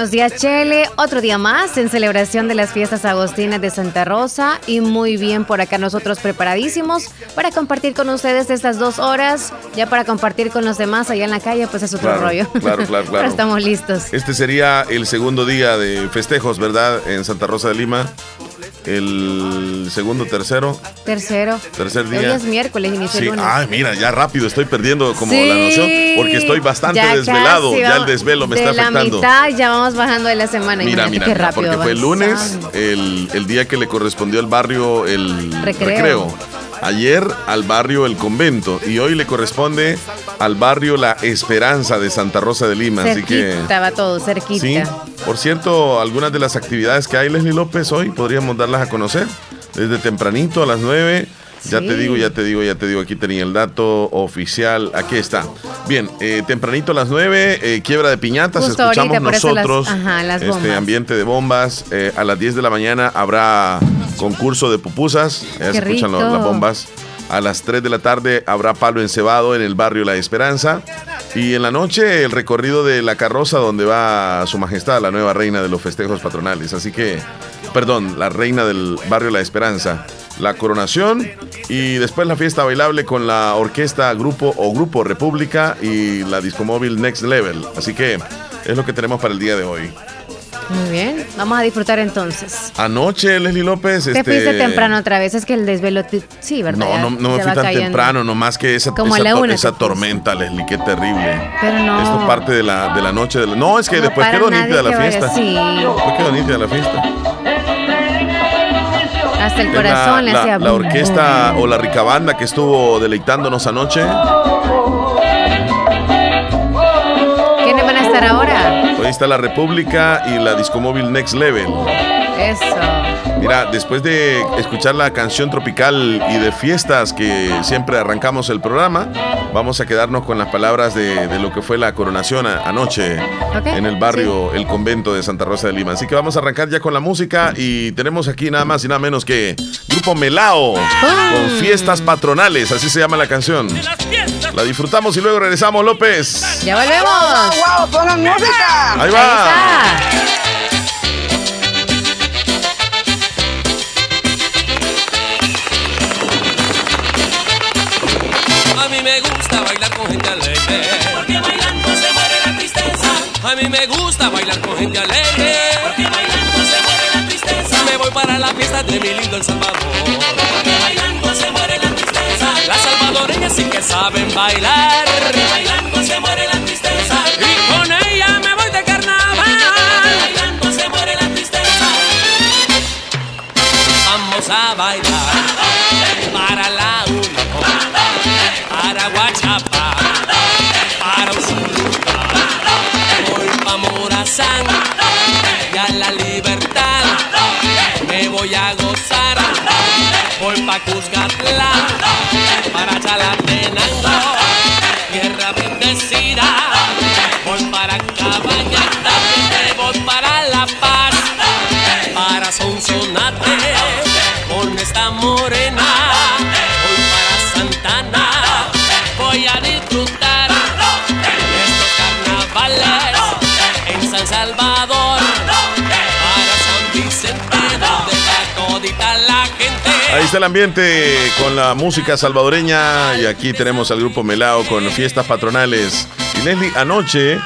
Buenos días, Chele. Otro día más en celebración de las fiestas agostinas de Santa Rosa. Y muy bien por acá nosotros preparadísimos para compartir con ustedes estas dos horas. Ya para compartir con los demás allá en la calle, pues es otro rollo. Claro, claro, claro. Pero estamos listos. Este sería el segundo día de festejos, ¿verdad? En Santa Rosa de Lima el segundo, tercero. Tercero. Tercer día. Hoy es miércoles, inicio sí. lunes. Ay, mira, ya rápido estoy perdiendo como la noción porque estoy bastante desvelado. ya el desvelo me está afectando. La mitad ya vamos bajando de la semana. Mira, mira, qué rápido porque fue el lunes, el, el, día que le correspondió al barrio el recreo. Ayer al barrio El Convento y hoy le corresponde al barrio La Esperanza de Santa Rosa de Lima. así que estaba todo cerquita. Sí. Por cierto, algunas de las actividades que hay Leslie López hoy podríamos darlas a conocer. Desde tempranito a las 9 ya te digo, ya te digo, ya te digo, aquí tenía el dato oficial, aquí está. Bien, eh, tempranito a las 9, eh, quiebra de piñatas, escuchamos nosotros este ambiente de bombas. Eh, a las 10 de la mañana habrá concurso de pupusas, ya se escuchan las bombas. A las 3 de la tarde habrá palo encebado en el barrio La Esperanza. Y en la noche el recorrido de la carroza donde va Su Majestad, la nueva reina de los festejos patronales. Así que, perdón, la reina del barrio La Esperanza la coronación y después la fiesta bailable con la orquesta Grupo o Grupo República y la discomóvil Next Level. Así que es lo que tenemos para el día de hoy. Muy bien, vamos a disfrutar entonces. Anoche, Leslie López. Te este... fuiste temprano otra vez, es que el desvelo. Sí, ¿verdad? No, no, no me fui tan temprano, nomás que esa, esa, tormenta, Leslie, qué terrible. Pero no. Esto es parte de la, de la noche. De No, es que después quedó nítida la fiesta. Sí. Después quedó nítida la fiesta. Hasta el corazón la, le hacía. La, orquesta o la rica banda que estuvo deleitándonos anoche. ¿Quiénes van a estar ahora? Hoy está la República y la Discomóvil Next Level. Eso. Mira, después de escuchar la canción tropical y de fiestas que siempre arrancamos el programa, vamos a quedarnos con las palabras de, lo que fue la coronación anoche en el barrio El Convento de Santa Rosa de Lima. Así que vamos a arrancar ya con la música y tenemos aquí nada más y nada menos que Grupo Melao con fiestas patronales, así se llama la canción. La disfrutamos y luego regresamos, López. Ya volvemos. ¡Wow! música! Ahí va. A mí me gusta bailar con gente alegre. Porque bailando se muere la tristeza. Me voy para la fiesta de mi lindo El Salvador. Porque bailando se muere la tristeza. Las salvadoreñas sí que saben bailar. Porque bailando se muere la tristeza. Y con ella me voy de carnaval. Porque bailando se muere la tristeza. Vamos a bailar. Y a la libertad me voy a gozar. Voy pa' Cuscatlán para Chalatenango. Tierra bendecida. Voy para Cabaña voy para La Paz. Para Sonsonate con esta morena. Voy para Santana. Voy a disfrutar Salvador, para San Vicente, donde está todita la gente. Ahí está el ambiente con la música salvadoreña. Y aquí tenemos al grupo Melao con fiestas patronales. Y Leslie, anoche,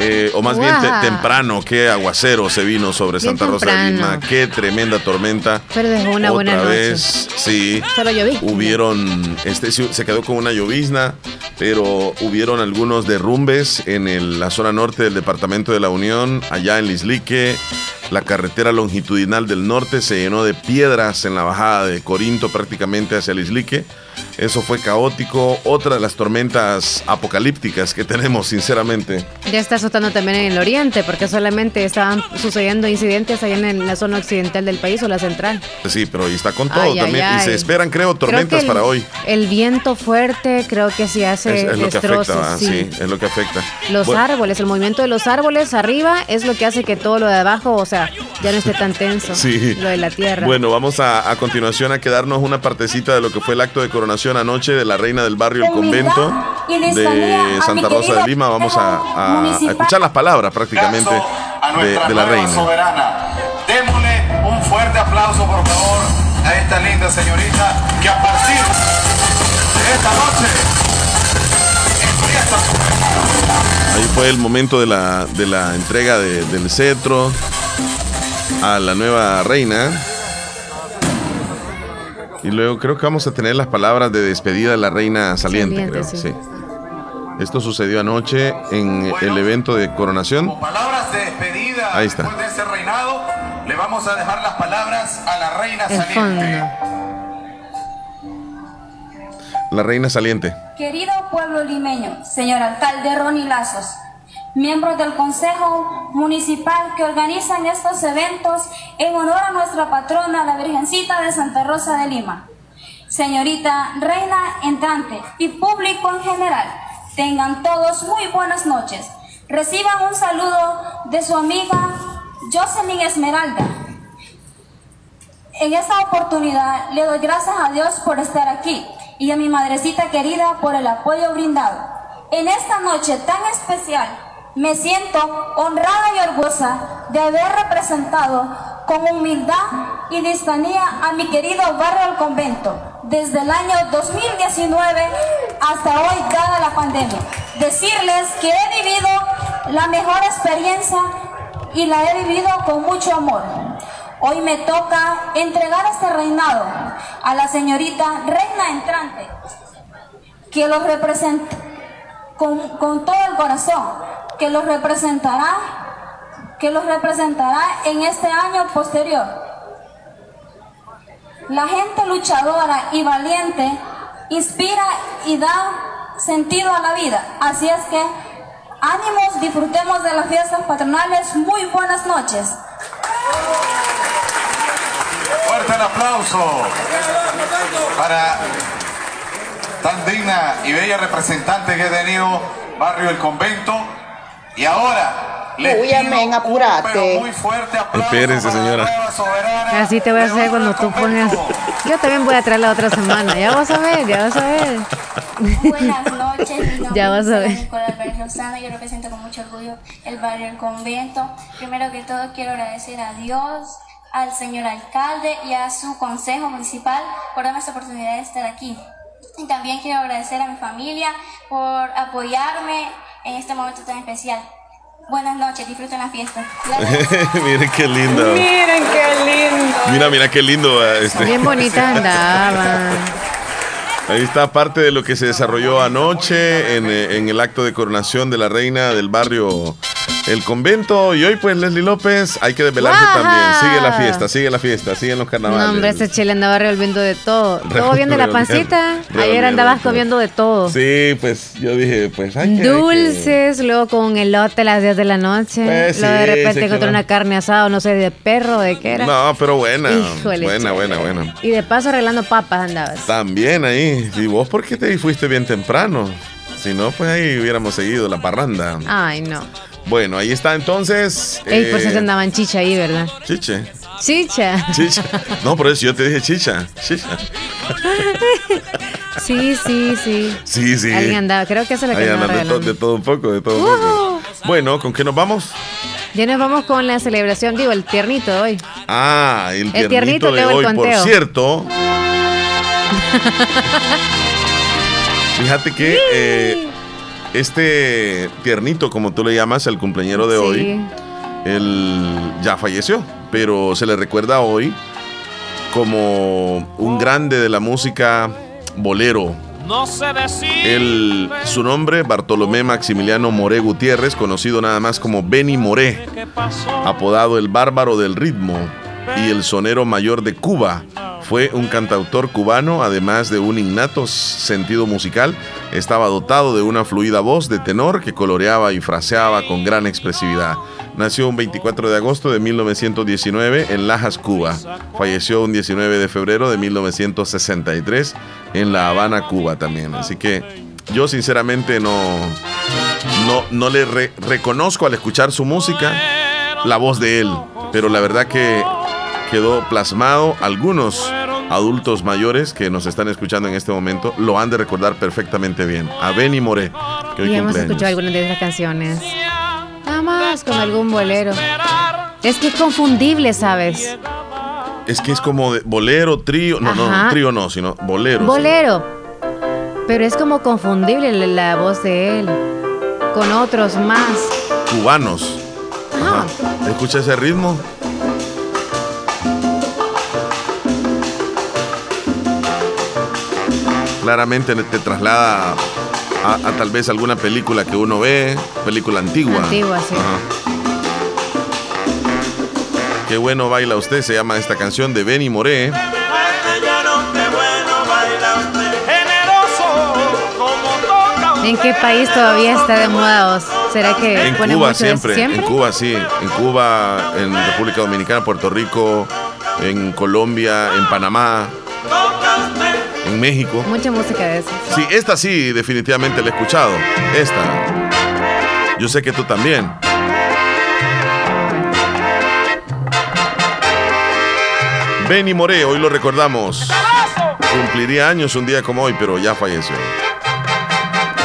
eh, o más bien te, temprano, qué aguacero se vino sobre Bien Santa Rosa de. Lima, qué tremenda tormenta. Pero dejó una Otra buena noche. vez, sí. Solo. Hubieron, este se quedó con una llovizna, pero hubieron algunos derrumbes en el- la zona norte del departamento de la Unión, allá en Lislique. La carretera longitudinal del norte se llenó de piedras en la bajada de Corinto prácticamente hacia Lislique. Eso fue caótico. Otra de las tormentas apocalípticas que tenemos, sinceramente. Ya está azotando también en el oriente, porque solamente estaban sucediendo incidentes allá en la zona occidental del país o la central. Sí, pero ahí está con todo Ay, ay, también. Y se esperan, creo, tormentas el- para hoy. El viento fuerte creo que sí hace Es, es lo que afecta, ¿va? sí. sí, es lo que afecta. Los Bueno, árboles, el movimiento de los árboles arriba es lo que hace que todo lo de abajo, o sea, ya no esté tan tenso. Sí. Lo de la tierra. Bueno, vamos a, a continuación a quedarnos una partecita de lo que fue el acto de coronación anoche de la reina del barrio El Convento de Santa Rosa de Lima. Vamos a, a- a escuchar las palabras prácticamente de, de la reina. soberana. Démosle un fuerte aplauso, por favor, a esta linda señorita que a partir de esta noche empieza su Ahí fue el momento de la, de la entrega de- del cetro a la nueva reina. Y luego creo que vamos a tener las palabras de despedida de la reina saliente, Saliente, creo. sí. sí. Esto sucedió anoche en el evento de coronación. Como palabras de despedida Ahí está. después de ese reinado, le vamos a dejar las palabras a la reina El saliente. fondo. La reina saliente. Querido pueblo limeño, señor alcalde Ronnie Lazos, miembros del Consejo Municipal que organizan estos eventos en honor a nuestra patrona, la Virgencita de Santa Rosa de Lima. Señorita Reina Entrante y público en general, tengan todos muy buenas noches. Reciban un saludo de su amiga Jocelyn Esmeralda. En esta oportunidad le doy gracias a Dios por estar aquí y a mi madrecita querida por el apoyo brindado. En esta noche tan especial me siento honrada y orgullosa de haber representado con humildad y distanía a mi querido barrio El Convento desde el año 2019 hasta hoy dada la pandemia. Decirles que he vivido la mejor experiencia y la he vivido con mucho amor. Hoy me toca entregar este reinado a la señorita Reina Entrante, que los representa con, con todo el corazón, que los representará, que los representará en este año posterior. La gente luchadora y valiente inspira y da sentido a la vida. Así es que ánimos, disfrutemos de las fiestas patronales. Muy buenas noches. Fuerte el aplauso para tan digna y bella representante que ha tenido Barrio El Convento. Y ahora Uy, amén, para la señora. Así te voy a hacer cuando tú pongas. Convento. Yo también voy a traer la otra semana. Ya vas a ver, ya vas a ver. Buenas noches, mi nombre Ya vas a es ver. Nicolás Álvarez Lozano, yo represento con mucho orgullo el barrio El Convento. Primero que todo quiero agradecer a Dios, al señor alcalde y a su consejo municipal por darme esta oportunidad de estar aquí. Y también quiero agradecer a mi familia por apoyarme en este momento tan especial. Buenas noches, disfruten la fiesta. Miren qué lindo. Miren qué lindo. Mira, mira qué lindo. Este. Bien bonitas andaban. Ahí está parte de lo que se desarrolló anoche en, eh, en el acto de coronación de la reina del barrio El Convento. Y hoy, pues, Leslie López, hay que desvelarse también. Sigue la fiesta, sigue la fiesta, siguen los carnavales. No, hombre, ese chile andaba revolviendo de todo. ¿Todo bien de la Revolviendo, pancita? Ayer andabas comiendo de todo. Sí, pues yo dije, pues hay que. hay que- Dulces, luego con elote a las 10 de la noche. Pues luego de repente encontré una carne asada, no sé, de perro, de qué era. No, pero buena. Híjole, buena, buena, buena. Y de paso arreglando papas andabas. También ahí. ¿Y vos por qué te fuiste bien temprano? Si no, pues ahí hubiéramos seguido la parranda. Ay, no. Bueno, ahí está entonces. Ey, por eh, eso andaban chicha ahí, ¿verdad? Chiche. Chicha. Chicha. No, por eso yo te dije chicha. Chicha. Sí, sí, sí. Sí, sí. Alguien andaba, creo que eso es lo que andan de, to- de todo un poco, de todo un poco. Bueno, ¿con qué nos vamos? Ya nos vamos con la celebración, digo, el tiernito de hoy. Ah, el tiernito, tiernito, de luego el hoy, por cierto. Fíjate que eh, este tiernito, como tú le llamas, el cumpleañero de hoy, él ya falleció, pero se le recuerda hoy como un grande de la música bolero. No sé decir. Él, su nombre, Bartolomé Maximiliano Moré Gutiérrez, conocido nada más como Benny Moré, apodado el bárbaro del ritmo y el sonero mayor de Cuba. Fue un cantautor cubano, además de un innato sentido musical, estaba dotado de una fluida voz de tenor que coloreaba y fraseaba con gran expresividad. Nació un 24 de agosto de 1919 en Lajas, Cuba. Falleció un 19 de febrero de 1963 en La Habana, Cuba también. Así que yo sinceramente no, no, no le re- reconozco al escuchar su música la voz de él, pero la verdad que quedó plasmado. Algunos adultos mayores que nos están escuchando en este momento lo han de recordar perfectamente bien. A Benny Moré, que hoy Y hemos escuchado algunas de esas canciones. Nada más con algún bolero. Es que es confundible, ¿sabes? Es que es como de bolero, trío. No, Ajá. no, trío no, sino bolero. Bolero. Pero es como confundible la, voz de él con otros más. Cubanos. Ajá. Escucha ese ritmo. Claramente te traslada a, a tal vez alguna película que uno ve, película antigua. Antigua, sí. Ajá. Qué bueno baila usted, se llama esta canción de Benny Moré. ¿En qué país todavía está de moda? Oz? ¿Será que En pone Cuba mucho eso siempre, en Cuba sí, en Cuba, en República Dominicana, Puerto Rico, en Colombia, en Panamá, en México. Mucha música de eso. Sí, esta sí, definitivamente la he escuchado. Esta. Yo sé que tú también. Benny Moré, hoy lo recordamos. Cumpliría años un día como hoy, pero ya falleció.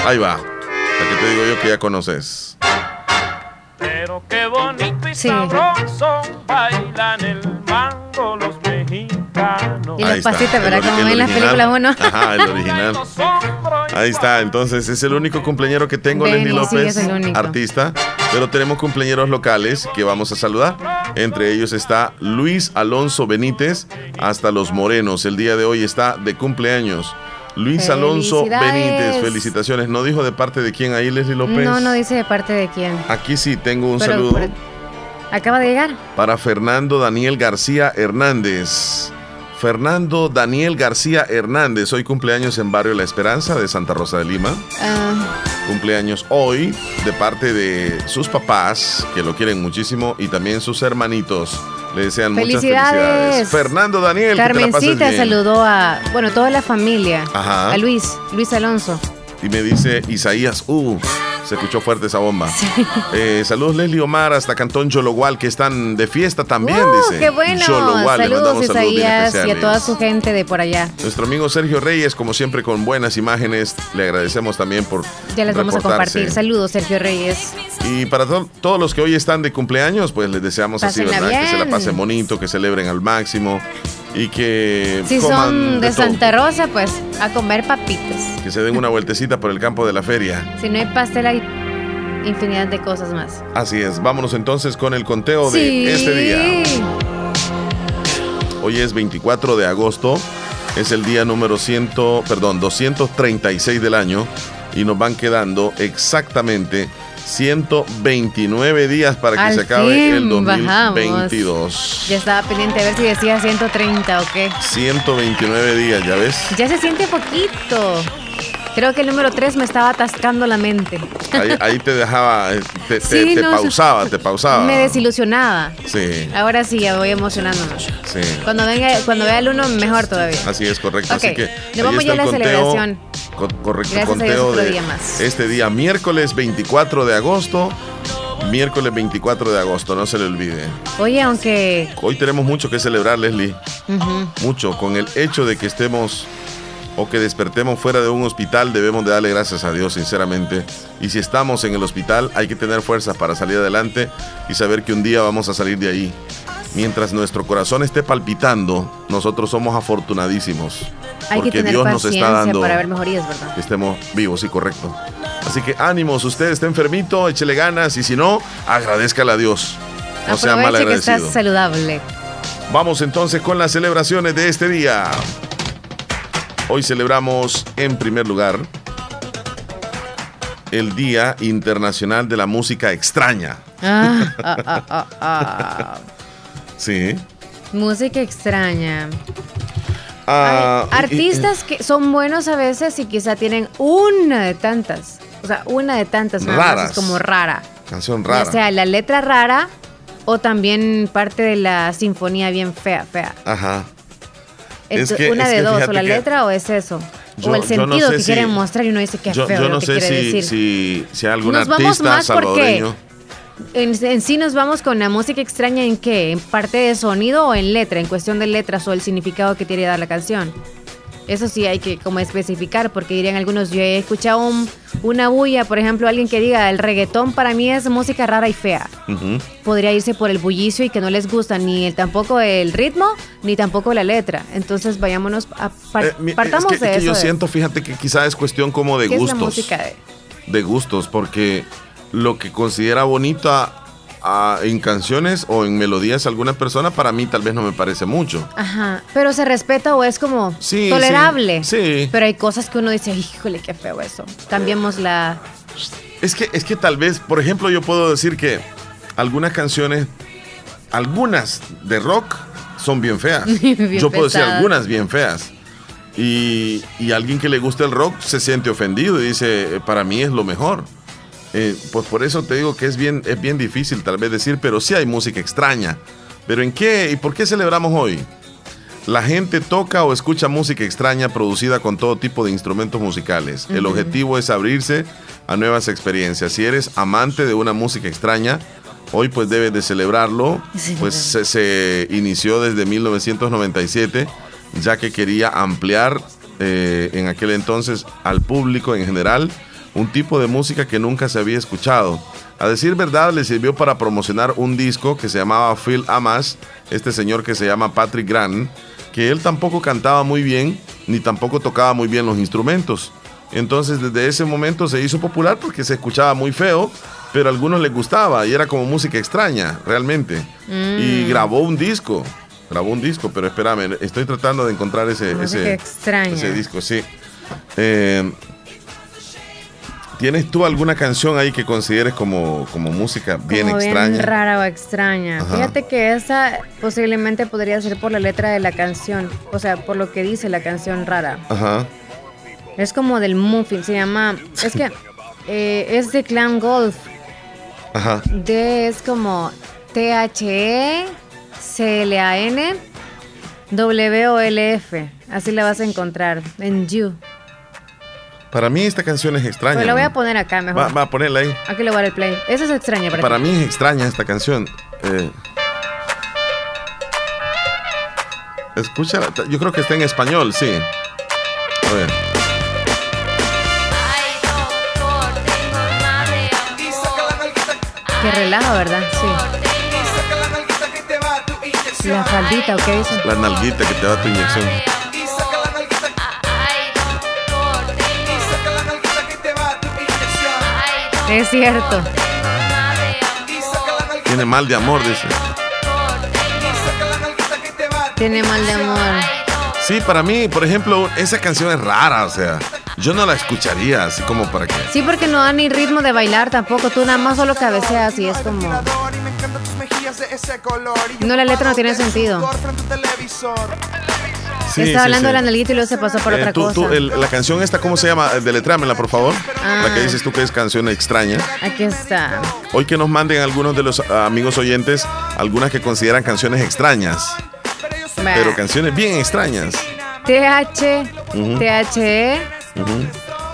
Ahí va. La que te digo yo que ya conoces. Pero qué bonito y Sí. sabroso bailan el mango. Y Ahí los está, pasitos, ori- Como ven las películas uno. Ajá, el original. Ahí está, entonces es el único cumpleañero que tengo, Benny, Leslie sí, López, es el único. artista. Pero tenemos cumpleañeros locales que vamos a saludar. Entre ellos está Luis Alonso Benítez, hasta Los Morenos. El día de hoy está de cumpleaños. Luis Alonso. Benítez, felicitaciones. ¿No dijo de parte de quién ahí, Leslie López? No, no dice de parte de quién. Aquí sí tengo un Pero saludo por- acaba de llegar. para Fernando Daniel García Hernández. Fernando Daniel García Hernández, hoy cumpleaños en Barrio La Esperanza de Santa Rosa de Lima. Ah, Cumpleaños hoy de parte de sus papás, que lo quieren muchísimo, y también sus hermanitos. Le desean muchas Felicidades. felicidades. Fernando Daniel, Carmencita saludó a, bueno, toda la familia. Ajá. A Luis, Luis Alonso. Y me dice Isaías, uh, se escuchó fuerte esa bomba. Eh, saludos Leslie Omar hasta Cantón Yologual, que están de fiesta también, ¡Uh, dice. qué bueno! Saludos, Isaías, y a toda su gente de por allá. Nuestro amigo Sergio Reyes, como siempre, con buenas imágenes. Le agradecemos también por Ya les vamos a compartir. Saludos, Sergio Reyes. Y para to- todos los que hoy están de cumpleaños, pues les deseamos así, ¿verdad? Que se la pasen bonito, que celebren al máximo y que Si son de. Santa Rosa, pues a comer papitas. Que se den una vueltecita por el campo de la feria. Si no hay pastel, hay infinidad de cosas más. Así es, vámonos entonces con el conteo de este día. Hoy es 24 de agosto, es el día número 100, perdón, 236 del año y nos van quedando exactamente 129 días para que Al se acabe el fin bajamos. 2022. Ya estaba pendiente a ver si decía 130 o qué. 129 días, ¿ya ves? Ya se siente poquito. Creo que el número 3 me estaba atascando la mente. Ahí, ahí te dejaba, eh, te, te- Sí, te no, pausaba, te pausaba. Me desilusionaba. Sí, Ahora sí, ya voy emocionándome. sí. Cuando venga, cuando vea el 1, mejor todavía. Así es, correcto. Así Ok, que nos vamos ya a la celebración. Co- correcto, Gracias conteo de día este día, miércoles 24 de agosto. Miércoles 24 de agosto, no se le olvide. Oye, aunque. Hoy tenemos mucho que celebrar, Leslie. Mucho. Con el hecho de que estemos o que despertemos fuera de un hospital, debemos de darle gracias a Dios, sinceramente. Y si estamos en el hospital, hay que tener fuerzas para salir adelante y saber que un día vamos a salir de ahí. Mientras nuestro corazón esté palpitando, nosotros somos afortunadísimos. hay que porque tener Dios nos está dando para ver mejorías, ¿verdad? que estemos vivos, sí, correcto. Así que ánimos, usted está enfermito, échele ganas y si no, agradezcale a Dios. No sea mal Aproveche que estás agradecido. saludable. Vamos entonces con las celebraciones de este día. Hoy celebramos en primer lugar el Día Internacional de la Música Extraña. Ah, ah, ah, ah, ah. Sí. Música extraña. Ah, y- artistas que son buenos a veces y quizá tienen una de tantas. O sea, una de tantas Raras. es como rara. canción rara. Ya sea la letra rara o también parte de la sinfonía bien fea, fea. Ajá. Es Es que- una es de que dos, o la letra o es eso. yo- o el no sentido sé que si- quieren mostrar y uno dice que es Yo, feo yo no sé si, decir. si, si hay algún Nos vamos artista porque- salvadoreño. En, en sí nos vamos con la música extraña en qué? ¿En parte de sonido o en letra? En cuestión de letras o el significado que quiere dar la canción. Eso sí hay que como especificar, porque dirían algunos, yo he escuchado un- una bulla, por ejemplo, alguien que diga, el reggaetón para mí es música rara y fea. Podría irse por el bullicio y que no les gusta ni el, tampoco el ritmo, ni tampoco la letra. Entonces vayámonos, a, par- Eh, mi- partamos es que, de es que eso. yo de- siento, fíjate que quizá es cuestión como de ¿Qué gustos. es la música de...? de gustos, porque lo que considera bonita ah, en canciones o en melodías alguna persona, para mí tal vez no me parece mucho. Ajá, pero se respeta o es como Sí, tolerable. sí, sí. Pero hay cosas que uno dice, híjole, qué feo eso. Cambiemos la... Es que, es que tal vez, por ejemplo, yo puedo decir que algunas canciones, algunas de rock son bien feas. Bien yo puedo decir algunas bien feas. Y, y alguien que le gusta el rock se siente ofendido y dice, "Eh, para mí es lo mejor. Eh, pues por eso te digo que es bien, es bien difícil tal vez decir, pero sí hay música extraña. Pero ¿en qué y por qué celebramos hoy? La gente toca o escucha música extraña producida con todo tipo de instrumentos musicales. El objetivo es abrirse a nuevas experiencias. Si eres amante de una música extraña, hoy pues debes de celebrarlo. Pues se, se inició desde 1997, ya que quería ampliar eh, en aquel entonces al público en general un tipo de música que nunca se había escuchado. A decir verdad, le sirvió para promocionar un disco que se llamaba Phil Amas, este señor que se llama Patrick Grant, que él tampoco cantaba muy bien, ni tampoco tocaba muy bien los instrumentos. Entonces desde ese momento se hizo popular porque se escuchaba muy feo, pero a algunos les gustaba y era como música extraña, realmente. Mm. Y grabó un disco, grabó un disco, pero espérame, estoy tratando de encontrar ese, ese, extraña. ese disco, sí. Eh, ¿Tienes tú alguna canción ahí que consideres como, como música bien como extraña? bien rara o extraña. Ajá. Fíjate que esa posiblemente podría ser por la letra de la canción. O sea, por lo que dice la canción rara. Ajá. Es como del Muffin, se llama... Es que eh, es de Clan Golf. Ajá. D es como T-H-E, C-L-A-N, W-O-L-F. Así la vas a encontrar en You. Para mí esta canción es extraña. Pues la voy a poner acá mejor. Va, va a ponerla ahí. Aquí le voy a dar el play. Esa es extraña para, Para ti. mí es extraña esta canción. Eh, escúchala. Yo creo que está en español, sí. A ver. Qué relajo, ¿verdad? Sí. La faldita, ¿o qué dicen? La nalguita que te da tu inyección. Es cierto. Tiene mal de amor, dice. Tiene mal de amor. Sí, para mí, por ejemplo, esa canción es rara, o sea, yo no la escucharía así como para que. Sí, porque no da ni ritmo de bailar tampoco. Tú nada más solo cabeceas y es como. No, la letra no tiene sentido. Sí, Estaba sí, hablando sí. de la nalguita y luego se pasó por Eh, otra tú- cosa. tú, el- la canción esta, ¿cómo se llama? Deletrámela, por favor. Ah. La que dices tú que es canción extraña. Aquí está. Hoy que nos manden algunos de los ah, amigos oyentes algunas que consideran canciones extrañas. Pero canciones bien extrañas. TH, Ujú. THE, Ujú.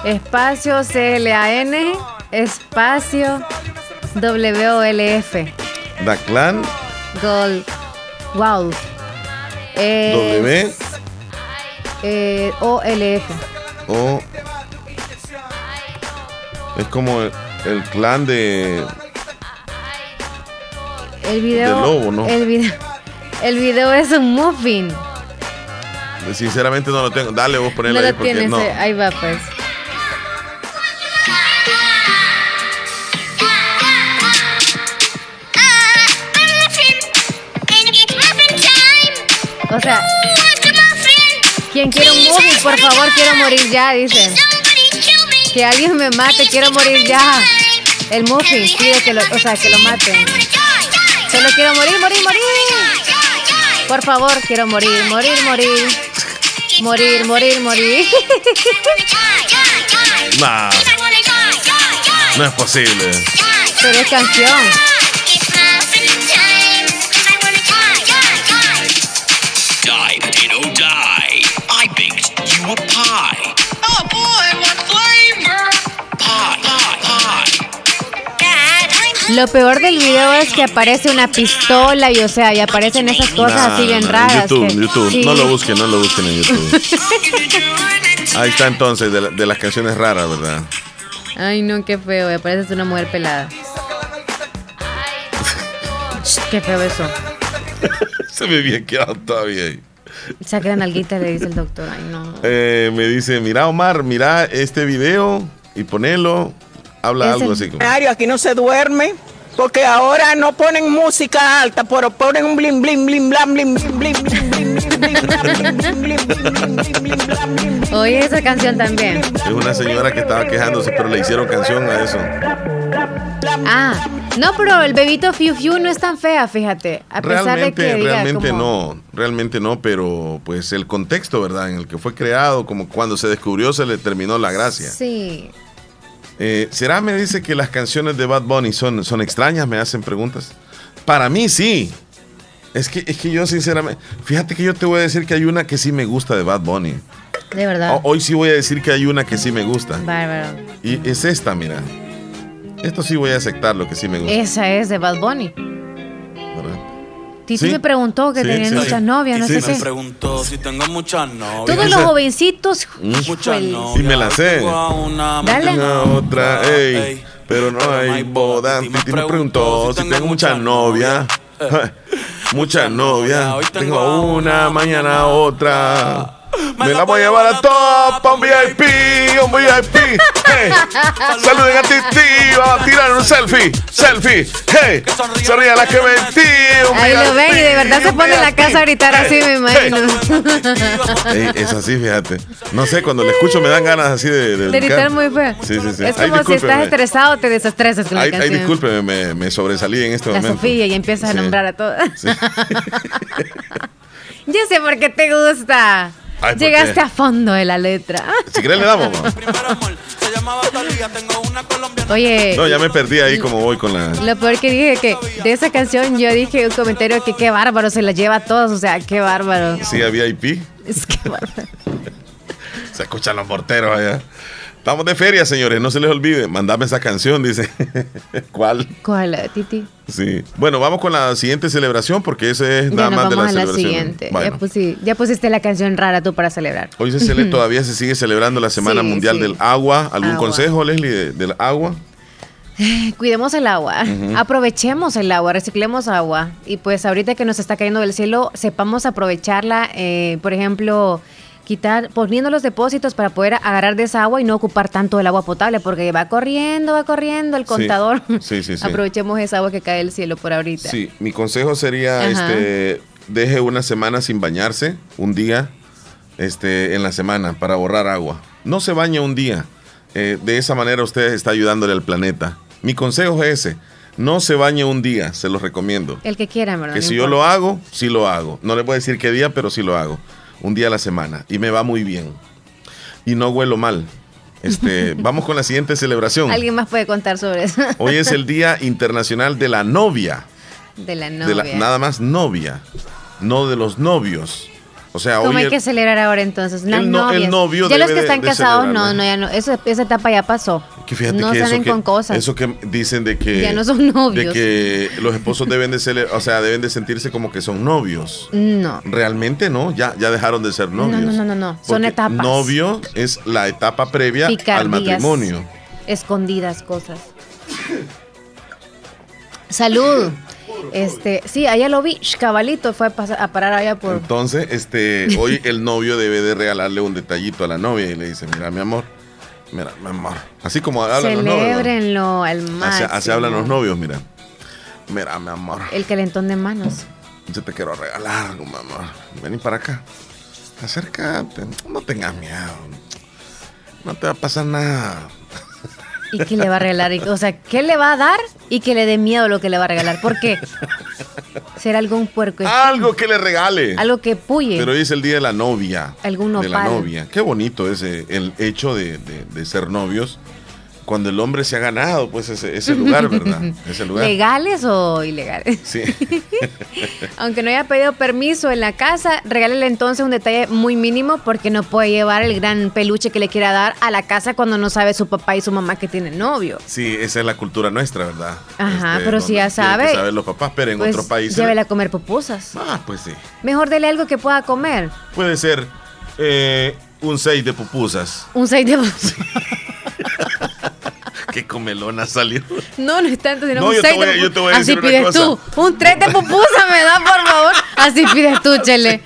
espacio C-L-A-N, espacio W-O-L-F. Daclan, Gol. Wow. Es, W, eh, O-L-F. O. Es como el, el clan de. El video. De lobo, ¿no? El video, el video es un muffin. Sinceramente no lo tengo. Dale, vos No ponela ahí lo porque tienes. no. eh, Ahí va, pues. Quien quiere un muffin, por favor, quiero morir ya, dice. Que alguien me mate, quiero morir ya. El muffin pide que lo, o sea, que lo maten. Solo quiero morir, morir, morir. Por favor, quiero morir, morir, morir. Morir, morir, morir. Nah, no es posible. Pero es canción. Lo peor del video es que aparece una pistola y o sea, y aparecen esas cosas Nah, así bien nah, raras. YouTube, que- YouTube. Sí. No lo busquen, no lo busquen en YouTube. Ahí está entonces, de, la- de las canciones raras, ¿verdad? Ay, no, qué feo. Me parece una mujer pelada. qué feo eso. Se me bien quedado todavía ahí. Saque la nalguita, le dice el doctor. Ay, no. Eh, me dice, mira Omar, mira este video y ponelo. Habla Es algo así como... Aquí no se duerme. Porque ahora no ponen música alta, pero ponen un blim blim blim blam blim blim blim blim blim blim blim blam, blim, blim, blim, blim, blim, blim, blim, blam, blim. Oye esa canción también. Es una señora que estaba quejándose, pero le hicieron canción a eso. Ah, no, pero el bebito Fiu Fiu no es tan fea, fíjate. A pesar de Realmente, que diga realmente como- no, realmente no, pero pues el contexto, ¿verdad? En el que fue creado, como cuando se descubrió, se le terminó la gracia. Sí. Eh, ¿Será, me dice, que las canciones de Bad Bunny son, son extrañas? Me hacen preguntas. Para mí sí. Es que, es que yo sinceramente, fíjate que yo te voy a decir que hay una que sí me gusta de Bad Bunny. De verdad. O- hoy sí voy a decir que hay una que sí me gusta. Bárbaro. Y es esta, mira. Esto sí voy a aceptar lo que sí me gusta. Esa es de Bad Bunny. Titi Sí. me preguntó que Sí, tenían sí, muchas sí. novias, no Sí, sé sí. qué. preguntó si tengo muchas novias. Todos los jovencitos. Muchas híjole. novias. Sí me la sé. Tengo a una, Dale. Una otra, ey, pero no hay boda. Titi me preguntó si tengo muchas novias. Muchas novias. Tengo una, mañana otra. Me la voy a llevar a pa' un VIP, un VIP. Hey, saluden a Titi, vamos a tirar un selfie, selfie. Hey, sonríe la que mentí. un Ahí lo ven y de verdad se pone en la casa a gritar así, me imagino. Ey, es así, fíjate. No sé, cuando le escucho me dan ganas así de, de De gritar muy feo. Sí, sí, sí. Es Ay, como si estás estresado, te desestresas con la Ay, ay, canción. discúlpeme, me, me sobresalí en este la momento. Sofía y empiezas a Sí. nombrar a todas. Yo sé por qué te gusta. Ay, ¿por Llegaste a fondo de la letra. Si querés le damos. Oye, No, ya me perdí ahí como voy con la... lo peor que dije que de esa canción yo dije un comentario que qué bárbaro, se la lleva a todos, o sea, qué bárbaro. Sí, había IP. Es que bárbaro. Se escuchan los morteros allá. Estamos de feria, señores. No se les olvide. Mandame esa canción, dice. ¿Cuál? ¿Cuál, Titi? Sí. Bueno, vamos con la siguiente celebración porque ese es Ya nada nos más de la vamos a la siguiente. Ya, ya pusiste la canción rara tú para celebrar. hoy se cele- todavía se sigue celebrando la Semana Sí, Mundial sí. del Agua. ¿Algún Agua. consejo, Leslie, de- del agua? Cuidemos el agua, aprovechemos el agua, reciclemos agua y pues ahorita que nos está cayendo del cielo, sepamos aprovecharla, eh, por ejemplo, quitar, poniendo los depósitos para poder agarrar de esa agua y no ocupar tanto el agua potable, porque va corriendo, va corriendo el contador. Sí, sí, sí. Aprovechemos esa agua que cae del cielo por ahorita. Sí, mi consejo sería, Ajá. este, deje una semana sin bañarse, un día, este, en la semana para ahorrar agua. No se bañe un día. Eh, de esa manera usted está ayudándole al planeta. Mi consejo es ese. No se bañe un día, se lo recomiendo. El que quiera, ¿verdad? Que si yo lo hago, sí lo hago. No le a decir qué día, pero sí lo hago. Un día a la semana. Y me va muy bien. Y no huelo mal. Este, vamos con la siguiente celebración. Alguien más puede contar sobre eso. Hoy es el Día Internacional de la Novia de la de novia. la- nada más novia, no de los novios. O sea, ¿Cómo hay el- que celebrar ahora entonces? Las el no- el novio ya los que están de casados, no, no, ya no. Eso, esa etapa ya pasó. que fíjate no que eso salen que, con cosas. eso que dicen de que Ya no son novios. de que los esposos deben de cele- o sea, deben de sentirse como que son novios. No. Realmente no, ya ya dejaron de ser No, novios. no, no, no, no. Son Porque etapas. Novio es la etapa previa al matrimonio. Escondidas cosas. Salud. Este, sí, allá lo vi. Cabalito fue a, pasar- a parar allá por. Entonces, este, hoy el novio debe de regalarle un detallito a la novia y le dice, mira, mi amor, mira, mi amor. Así como hablan los novios. ¿no? Celébrenlo al Así, máximo. así hablan los novios, mira. Mira, mi amor, El calentón de manos. yo te quiero regalar algo, mi amor. Vení para acá. Acércate, no tengas miedo. No te va a pasar nada. ¿Y qué le va a regalar? O sea, ¿qué le va a dar? Y que le dé miedo lo que le va a regalar. ¿Por qué? ¿Será algún puerco? Algo que le regale. Algo que puye. Pero hoy es el día de la novia. Algún De la nopal. novia. Qué bonito es el hecho de, de- de ser novios. Cuando el hombre se ha ganado, pues ese, ese lugar, ¿verdad? Ese lugar. ¿Legales o ilegales? Sí. Aunque no haya pedido permiso en la casa, regálele entonces un detalle muy mínimo porque no puede llevar el gran peluche que le quiera dar a la casa cuando no sabe su papá y su mamá que tienen novio. Sí, esa es la cultura nuestra, ¿verdad? Ajá, Este, pero si ya sabe, que saber los papás, pero en Pues otro país. llévele a comer pupusas. Ah, pues sí. Mejor dele algo que pueda comer. Puede ser eh, un 6 de pupusas. Un 6 de pupusas. Qué comelona salió. No, no es tanto, sino No, un yo te 6 voy a- de yo te voy a Así una pides cosa. tú. Un 3 de pupusa me da, por favor. Así pides tú, Chele.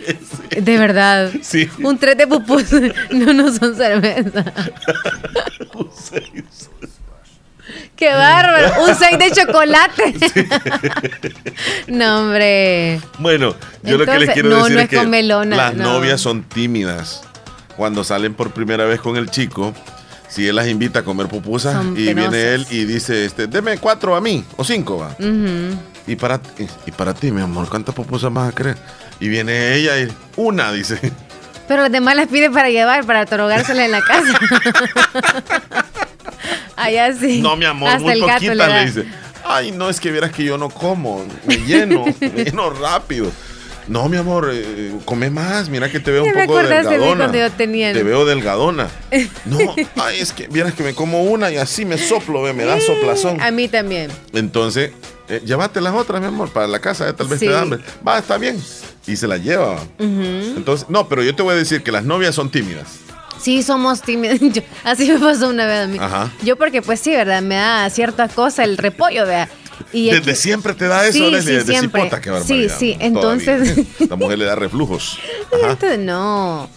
De verdad. Sí. Un 3 de pupusa. No, no son cerveza. Qué bárbaro. Un 6 de chocolate. no, hombre. Bueno, yo lo que les quiero no, decir no es es que las no. novias son tímidas. Cuando salen por primera vez con el chico, si él las invita a comer pupusas Son y penosas. viene él y dice, este, deme cuatro a mí o cinco, va. Y para, y, para ti, mi amor, ¿cuántas pupusas vas a querer? Y viene ella y una, dice. Pero las demás las pide para llevar, para atorogárselas en la casa. Allá sí. No, mi amor, Hasta muy le poquita, le dice. Ay, no, es que vieras que yo no como, me lleno, me lleno rápido. No, mi amor, eh, come más, mira que te veo un poco de delgadona. cuando yo tenía el- Te veo delgadona. No, ay, es que vieras que me como una y así me soplo, ve, me da soplazón. A mí también. Entonces, eh, llévate las otras, mi amor, para la casa, eh, tal vez Sí. te da hambre. Va, está bien. Y se las lleva. Entonces, no, pero yo te voy a decir que las novias son tímidas. Sí, somos tímidos. Yo- así me pasó una vez a mí. Ajá. Yo porque pues sí, ¿verdad? Me da cierta cosa el repollo, vea. Y Desde aquí- siempre te da eso, Sí, Leslie, sí, desde siempre. cipota, qué Sí, barbaridad. sí, Todavía. entonces- Esta mujer le da reflujos. Ajá. Entonces, no.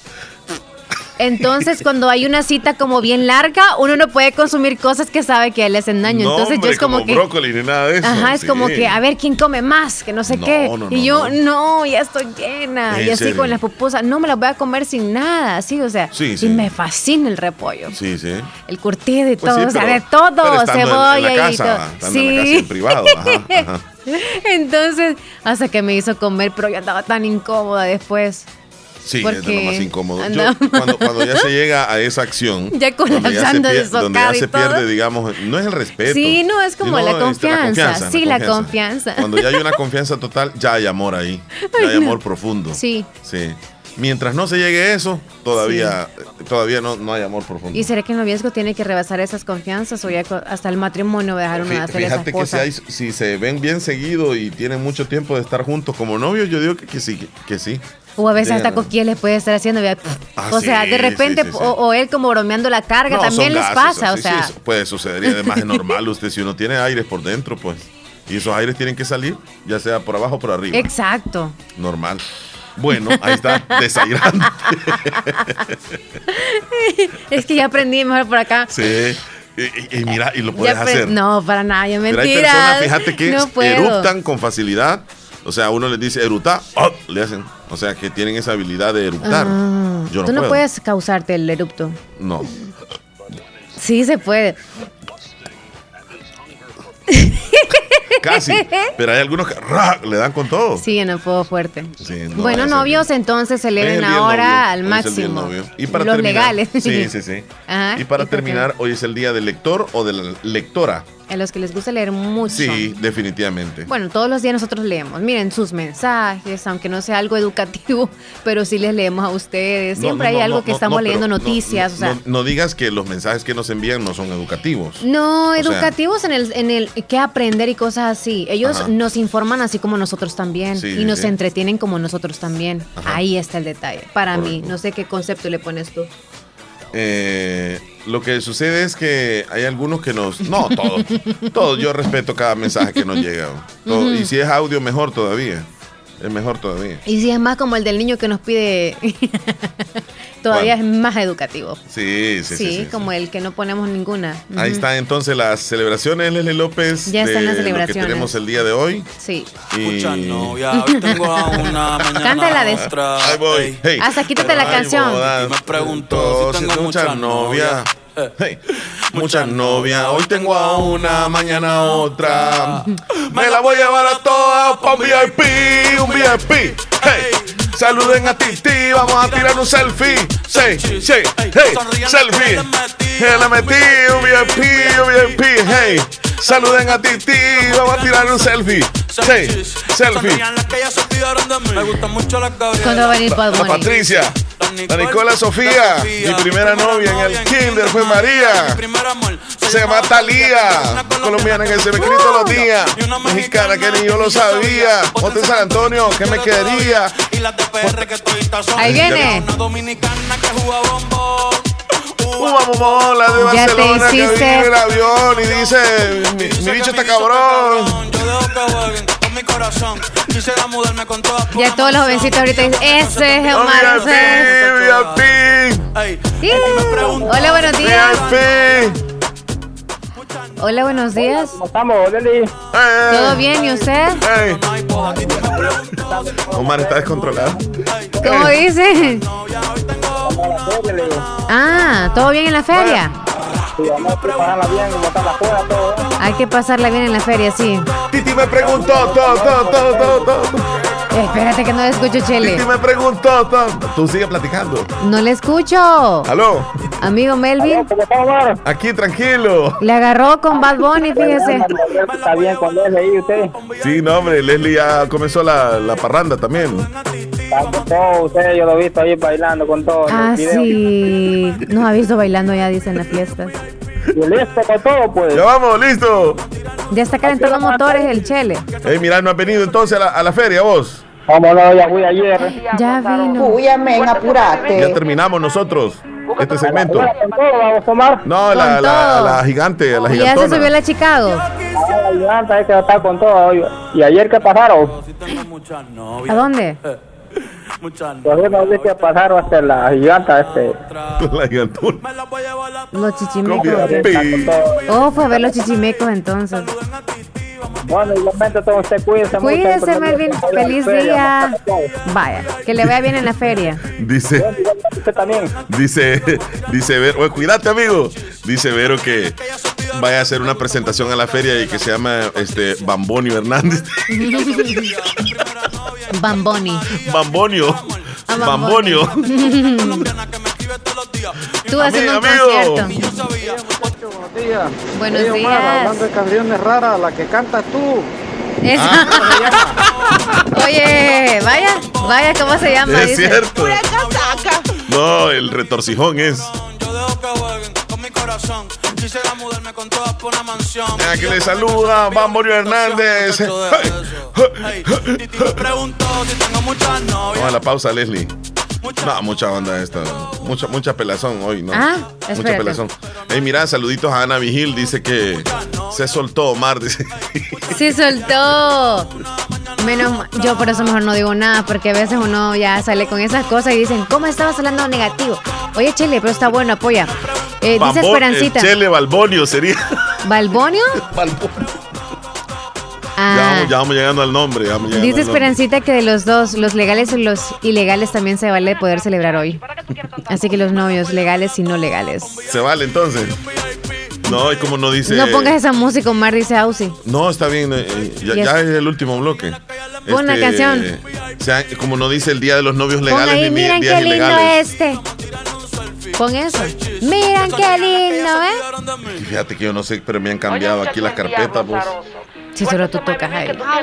Entonces, cuando hay una cita como bien larga, uno no puede consumir cosas que sabe que le hacen daño. No, Entonces, hombre, yo es como, que. brócoli ni nada de eso. Ajá, es sí. como que a ver quién come más, que no sé No, qué. no, y yo, no. ya estoy llena. ¿En Y así serio? con las pupusas, no me las voy a comer sin nada, así, o sea. Sí, y me fascina el repollo. Sí, sí. El curtido y Pues todo, o sea, de todo, pero estando en- en la cebolla y todo. estando sí. en la casa, en privado, ajá, ajá. Entonces, hasta que me hizo comer, pero yo andaba tan incómoda después. Sí, es Porque de lo más incómodo. Yo, cuando, cuando ya se llega a esa acción, Ya colapsando de pier- donde socado ya y se todo. pierde, digamos, no es el respeto. Sí, no, es como sino, la este, confianza. Sí, la confianza. Cuando ya hay una confianza total, ya hay amor ahí. Ya hay amor profundo. Sí. Sí. Mientras no se llegue a eso, todavía, todavía no, no hay amor profundo. ¿Y será que el noviazgo tiene que rebasar esas confianzas o ya hasta el matrimonio va a dejar uno de hacer esas Fíjate que si, cosas? hay- si se ven bien seguido y tienen mucho tiempo de estar juntos como novios, yo digo que, que sí, que, que sí. O a veces hasta Digan, coquillas les puede estar haciendo. Ah, o sea, sí, de repente, sí, sí, sí. O, o él como bromeando la carga, No, también les gases, pasa. o sea, puede suceder y además es normal usted si uno tiene aires por dentro, pues. Y esos aires tienen que salir, ya sea por abajo o por arriba. exacto. Normal. Bueno, ahí está, desairando. es que ya aprendí mejor por acá. sí. Y, y- y mira, y lo puedes hacer. No, para nada, ya Pero hay mentira. personas, fíjate que no eruptan con facilidad. O sea, uno les dice eructar, ¡oh! le hacen. O sea, que tienen esa habilidad de eructar. Ah, Yo no Tú no puedo. puedes causarte el erupto. No. Sí se puede. Casi. Pero hay algunos que ¡ra! le dan con todo. Sí, no puedo fuerte. Sí, no, bueno, novios, entonces Es el celebren ahora al el máximo. novio. Y para Los terminar- legales. Sí, sí, sí. Ajá, Y para terminar, hoy es el día del lector o de la lectora. A los que les gusta leer mucho. Sí, definitivamente. Bueno, todos los días nosotros leemos. Miren sus mensajes, aunque no sea algo educativo, pero sí les leemos a ustedes. Siempre no, hay no, algo que estamos leyendo noticias. no, o sea, no- no digas que los mensajes que nos envían no son educativos. No, educativos en el en el que aprender y cosas así. Ellos Ajá. nos informan así como nosotros también Sí, y sí, nos sí. entretienen como nosotros también. Ajá. Ahí está el detalle. Para mí, no sé qué concepto le pones tú. Eh, lo que sucede es que hay algunos que nos... No, todos. todos. Yo respeto cada mensaje que nos llega. Todo-. Y si es audio, mejor todavía. Es mejor todavía. Y si es más como el del niño que nos pide, todavía es más educativo. Sí, sí, sí. Sí, sí, sí. como el que no ponemos ninguna. Ahí Ujú. están entonces las celebraciones, Leslie López. Ya están las Lo que celebraciones. tenemos el día de hoy. Sí. Y... Novias, hoy tengo a una, mañana Cántala de- otra. Ahí voy. Hey. Hasta quítate la canción. bodas. Y me pregunto si tengo muchas novias. Hey, muchas novias. Hoy tengo a una, mañana a otra. Me la voy a llevar a todas para un VIP, un VIP. Hey, Saluden a Titi, vamos a tirar un selfie. Sí, sí, hey, selfie. Hey, le metí un VIP, un VIP, hey. Saluden a Titi, vamos a tirar un selfie. Sí, selfie. Me gusta mucho la ¿Cuándo va a venir Bad La Nicola Sofía, mi primera novia en el kinder fue María. Se llama Talía, colombiana que se me escribe todos los días. Mexicana que ni yo lo sabía. Monte San Antonio, que me quería. Ahí viene. Uva Momón, la de Barcelona, que viene en el avión y dice, mi, mi bicho está cabrón. Ya todos los jovencitos ahorita dicen, ese es Omar. ese es". VIP, Sí. Hola, buenos días. Hola, buenos días. ¿Cómo estamos, Leli? ¿Todo bien? ¿Y usted? Ey. Omar está descontrolado. ¿Cómo dice? Ah, ¿todo bien en la feria? Hay que pasarla bien en la feria, sí. Titi me preguntó todo, todo, todo, todo, todo. Espérate que no le escucho, Chele. Titi me preguntó todo. Tú sigue platicando. No le escucho. Aló, Amigo Melvin, aquí tranquilo. le agarró con Bad Bunny, fíjese. Está bien con Leli ahí, usted. Sí, no, hombre, Leslie ya comenzó la, la parranda también. Está con todo, usted, yo lo he visto ahí bailando con todo. Ah, sí. Nos ha visto bailando ya, dice en las fiestas. Y listo con todo, pues. Ya vamos, listo. Ya está calentando motores el Chele. Ey, mira, no has venido entonces a la, a la feria vos. Vamos, no, ya fui ayer. Ya vino. Uy, amén, apurate. Ya terminamos nosotros este segmento. Con todo, vamos a tomar. No, la, la, la gigante, la Y ya se subió la Chicago. Ah, ayudante, hay que estar con todo. ¿Y ayer qué pasaron? ¿A dónde? Todavía no sé qué pasaron hasta la giganta, este. La gigantona. Los chichimecos. Oh, fue a ver los chichimecos entonces. Bueno, igualmente todo usted cuídese. Cuídese, Melvin. Feliz día. Vaya, que le vaya bien en la feria. Dice, también. dice, dice Vero, oye, cuídate amigo. Dice Vero que vaya a hacer una presentación a la feria y que se llama este Bambonio Hernández. Bamboni. Bambonio. Ah, Bambonio. Tú haciendo un Amigo. concierto. Buenos días. Buenos Oye, Omar, días. hablando de canciones raras, la que cantas tú. Esa- Oye, vaya, vaya, ¿cómo se llama? Es Dice. cierto. No, el retorcijón es. Ah, que le saluda Bambonio Hernández. Vamos a la pausa, Leslie. No, mucha onda esta. Mucha, mucha pelazón hoy, ¿no? Ah, mucha pelazón. Hey, mira, saluditos a Ana Vigil. Dice que se soltó Omar. Dice. Sí, soltó. Menos yo por eso mejor no digo nada, porque a veces uno ya sale con esas cosas y dicen, ¿cómo estabas hablando negativo? Oye, Chile, pero está bueno, apoya. Eh, dice Bambon- Esperancita. el Chele Balbonio sería. ¿Balbonio? Balbonio. Ah, Ya, vamos, ya vamos llegando al nombre. ya vamos llegando dice al nombre. Esperancita que de los dos, los legales y los ilegales también se vale poder celebrar hoy. Así que los novios legales y no legales. Se vale entonces. No, y como no dice. No pongas esa música, Omar, dice Ausi. No, está bien. eh, eh, ya, Yes. ya es el último bloque. Pon una canción. o sea, como no dice el día de los novios legales ahí, ni miren días qué lindo ilegales. este. Pon eso. Miren qué lindo, ¿eh? Fíjate que yo no sé, pero me han cambiado aquí las carpetas, vos. Si solo tú tocas ahí. Ah.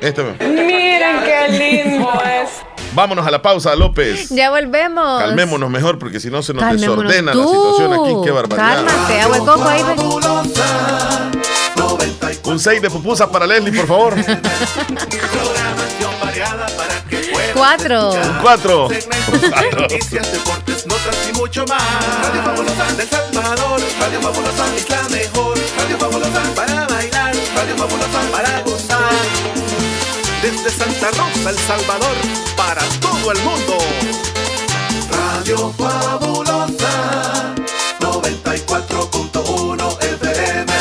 Este, Miren qué lindo es. vámonos a la pausa, López. Ya volvemos. Calmémonos mejor, porque si no se nos Calmémonos desordena tú. la situación aquí. Qué barbaridad. Cálmate, agua de coco ahí. Un 6 de pupusa para Leslie, por favor. Cuatro. Un 4. Noticias, deportes, notas y mucho más. Radio Fabulosa del Salvador. Radio Fabulosa es la mejor. Radio Fabulosa para bailar. Radio Fabulosa para gozar. Desde Santa Rosa, El Salvador, para todo el mundo. Radio Fabulosa 94.1 FM.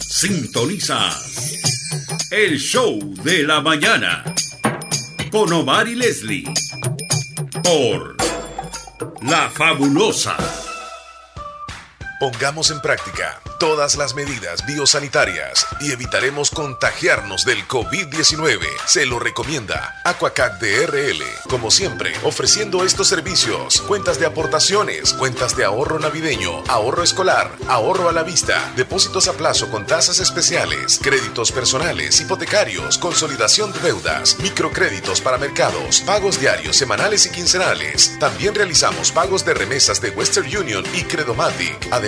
Sintonizas el show de la mañana con Omar y Leslie por La Fabulosa. Pongamos en práctica todas las medidas biosanitarias y evitaremos contagiarnos del COVID-19. Se lo recomienda Aquacat DRL. Como siempre, ofreciendo estos servicios: cuentas de aportaciones, cuentas de ahorro navideño, ahorro escolar, ahorro a la vista, depósitos a plazo con tasas especiales, créditos personales, hipotecarios, consolidación de deudas, microcréditos para mercados, pagos diarios, semanales y quincenales. También realizamos pagos de remesas de Western Union y Credomatic.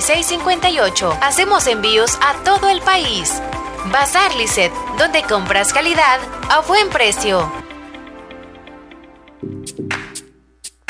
58. Hacemos envíos a todo el país. Bazar Lisset, donde compras calidad a buen precio.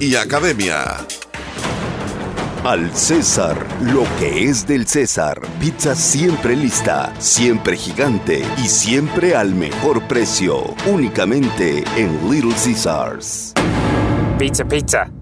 y Academia. Al César, lo que es del César. Pizza siempre lista, siempre gigante y siempre al mejor precio. Únicamente en Little Caesars. Pizza, pizza.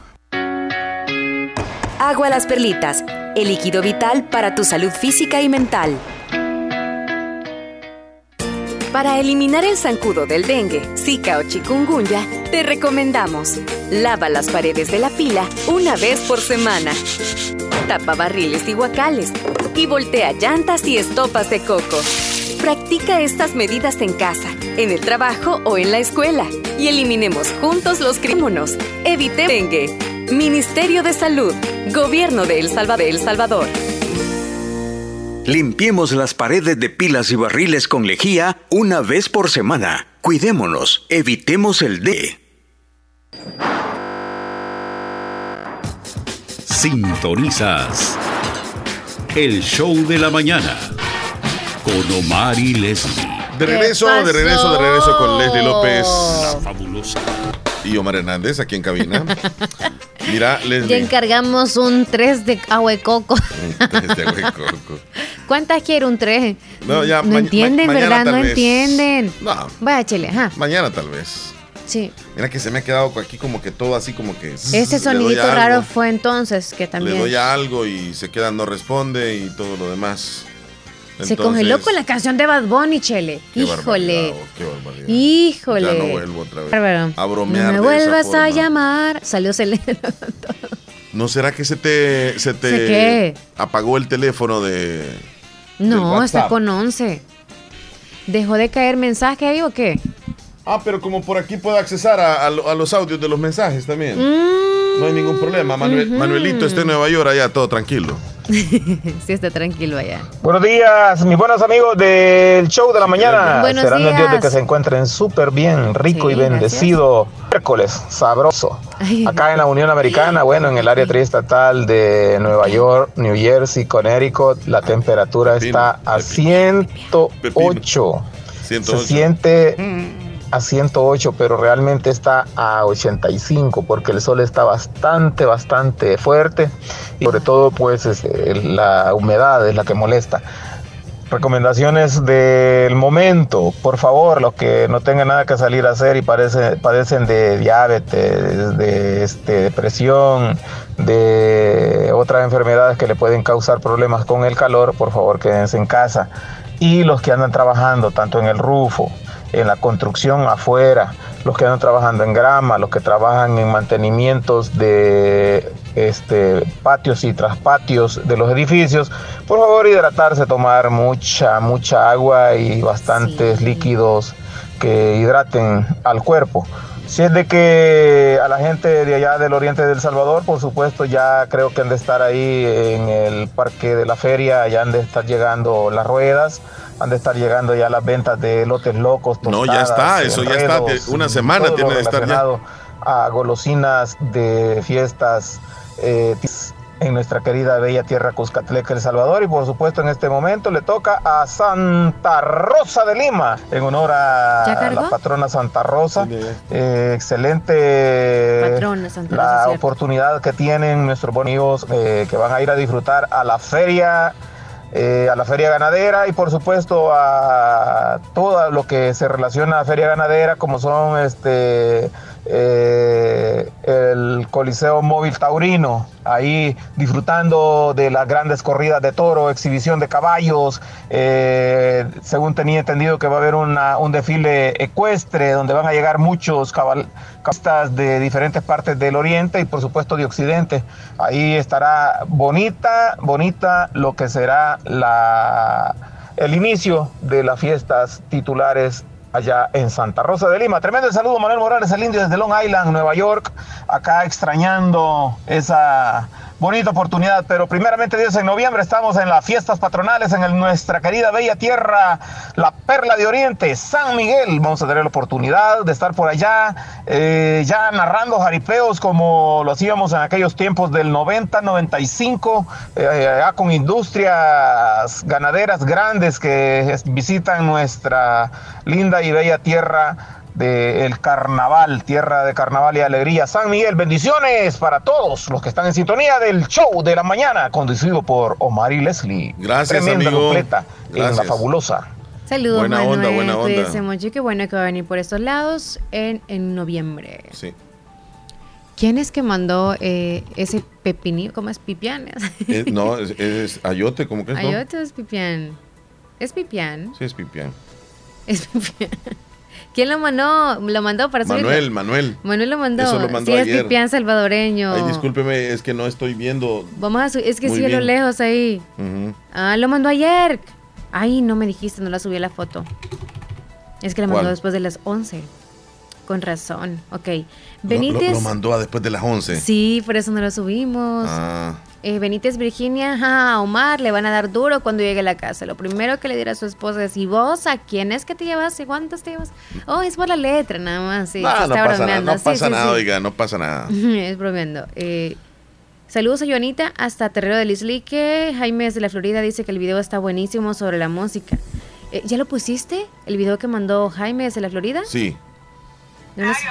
Agua Las Perlitas, el líquido vital para tu salud física y mental. Para eliminar el zancudo del dengue, zika o chikungunya, te recomendamos lava las paredes de la pila una vez por semana. Tapa barriles y guacales y voltea llantas y estopas de coco. Practica estas medidas en casa, en el trabajo o en la escuela y eliminemos juntos los crímonos. Evite dengue. Ministerio de Salud, Gobierno de El Salvador. El Salvador. Limpiemos las paredes de pilas y barriles con lejía una vez por semana. Cuidémonos, evitemos el D. Sintonizas el show de la mañana con Omar y Leslie. De regreso, de regreso, de regreso con Leslie López. La fabulosa. Y Omar Hernández aquí en cabina. Mira, Ya Leslie. encargamos un 3 de agua de coco. Güey, coco. ¿Cuántas quiere un 3? No, ya, no entienden, ma- ¿verdad? No vez. entienden. No, Vaya, chile, ajá. mañana tal vez. Sí. Mira que se me ha quedado aquí como que todo así como que... Ese le sonidito raro fue entonces que Le también doy a algo y se queda, no responde y todo lo demás. Se congeló con la canción de Bad Bunny, Chele. qué Híjole. barbaridad, oh, qué barbaridad. Híjole. Ya no vuelvo otra vez Bárbaro. a bromear No me de esa vuelvas a llamar. Salió Selena. ¿No será que se te, se te ¿Se qué? apagó el teléfono de... No, está con 11. ¿Dejó de caer mensaje ahí o qué? Ah, pero como por aquí puedo accesar a, a lo- a los audios de los mensajes también. Mm. No hay ningún problema. Manuel-. Manuelito está en Nueva York, allá todo tranquilo. sí, está tranquilo allá. Buenos días, mis buenos amigos del show de la mañana. Buenos Serán el Dios de días. que se encuentren súper bien, rico Sí, y bendecido. Miércoles, sabroso. Acá en la Unión Americana, bueno, en el área triestatal de Nueva York, New Jersey, Connecticut, la temperatura está a 108. Se 108. siente a 108, pero realmente está a 85 porque el sol está bastante, bastante fuerte y sobre todo pues este, la humedad es la que molesta. Recomendaciones del momento, por favor, los que no tengan nada que salir a hacer y parece- padecen de diabetes, de este, depresión, de otras enfermedades que le pueden causar problemas con el calor, por favor quédense en casa. Y los que andan trabajando tanto en el rufo, en la construcción afuera, los que andan trabajando en grama, los que trabajan en mantenimientos de este, patios y traspatios de los edificios, por favor hidratarse, tomar mucha, mucha agua y bastantes líquidos que hidraten al cuerpo. Si es de que a la gente de allá del oriente del Salvador, por supuesto, ya creo que han de estar ahí en el parque de la feria, ya han de estar llegando las ruedas, han de estar llegando ya las ventas de lotes locos. No, ya tostadas, está, eso ya está, una semana tiene de estar ya. A golosinas de fiestas eh, en nuestra querida bella tierra Cuscatleca, El Salvador. Y por supuesto, en este momento le toca a Santa Rosa de Lima, en honor a la patrona Santa Rosa. Eh, excelente Patrona Santa la cierto. oportunidad que tienen nuestros bonitos eh, que van a ir a disfrutar a la feria. Eh, a la feria ganadera y por supuesto a todo lo que se relaciona a feria ganadera como son este eh, el Coliseo Móvil Taurino, ahí disfrutando de las grandes corridas de toro, exhibición de caballos. eh, según tenía entendido que va a haber un desfile ecuestre donde van a llegar muchos cabal- cabalistas de diferentes partes del oriente y por supuesto de occidente. Ahí estará bonita, bonita lo que será la, el inicio de las fiestas titulares allá en Santa Rosa de Lima. Tremendo saludo, Manuel Morales, el indio desde Long Island, Nueva York, acá extrañando esa bonita oportunidad. Pero primeramente Dios, en noviembre estamos en las fiestas patronales en nuestra querida bella tierra, la Perla de Oriente, San Miguel. Vamos a tener la oportunidad de estar por allá, eh, ya narrando jaripeos como lo hacíamos en aquellos tiempos del 90, 95, eh, con industrias ganaderas grandes que visitan nuestra linda y bella tierra del carnaval, tierra de carnaval y alegría. San Miguel, bendiciones para todos los que están en sintonía del show de la mañana, conducido por Omar y Leslie. Gracias, Tremenda amigo. completa en la Gracias. fabulosa. Saludos, Buena Manuel. onda, buena onda. Mucho, qué bueno que va a venir por estos lados en, en noviembre. Sí. ¿Quién es que mandó eh, ese pepinillo? ¿Cómo es pipián? Eh, no, es, es ayote, como que es, no? Ayote o es pipián. Es pipián. Sí, es pipián. Es pipián. ¿Quién lo mandó? Lo mandó para subirlo? Manuel, Manuel. Manuel lo mandó. Eso lo mandó sí, ayer. es pipián salvadoreño. Ay, discúlpeme, es que no estoy viendo. Vamos a subir. Es que a lo lejos ahí. Ujú. Ah, lo mandó ayer. Ay, no me dijiste, no la subí a la foto. Es que la mandó ¿Cuál? después de las 11. Con razón. Ok. Lo- Benítez. Lo, lo mandó a después de las 11. Sí, por eso no lo subimos. Ah, Eh, Benítez, Virginia, a Omar le van a dar duro cuando llegue a la casa. Lo primero que le dirá a su esposa es, ¿y vos a quién es que te llevas y cuántos te llevas? Oh, es por la letra, nada más. Sí, no, se no está pasa nada, no pasa sí, nada, sí. oiga, no pasa nada. es bromeando. Eh, saludos a Joanita hasta Terrero del Islique. Jaime desde la Florida dice que el video está buenísimo sobre la música. Eh, ¿Ya lo pusiste? ¿El video que mandó Jaime desde la Florida? Sí. No lo sé.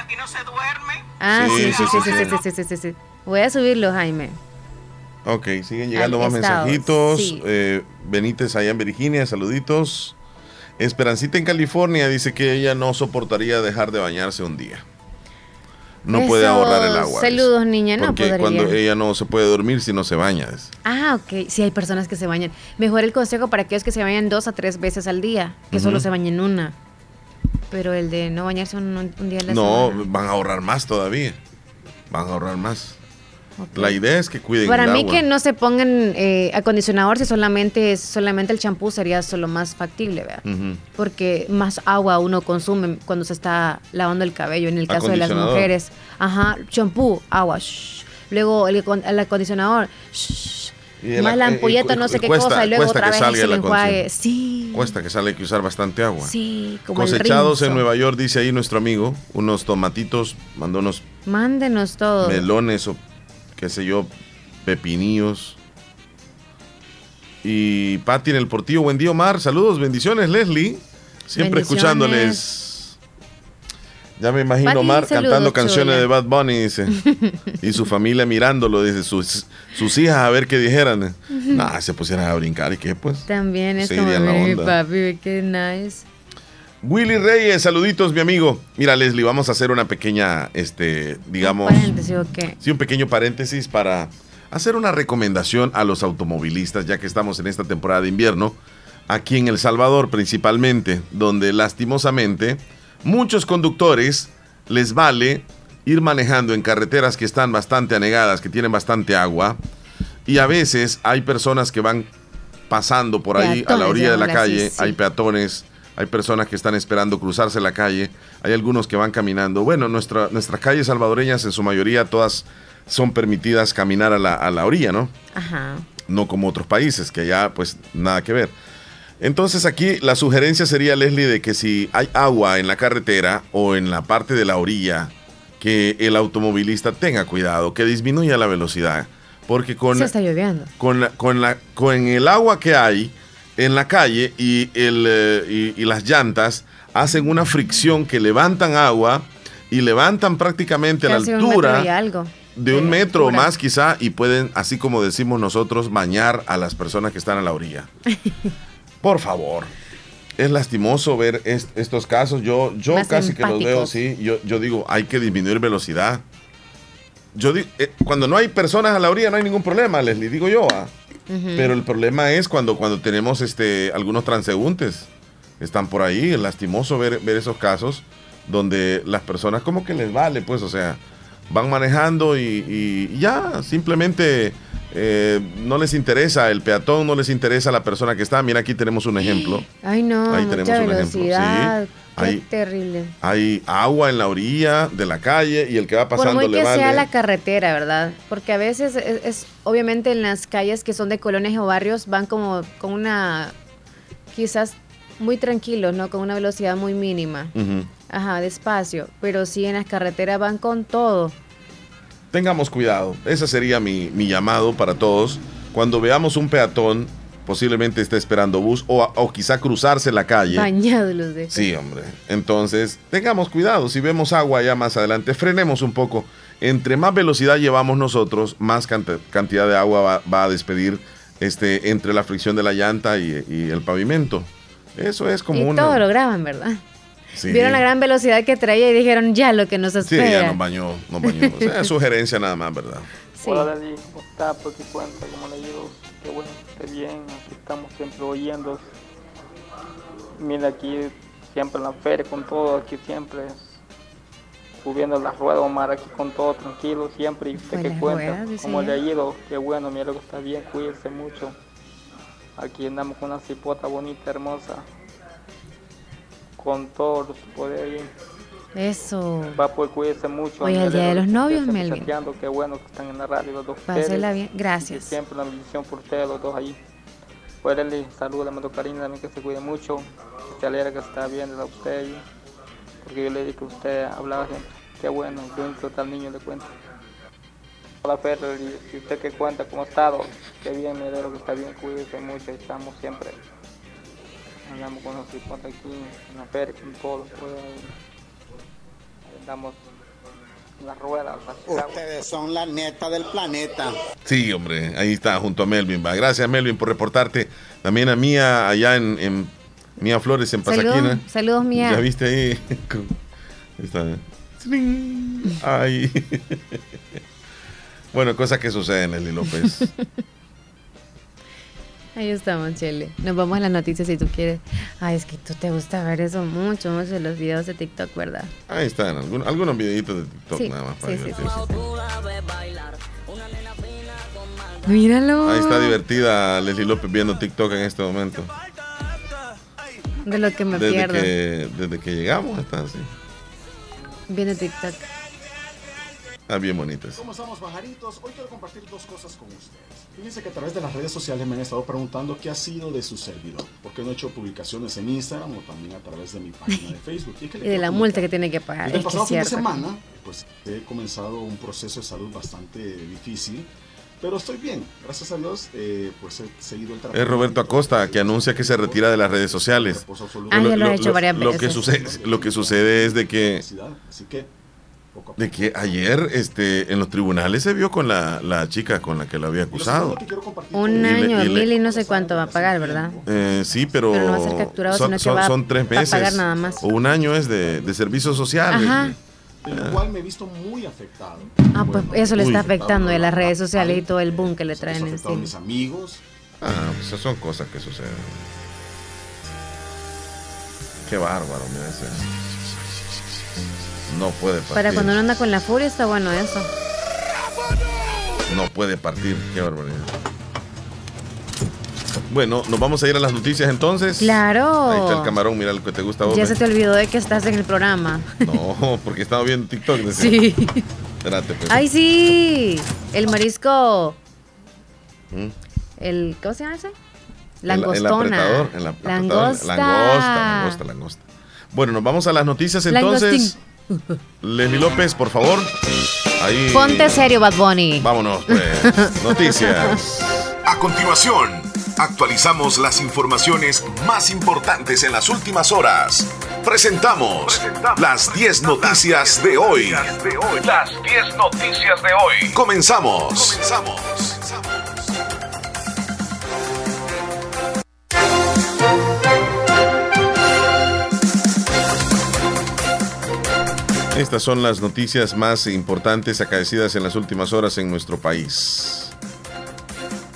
Ah, Sí, sí, sí, sí, sí, sí, sí, sí. sí, sí, sí, sí, sí. Voy a subirlo, Jaime. Ok, siguen llegando más mensajitos. sí. Eh, Benítez allá en Virginia, saluditos. Esperancita en California dice que ella no soportaría dejar de bañarse un día. No puede ahorrar el agua. Saludos, niña, no Porque podría. cuando ella no se puede dormir si no se baña. Ah, ok. Sí, hay personas que se bañan. Mejor el consejo para aquellos que se bañan dos a tres veces al día, que solo se bañen una. Pero el de no bañarse un, un día a la No, semana. van a ahorrar más todavía. Van a ahorrar más. La idea es que cuiden Para el mí agua. que no se pongan eh, acondicionador si solamente solamente el champú sería solo más factible, ¿verdad? Porque más agua uno consume cuando se está lavando el cabello, en el caso de las mujeres. Ajá, champú, agua, shh. luego el, acon- el acondicionador, shh. Y el más la eh, ampolleta, eh, no sé qué cuesta- cosa, y luego otra que vez el la enjuague. Sí, Cuesta que sale, que usar bastante agua. sí, como el Cosechados en rinzo. Nueva York, dice ahí nuestro amigo, unos tomatitos, mandó unos Mándenos todo. melones o qué sé yo, pepinillos. Y Pati en el Portillo, buen día Omar, saludos, bendiciones Leslie, siempre Bendiciones. escuchándoles. Ya me imagino Pati, Omar saludos, cantando canciones chula. de Bad Bunny, dice. y su familia mirándolo, dice, sus, sus hijas a ver qué dijeran. Nah, se pusieran a brincar y qué pues. También es como mi papi, qué nice. Willy Reyes, saluditos, mi amigo. Mira, Leslie, vamos a hacer una pequeña, este, digamos, Paréntesis, ¿o qué? sí, un pequeño paréntesis para hacer una recomendación a los automovilistas, ya que estamos en esta temporada de invierno, aquí en El Salvador principalmente, donde lastimosamente muchos conductores les vale ir manejando en carreteras que están bastante anegadas, que tienen bastante agua, y a veces hay personas que van pasando por ahí a la orilla de la así, calle, sí. hay peatones, hay personas que están esperando cruzarse la calle, hay algunos que van caminando. Bueno, nuestra, nuestras calles salvadoreñas en su mayoría todas son permitidas caminar a la, a la orilla, ¿no? Ajá. No como otros países, que ya pues nada que ver. Entonces aquí la sugerencia sería, Leslie, de que si hay agua en la carretera o en la parte de la orilla, que el automovilista tenga cuidado, que disminuya la velocidad. Porque con, Se está lloviendo. con, la- con, la, con el agua que hay en la calle y, el, eh, y, y las llantas hacen una fricción que levantan agua y levantan prácticamente a la un altura algo. de un metro o más quizá y pueden, así como decimos nosotros, bañar a las personas que están a la orilla. Por favor. es lastimoso ver est- estos casos. Yo, yo Más casi que los veo, sí. Yo, yo digo, hay que disminuir velocidad. Yo di- eh, cuando no hay personas a la orilla no hay ningún problema, Leslie, digo yo. ah. Pero el problema es cuando, cuando tenemos este, algunos transeúntes. Están por ahí. Es lastimoso ver, ver esos casos donde las personas como que les vale, pues, o sea, van manejando y, y ya simplemente eh, no les interesa el peatón, no les interesa la persona que está. Mira, aquí tenemos un ejemplo. Ay, no, Ahí mucha tenemos un ejemplo, sí. velocidad. Ahí- terrible. Hay agua en la orilla de la calle y el que va Por pasando muy le que vale. sea la carretera, ¿verdad? Porque a veces es, es- obviamente en las calles que son de colonias o barrios van como con una, quizás muy tranquilos, ¿no? Con una velocidad muy mínima. Ujú. Ajá, despacio. Pero sí en las carreteras van con todo. Tengamos cuidado. Ese sería mi, mi llamado para todos. Cuando veamos un peatón, posiblemente esté esperando bus o, o quizá cruzarse la calle. Bañados los de. Sí, hombre. Entonces, tengamos cuidado. Si vemos agua ya más adelante, frenemos un poco. Entre más velocidad llevamos nosotros, más canta- cantidad de agua va, va a despedir este, entre la fricción de la llanta y, y el pavimento. Eso es como y una... todo lo graban, ¿verdad? Sí. Vieron la gran velocidad que traía y dijeron ya lo que nos Sí, espera. ya nos bañó, nos bañó. O sea, es sugerencia nada más, ¿verdad? Sí. Hola Dali, ¿cómo está? ¿Por qué cuenta? ¿Cómo le ha ido? Qué bueno que esté bien, aquí estamos siempre oyendo. Mira aquí siempre en la feria con todo, aquí siempre subiendo las ruedas, Omar, aquí con todo tranquilo siempre. ¿Y usted Pues qué cuenta? ¿Cómo le ha ido? Qué bueno, mira que está bien, cuídese mucho. Aquí andamos con una cipota bonita, hermosa. Con todos los poderes. Eso. Va pues cuídese mucho. Hoy es el Día de los que Novios, Melvin. Qué bueno que están en la radio los dos. Bien. Gracias. Y siempre una bendición por ustedes los dos ahí. Fuérale, saludos, le mando cariño también que se cuide mucho. Que se alegra que se está viendo a usted. ahí, Porque yo le dije que usted hablaba siempre. Qué bueno, qué bonito tal niño le cuento. Hola Ferrer, y, usted qué cuenta, cómo ha estado. Qué bien, me que está bien, cuídese mucho. Estamos siempre. Andamos con los tripotes aquí en la feria, con todos los juegos. Andamos en las ruedas. Ustedes son la neta del planeta. Sí, hombre, ahí está, junto a Melvin. Va. Gracias, Melvin, por reportarte. También a Mía, allá en, en Mía Flores, en Saludos, Pasaquina. saludos, Mía. ¿Ya viste ahí? Ahí está. Ay. bueno, cosas que suceden, Eli López. Ahí estamos, Chele. Nos vamos a las noticias si tú quieres. Ay, es que tú te gusta ver eso mucho, mucho los videos de TikTok, ¿verdad? Ahí están, algunos videitos de TikTok Sí, nada más. para sí, sí. Míralo. Ahí está divertida Leslie López viendo TikTok en este momento. De lo que me Desde pierdo. que, desde que llegamos está así. Viendo TikTok. Está bien bonitas. ¿Cómo estamos, pajaritos? Hoy quiero compartir dos cosas con ustedes. Fíjense que a través de las redes sociales me han estado preguntando qué ha sido de su servidor. ¿Por qué no he hecho publicaciones en Instagram o también a través de mi página de Facebook? Y, es que Y de la multa que tiene que pagar. Desde el Es pasado es fin de semana, pues he comenzado un proceso de salud bastante difícil, pero estoy bien. Gracias a Dios, eh, pues he seguido el Es tratamiento. Roberto Acosta que anuncia que se retira de las redes sociales. Ah, ya lo ha hecho varias lo que veces. sucede, lo que sucede es de que, Así que, de que ayer este, en los tribunales se vio con la, la chica con la que lo había acusado. Un Y le- año, y mil y no sé cuánto va a pagar, ¿verdad? Eh, sí, pero, Pero no va a ser capturado, son, sino que son- va- son tres va a meses. pagar nada más. O un año es de, de servicio social. Ajá. De lo cual me he visto muy afectado. Ah, pues eso le está afectando de las redes sociales y todo el boom que le traen encima. mis amigos. Ah, pues esas son cosas que suceden. Qué bárbaro, mira ese. No puede partir. Para cuando uno anda con la furia está bueno eso. No puede partir. Qué barbaridad. Bueno, nos vamos a ir a las noticias entonces. Claro. Ahí está el camarón, mira lo que te gusta a vos. Ya ¿ves? se te olvidó de que estás en el programa. No, porque estaba viendo TikTok. decía. Sí. Espérate, pues. ¡Ay, sí! El marisco. ¿Mm? El, ¿Cómo se llama ese? Langostona. El, apretador, el apretador. Langosta. Langosta, langosta, langosta. Bueno, nos vamos a las noticias entonces. Leslie López, por favor. Ahí. Ponte serio, Bad Bunny. Vámonos, pues. Noticias. A continuación, actualizamos las informaciones más importantes en las últimas horas. Presentamos las 10 noticias de hoy. Las 10 noticias de hoy. Comenzamos. Estas son las noticias más importantes acaecidas en las últimas horas en nuestro país.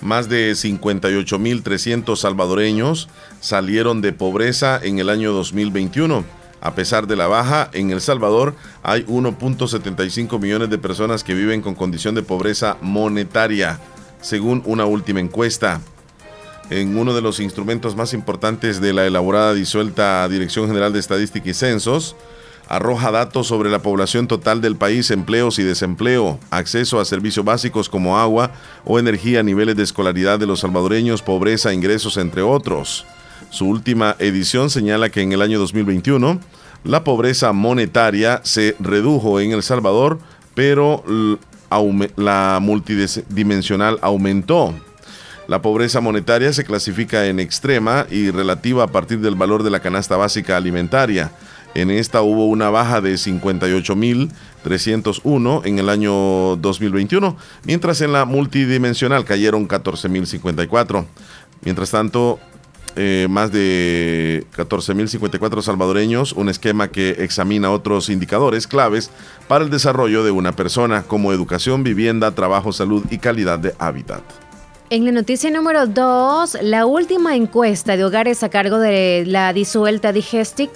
Más de 58.300 salvadoreños salieron de pobreza en el año 2021. A pesar de la baja, en El Salvador hay 1.75 millones de personas que viven con condición de pobreza monetaria, según una última encuesta. En uno de los instrumentos más importantes de la elaborada disuelta Dirección General de Estadística y Censos, arroja datos sobre la población total del país, empleos y desempleo, acceso a servicios básicos como agua o energía, niveles de escolaridad de los salvadoreños, pobreza, ingresos, entre otros. Su última edición señala que en el año 2021 la pobreza monetaria se redujo en El Salvador, pero la multidimensional aumentó. La pobreza monetaria se clasifica en extrema y relativa a partir del valor de la canasta básica alimentaria. En esta hubo una baja de 58.301 en el año 2021, mientras en la multidimensional cayeron 14.054. Mientras tanto, eh, más de 14.054 salvadoreños, un esquema que examina otros indicadores claves para el desarrollo de una persona, como educación, vivienda, trabajo, salud y calidad de hábitat. En la noticia número 2, la última encuesta de hogares a cargo de la disuelta Digestic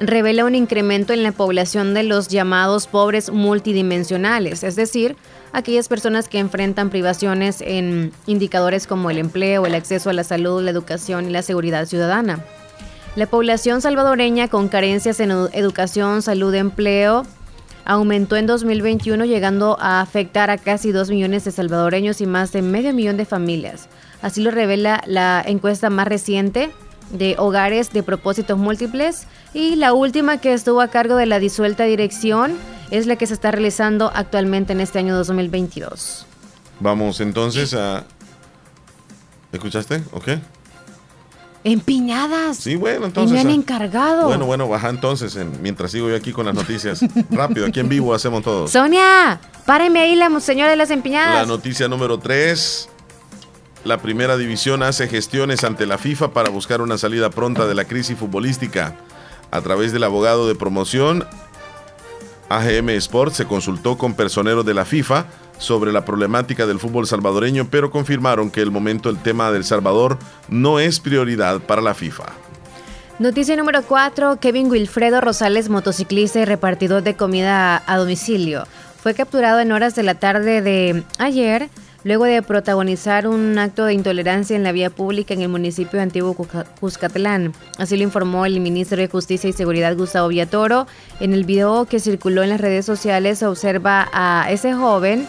revela un incremento en la población de los llamados pobres multidimensionales, es decir, aquellas personas que enfrentan privaciones en indicadores como el empleo, el acceso a la salud, la educación y la seguridad ciudadana. La población salvadoreña con carencias en educación, salud, empleo aumentó en 2021 llegando a afectar a casi 2 millones de salvadoreños y más de medio millón de familias. Así lo revela la encuesta más reciente de hogares de propósitos múltiples y la última que estuvo a cargo de la disuelta dirección es la que se está realizando actualmente en este año 2022. Vamos entonces a... ¿Escuchaste? ¿Ok? Empiñadas. Sí, bueno, entonces. me han ah, encargado. Bueno, bueno, baja entonces, mientras sigo yo aquí con las noticias. Rápido, aquí en vivo hacemos todo. Sonia, páreme ahí la señora de las empiñadas. La noticia número 3. La primera división hace gestiones ante la FIFA para buscar una salida pronta de la crisis futbolística. A través del abogado de promoción, AGM Sport se consultó con personeros de la FIFA sobre la problemática del fútbol salvadoreño, pero confirmaron que el momento el tema del Salvador no es prioridad para la FIFA. Noticia número 4. Kevin Wilfredo Rosales, motociclista y repartidor de comida a domicilio, fue capturado en horas de la tarde de ayer luego de protagonizar un acto de intolerancia en la vía pública en el municipio de Antiguo Cuscatlán. Así lo informó el ministro de Justicia y Seguridad Gustavo Villatoro. En el video que circuló en las redes sociales se observa a ese joven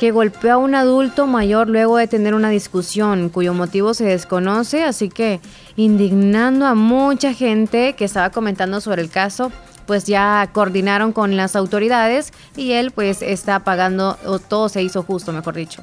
que golpeó a un adulto mayor luego de tener una discusión cuyo motivo se desconoce, así que indignando a mucha gente que estaba comentando sobre el caso, pues ya coordinaron con las autoridades y él pues está pagando, o todo se hizo justo, mejor dicho.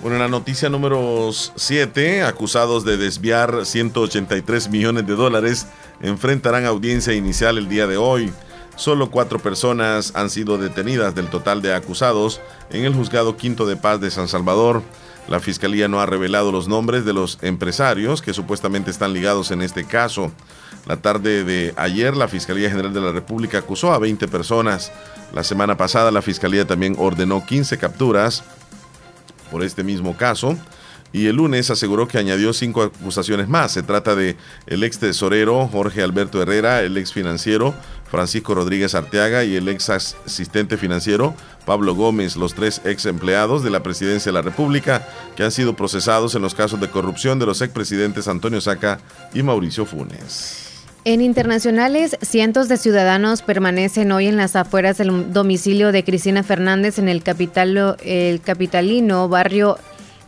Bueno, en la noticia número 7, acusados de desviar 183 millones de dólares enfrentarán audiencia inicial el día de hoy. Solo cuatro personas han sido detenidas del total de acusados en el juzgado quinto de paz de San Salvador. La fiscalía no ha revelado los nombres de los empresarios que supuestamente están ligados en este caso. La tarde de ayer, la Fiscalía General de la República acusó a 20 personas. La semana pasada, la Fiscalía también ordenó 15 capturas por este mismo caso. Y el lunes aseguró que añadió cinco acusaciones más. Se trata de el ex tesorero Jorge Alberto Herrera, el ex financiero Francisco Rodríguez Arteaga y el ex asistente financiero Pablo Gómez, los tres ex empleados de la Presidencia de la República que han sido procesados en los casos de corrupción de los expresidentes Antonio Saca y Mauricio Funes. En internacionales, cientos de ciudadanos permanecen hoy en las afueras del domicilio de Cristina Fernández en el, capital, el capitalino barrio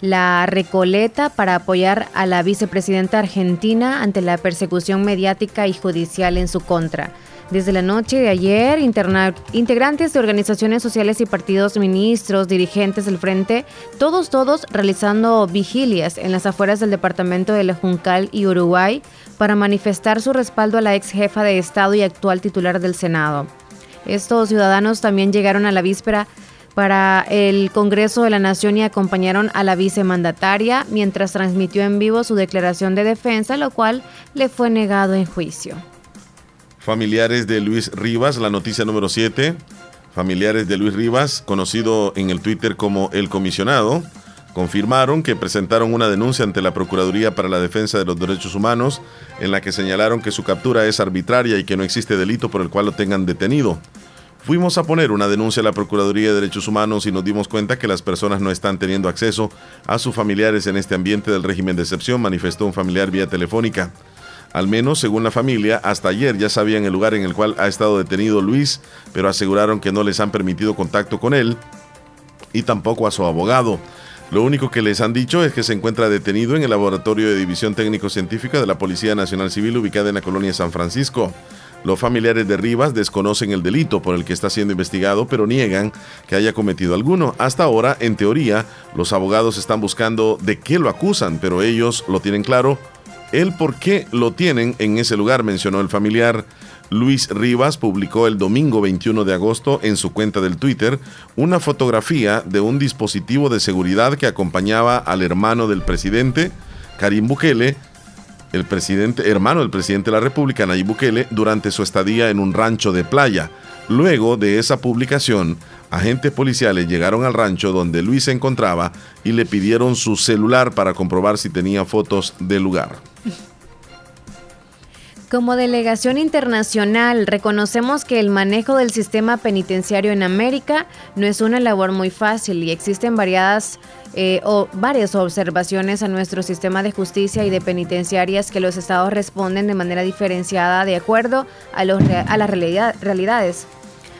La Recoleta para apoyar a la vicepresidenta argentina ante la persecución mediática y judicial en su contra. Desde la noche de ayer, integrantes de organizaciones sociales y partidos, ministros, dirigentes del frente, todos, todos realizando vigilias en las afueras del departamento de La Juncal y Uruguay para manifestar su respaldo a la ex jefa de Estado y actual titular del Senado. Estos ciudadanos también llegaron a la víspera para el Congreso de la Nación y acompañaron a la vicemandataria mientras transmitió en vivo su declaración de defensa, lo cual le fue negado en juicio. Familiares de Luis Rivas, la noticia número 7. Familiares de Luis Rivas, conocido en el Twitter como El Comisionado, confirmaron que presentaron una denuncia ante la Procuraduría para la Defensa de los Derechos Humanos en la que señalaron que su captura es arbitraria y que no existe delito por el cual lo tengan detenido. Fuimos a poner una denuncia a la Procuraduría de Derechos Humanos y nos dimos cuenta que las personas no están teniendo acceso a sus familiares en este ambiente del régimen de excepción, manifestó un familiar vía telefónica. Al menos, según la familia, hasta ayer ya sabían el lugar en el cual ha estado detenido Luis, pero aseguraron que no les han permitido contacto con él y tampoco a su abogado. Lo único que les han dicho es que se encuentra detenido en el Laboratorio de División Técnico-Científica de la Policía Nacional Civil ubicada en la colonia San Francisco. Los familiares de Rivas desconocen el delito por el que está siendo investigado, pero niegan que haya cometido alguno. Hasta ahora, en teoría, los abogados están buscando de qué lo acusan, pero ellos lo tienen claro. El por qué lo tienen en ese lugar, mencionó el familiar. Luis Rivas publicó el domingo 21 de agosto en su cuenta del Twitter una fotografía de un dispositivo de seguridad que acompañaba al hermano del presidente, Karim Bukele, el presidente, hermano del presidente de la República, Nayib Bukele, durante su estadía en un rancho de playa. Luego de esa publicación, agentes policiales llegaron al rancho donde Luis se encontraba y le pidieron su celular para comprobar si tenía fotos del lugar. Como delegación internacional, reconocemos que el manejo del sistema penitenciario en América no es una labor muy fácil y existen variadas eh, o varias observaciones a nuestro sistema de justicia y de penitenciarias que los estados responden de manera diferenciada de acuerdo a, los, a las realidad, realidades.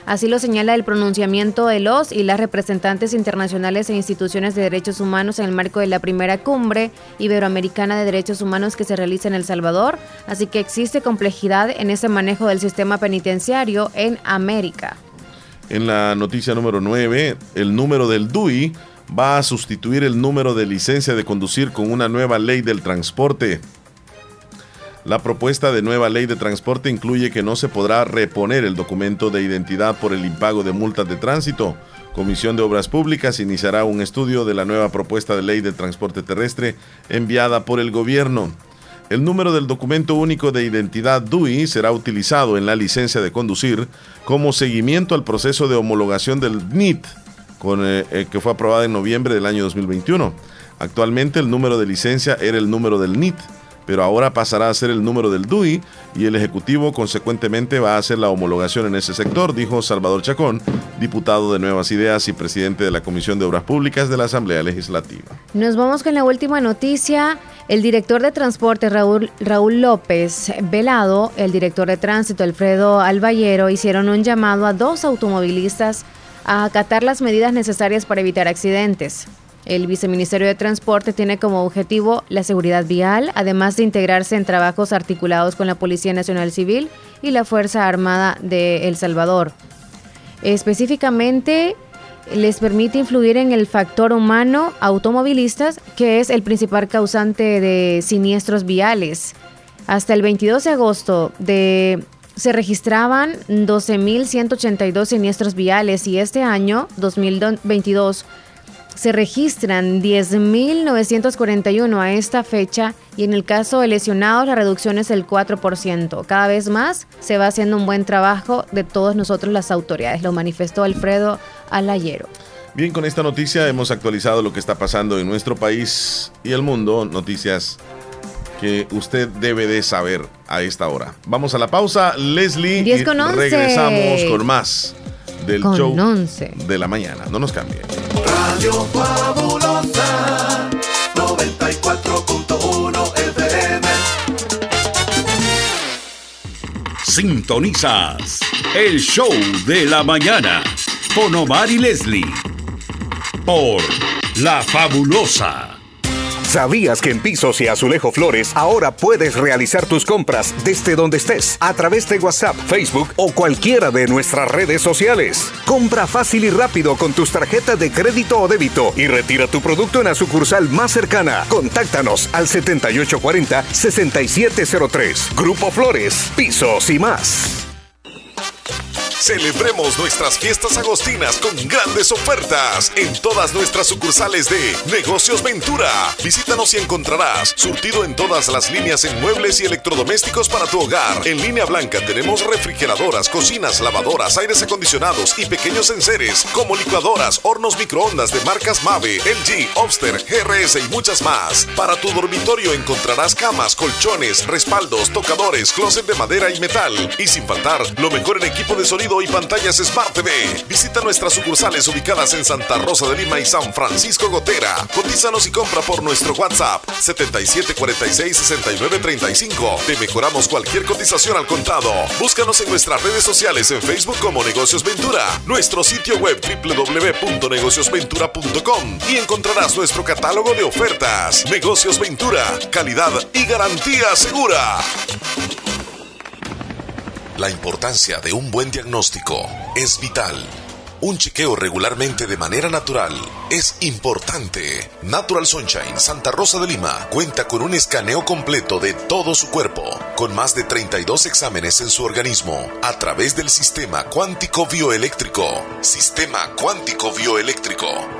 Así lo señala el pronunciamiento de los y las representantes internacionales e instituciones de derechos humanos en el marco de la primera cumbre iberoamericana de derechos humanos que se realiza en El Salvador. Así que existe complejidad en ese manejo del sistema penitenciario en América. En la noticia número 9, el número del DUI va a sustituir el número de licencia de conducir con una nueva ley del transporte. La propuesta de nueva ley de transporte incluye que no se podrá reponer el documento de identidad por el impago de multas de tránsito. Comisión de Obras Públicas iniciará un estudio de la nueva propuesta de ley de transporte terrestre enviada por el gobierno. El número del documento único de identidad DUI será utilizado en la licencia de conducir como seguimiento al proceso de homologación del NIT, eh, eh, que fue aprobada en noviembre del año 2021. Actualmente el número de licencia era el número del NIT pero ahora pasará a ser el número del DUI y el Ejecutivo consecuentemente va a hacer la homologación en ese sector, dijo Salvador Chacón, diputado de Nuevas Ideas y presidente de la Comisión de Obras Públicas de la Asamblea Legislativa. Nos vamos con la última noticia. El director de transporte Raúl, López Velado, el director de tránsito Alfredo Albayero hicieron un llamado a dos automovilistas a acatar las medidas necesarias para evitar accidentes. El Viceministerio de Transporte tiene como objetivo la seguridad vial, además de integrarse en trabajos articulados con la Policía Nacional Civil y la Fuerza Armada de El Salvador. Específicamente, les permite influir en el factor humano automovilistas, que es el principal causante de siniestros viales. Hasta el 22 de agosto de se registraban 12.182 siniestros viales y este año, 2022, se registran 10.941 a esta fecha y en el caso de lesionados la reducción es el 4%. Cada vez más se va haciendo un buen trabajo de todos nosotros las autoridades, lo manifestó Alfredo Alayero. Bien, con esta noticia hemos actualizado lo que está pasando en nuestro país y el mundo, noticias que usted debe de saber a esta hora. Vamos a la pausa, Leslie, y regresamos con más del show de la mañana. No nos cambie. Radio Fabulosa 94.1 FM. Sintonizas el show de la mañana con Omar y Leslie por La Fabulosa ¿Sabías que en Pisos y Azulejo Flores ahora puedes realizar tus compras desde donde estés a través de WhatsApp, Facebook o cualquiera de nuestras redes sociales? Compra fácil y rápido con tus tarjetas de crédito o débito y retira tu producto en la sucursal más cercana. Contáctanos al 7840-6703. Grupo Flores, Pisos y más. Celebremos nuestras fiestas agostinas con grandes ofertas en todas nuestras sucursales de Negocios Ventura. Visítanos y encontrarás surtido en todas las líneas en muebles y electrodomésticos para tu hogar. En línea blanca tenemos refrigeradoras, cocinas, lavadoras, aires acondicionados y pequeños enseres como licuadoras, hornos microondas de marcas Mave, LG, Obster, GRS y muchas más. Para tu dormitorio encontrarás camas, colchones, respaldos, tocadores, closet de madera y metal. Y sin faltar, lo mejor en equipo de sonido y pantallas Smart TV. Visita nuestras sucursales ubicadas en Santa Rosa de Lima y San Francisco Gotera. Cotízanos y compra por nuestro WhatsApp 77466935. Te mejoramos cualquier cotización al contado. Búscanos en nuestras redes sociales en Facebook como Negocios Ventura, nuestro sitio web www.negociosventura.com y encontrarás nuestro catálogo de ofertas. Negocios Ventura, calidad y garantía segura. La importancia de un buen diagnóstico es vital. Un chequeo regularmente de manera natural es importante. Natural Sunshine Santa Rosa de Lima cuenta con un escaneo completo de todo su cuerpo, con más de 32 exámenes en su organismo, a través del sistema cuántico bioeléctrico. Sistema cuántico bioeléctrico.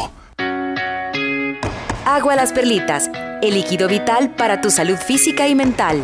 Agua Las Perlitas, el líquido vital para tu salud física y mental.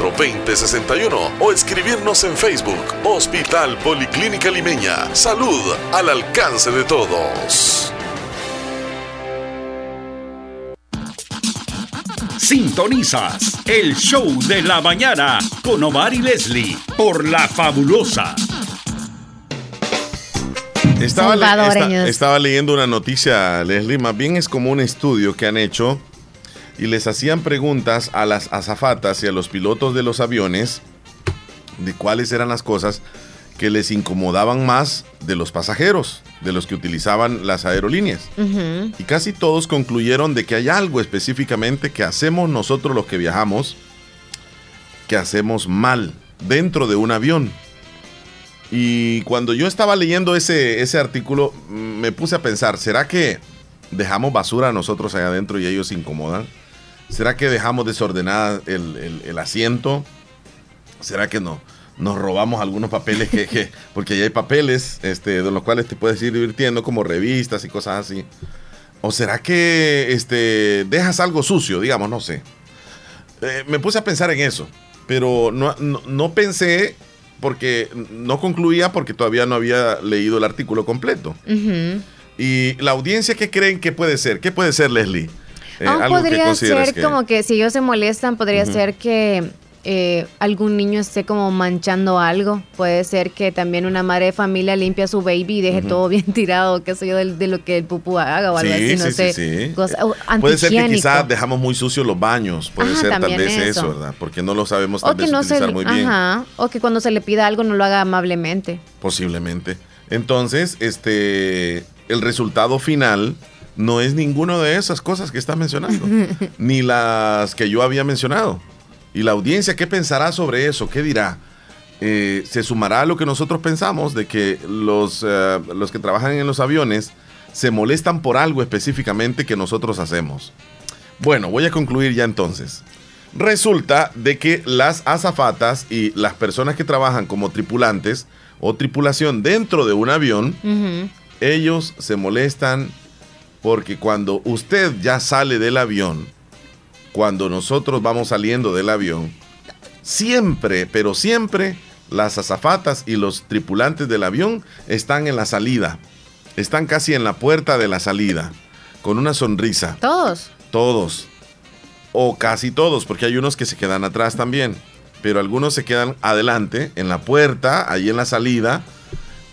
2061 o escribirnos en Facebook Hospital Policlínica Limeña. Salud al alcance de todos. Sintonizas el show de la mañana con Omar y Leslie por La Fabulosa. Estaba, le- Salvadoreños. esta- estaba leyendo una noticia, Leslie, más bien es como un estudio que han hecho y les hacían preguntas a las azafatas y a los pilotos de los aviones de cuáles eran las cosas que les incomodaban más de los pasajeros, de los que utilizaban las aerolíneas. Y casi todos concluyeron de que hay algo específicamente que hacemos nosotros los que viajamos, que hacemos mal dentro de un avión. Y cuando yo estaba leyendo ese, ese artículo, mm, me puse a pensar, ¿será que dejamos basura nosotros allá adentro y ellos se incomodan? ¿Será que dejamos desordenada el, el- el asiento? ¿Será que no? Nos robamos algunos papeles que, que- porque ya hay papeles este, de los cuales te puedes ir divirtiendo, como revistas y cosas así. ¿O será que este, dejas algo sucio, digamos, no sé? Eh, me puse a pensar en eso, pero no, no, no pensé porque no concluía porque todavía no había leído el artículo completo. Y la audiencia, ¿qué creen que puede ser? ¿Qué puede ser, Leslie? Eh, Aún algo podría ser que- como que si ellos se molestan, podría ser que eh, algún niño esté como manchando algo. Puede ser que también una madre de familia limpia a su baby y deje todo bien tirado, qué sé yo, de, de lo que el pupú haga o algo Sí, así, no sí, sé. sí. Cosa- o Puede ser que quizás dejamos muy sucios los baños. Puede ser tal vez eso. eso. ¿verdad? Porque no lo sabemos tal O que vez no se, utilizar muy bien. ajá, o que cuando se le pida algo no lo haga amablemente. Posiblemente. Entonces, este, el resultado final no es ninguno de esas cosas que estás mencionando, ni las que yo había mencionado. Y la audiencia, ¿qué pensará sobre eso? ¿Qué dirá? Eh, ¿Se sumará a lo que nosotros pensamos de que los, eh, los que trabajan en los aviones se molestan por algo específicamente que nosotros hacemos? Bueno, voy a concluir ya entonces. Resulta de que las azafatas y las personas que trabajan como tripulantes o tripulación dentro de un avión, ellos se molestan porque cuando usted ya sale del avión, cuando nosotros vamos saliendo del avión, siempre, pero siempre, las azafatas y los tripulantes del avión están en la salida, están casi en la puerta de la salida, con una sonrisa. Todos. Todos. O casi todos, porque hay unos que se quedan atrás también. Pero algunos se quedan adelante, en la puerta, ahí en la salida.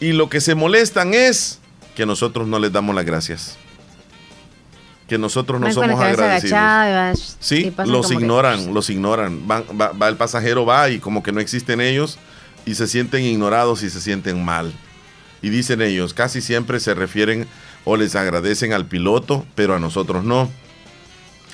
Y lo que se molestan es que nosotros no les damos las gracias. Que nosotros no somos agradecidos. Sí, los que- ignoran, los ignoran. Van- va, va el pasajero, va y como que no existen ellos y se sienten ignorados y se sienten mal. Y dicen ellos, casi siempre se refieren o les agradecen al piloto, pero a nosotros no.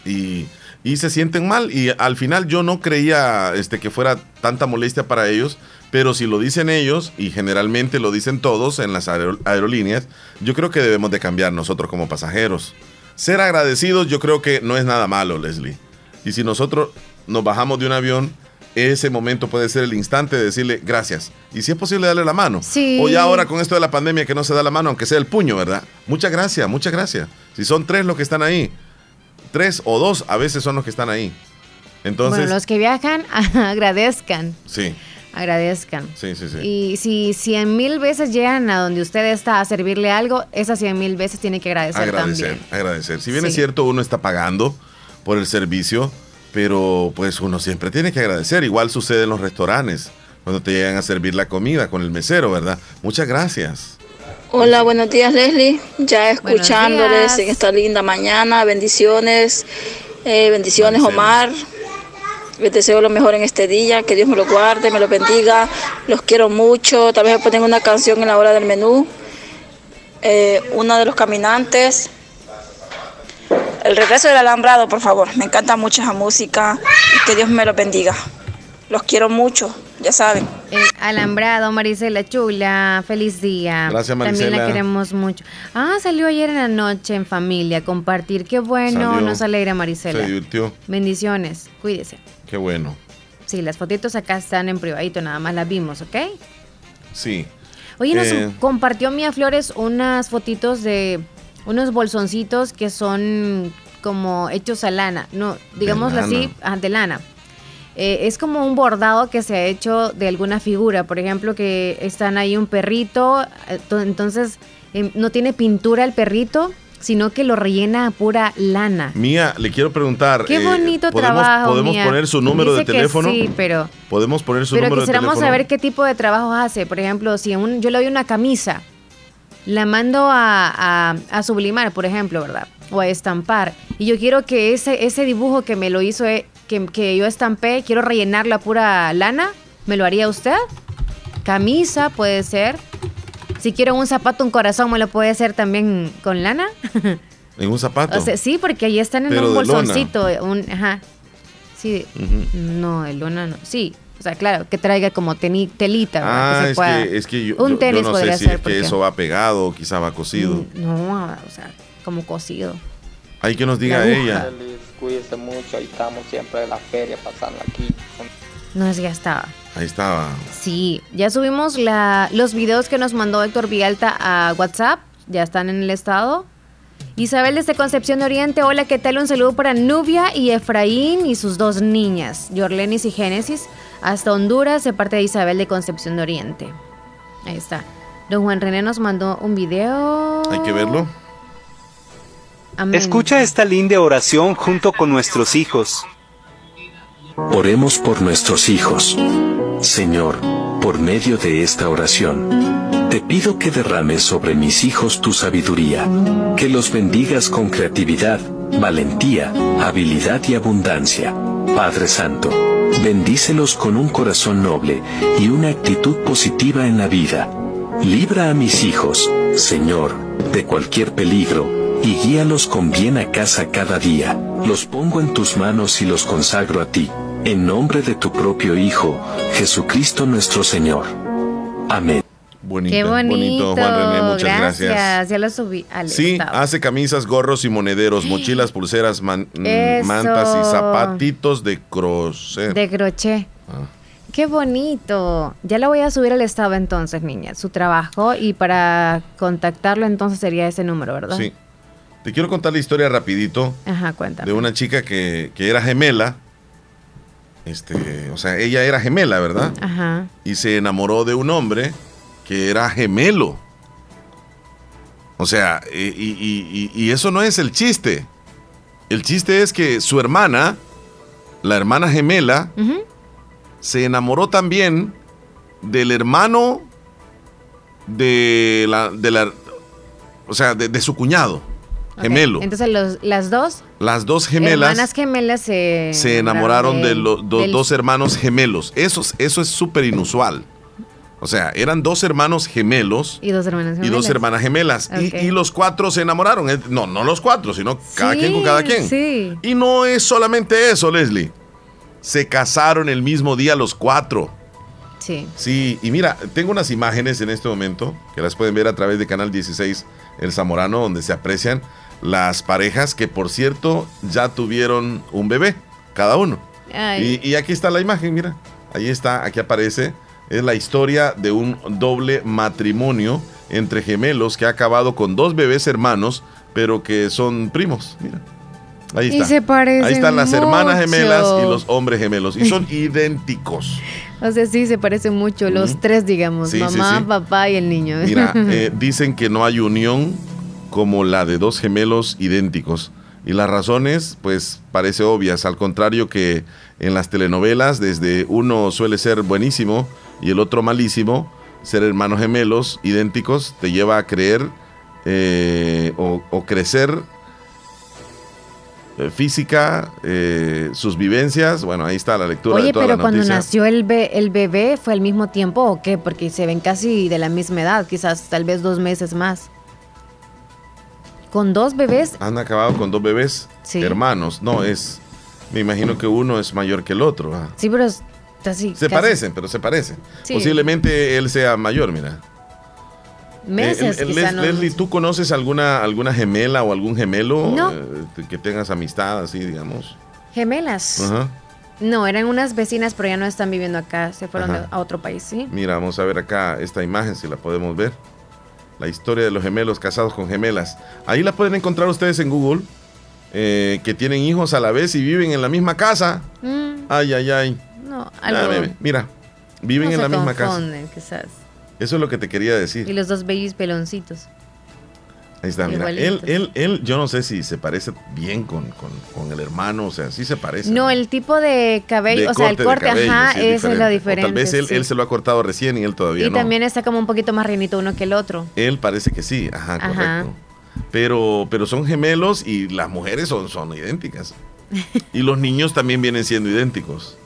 Y, y se sienten mal. Y al final yo no creía este, que fuera tanta molestia para ellos, pero si lo dicen ellos, y generalmente lo dicen todos en las aero- aerolíneas, yo creo que debemos de cambiar nosotros como pasajeros. Ser agradecidos yo creo que no es nada malo, Leslie. Y si nosotros nos bajamos de un avión, ese momento puede ser el instante de decirle gracias. Y si es posible darle la mano. Sí. O ya ahora con esto de la pandemia que no se da la mano, aunque sea el puño, ¿verdad? Muchas gracias, muchas gracias. Si son tres los que están ahí, tres o dos a veces son los que están ahí. Entonces, bueno, los que viajan, agradezcan, sí, agradezcan. sí, sí, sí. Y si cien mil veces llegan a donde usted está a servirle algo, esas cien mil veces tiene que agradecer, agradecer, también. agradecer. Si bien Sí. es cierto, uno está pagando por el servicio, pero pues uno siempre tiene que agradecer. Igual sucede en los restaurantes, cuando te llegan a servir la comida con el mesero, ¿verdad? Muchas gracias. Hola, buenos días Leslie. Ya escuchándoles en esta linda mañana. Bendiciones. Eh, bendiciones Omar. Les deseo lo mejor en este día. Que Dios me lo guarde, me lo bendiga. Los quiero mucho. Tal vez me ponen una canción en la hora del menú. Eh, una de los caminantes. El regreso del alambrado, por favor. Me encanta mucho esa música. Y que Dios me lo bendiga. Los quiero mucho, ya saben. El alambrado, Marisela Chula, feliz día. Gracias, También la Marisela. queremos mucho. Ah, salió ayer en la noche en familia, compartir. Qué bueno, Salió. nos alegra, Se Marisela. divirtió. Bendiciones, cuídese. Qué bueno. Sí, las fotitos acá están en privadito, nada más las vimos, ¿ok? Sí. Oye, nos Eh, compartió Mía Flores unas fotitos de unos bolsoncitos que son como hechos a lana, no, digámoslo así, ah, de lana. Eh, es como un bordado que se ha hecho de alguna figura, por ejemplo, que están ahí un perrito, eh, to- entonces eh, no tiene pintura el perrito, sino que lo rellena a pura lana. Mía, le quiero preguntar. Qué eh, bonito ¿podemos, trabajo. ¿Podemos Mía. poner su número Dice de que teléfono? Sí, pero ¿Podemos poner su pero número de quisiéramos teléfono? saber qué tipo de trabajo hace. Por ejemplo, si un- yo le doy una camisa, la mando a, a- a sublimar, por ejemplo, ¿verdad? O a estampar. Y yo quiero que ese, ese dibujo que me lo hizo, eh, que, que yo estampé, quiero rellenar la pura lana. ¿Me lo haría usted? Camisa puede ser. Si quiero un zapato, un corazón, ¿me lo puede hacer también con lana? En un zapato. O sea, sí, porque ahí están en Pero un bolsoncito. Un, ajá. Sí. No, de lona no. Sí. O sea, claro, que traiga como teni- telita, ¿verdad? Ah, que se es pueda. que, es que yo, Un yo- yo tenis no podría sé si ser. es que porque- eso va pegado o quizá va cosido. No, o sea, como cocido. Hay que nos diga ella. Feliz, Cuídese mucho, ahí estamos siempre en la feria pasando aquí. No, es que ya estaba. Ahí estaba. Sí, ya subimos la, los videos que nos mandó Héctor Vialta a WhatsApp, ya están en el estado. Isabel desde Concepción Oriente, hola, ¿qué tal? Un saludo para Nubia y Efraín y sus dos niñas, Yorlenis y Génesis, hasta Honduras, de parte de Isabel de Concepción Oriente. Ahí está. Don Juan René nos mandó un video. Hay que verlo. Amén. Escucha esta linda oración junto con nuestros hijos. Oremos por nuestros hijos. Señor, por medio de esta oración, te pido que derrames sobre mis hijos tu sabiduría, que los bendigas con creatividad, valentía, habilidad y abundancia. Padre Santo, bendícelos con un corazón noble y una actitud positiva en la vida. Libra a mis hijos, Señor, de cualquier peligro, y guíalos con bien a casa cada día. Los pongo en tus manos y los consagro a ti, en nombre de tu propio Hijo, Jesucristo nuestro Señor. Amén. Bonito, Qué bonito. Juan René, muchas gracias. Ya lo subí al Sí, estado. hace camisas, gorros y monederos, mochilas, pulseras, man- mantas y zapatitos de crochet. De crochet. Ah. Qué bonito. Ya lo voy a subir al estado entonces, niña. Su trabajo y para contactarlo entonces sería ese número, ¿verdad? Sí. Te quiero contar la historia rapidito Ajá, cuéntame. de una chica que, que era gemela. Este, o sea, ella era gemela, ¿verdad? Ajá. Y se enamoró de un hombre que era gemelo. O sea, y, y- y- y eso no es el chiste. El chiste es que su hermana, la hermana gemela, se enamoró también del hermano de la, de la o sea, de, de su cuñado, Gemelo. Entonces los- las dos Las dos gemelas hermanas gemelas se, se enamoraron de los del- dos hermanos gemelos. Eso, es- eso es súper inusual. O sea, eran dos hermanos gemelos y dos hermanas y gemelas. dos hermanas gemelas. Y-. Y, los cuatro se enamoraron. Eh, No, no los cuatro, sino cada Sí, quien con cada quien. Sí. Y no es solamente eso, Leslie. Se casaron el mismo día los cuatro. Sí. Sí, y mira, tengo unas imágenes en este momento que las pueden ver a través de Canal 16, El Zamorano, donde se aprecian las parejas que, por cierto, ya tuvieron un bebé, cada uno. Y, y aquí está la imagen, mira. Ahí está, aquí aparece. Es la historia de un doble matrimonio entre gemelos que ha acabado con dos bebés hermanos, pero que son primos. Mira. Ahí Y está. se parecen Ahí están las hermanas gemelas y los hombres gemelos. Y son idénticos. O sea, sí, se parecen mucho. Los tres, digamos. Sí, sí, mamá, sí. papá y el niño. Mira, eh, dicen que no hay unión como la de dos gemelos idénticos. Y las razones, pues, parece obvias. Al contrario que en las telenovelas, desde uno suele ser buenísimo y el otro malísimo, ser hermanos gemelos idénticos te lleva a creer eh, o, o crecer eh, física, eh, sus vivencias. Bueno, ahí está la lectura Oye, de toda pero la cuando noticia. nació el, be- el bebé, ¿fue al mismo tiempo o qué? Porque se ven casi de la misma edad, quizás tal vez dos meses más. Con dos bebés, Han acabado con dos bebés Sí. hermanos. No, es. Me imagino que uno es mayor que el otro. sí, pero es así. Se casi parecen, pero se parecen. Sí. Posiblemente él sea mayor, mira. Meses, Eh, quizá Les- no. Leslie, ¿tú conoces alguna, alguna gemela o algún gemelo No. eh, que tengas amistad así, digamos? Gemelas. Ajá. No, eran unas vecinas, pero ya no están viviendo acá. Se fueron Ajá. a otro país, ¿sí? Mira, vamos a ver acá esta imagen, si la podemos ver. La historia de los gemelos casados con gemelas. Ahí la pueden encontrar ustedes en Google, eh, que tienen hijos a la vez y viven en la misma casa. Mm, Ay, ay, ay. no, Ah, algo. bebé, Mira, viven no en la misma casa. quizás. Eso es lo que te quería decir. Y los dos bellos peloncitos. Ahí está, mira. Él, él, él, yo no sé si se parece bien con, con- con el hermano, o sea, sí se parece. No, el tipo de cabello, De o sea, el corte, cabello, ajá, sí, es lo diferente. O diferente. tal vez él, sí. él se lo ha cortado recién y él todavía Y no. también está como un poquito más reinito uno que el otro. Él parece que sí, ajá, Ajá. correcto. Pero, pero son gemelos y las mujeres son, son idénticas. Y los niños también vienen siendo idénticos.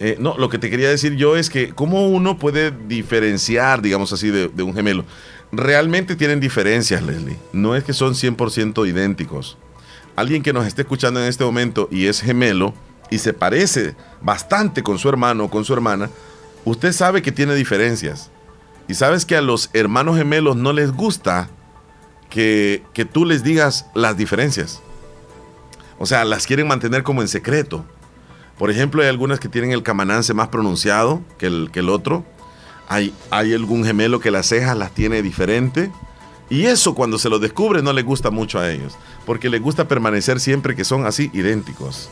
Eh, no, lo que te quería decir yo es que cómo uno puede diferenciar, digamos así, de, de un gemelo. Realmente tienen diferencias, Leslie. No es que son 100% idénticos. Alguien que nos esté escuchando en este momento y es gemelo y se parece bastante con su hermano o con su hermana, usted sabe que tiene diferencias. Y sabes que a los hermanos gemelos no les gusta que, que tú les digas las diferencias. O sea, las quieren mantener como en secreto. Por ejemplo, hay algunas que tienen el camanance más pronunciado que el, que el otro. Hay, hay algún gemelo que las cejas las tiene diferente. Y eso cuando se lo descubre no les gusta mucho a ellos, porque les gusta permanecer siempre que son así idénticos.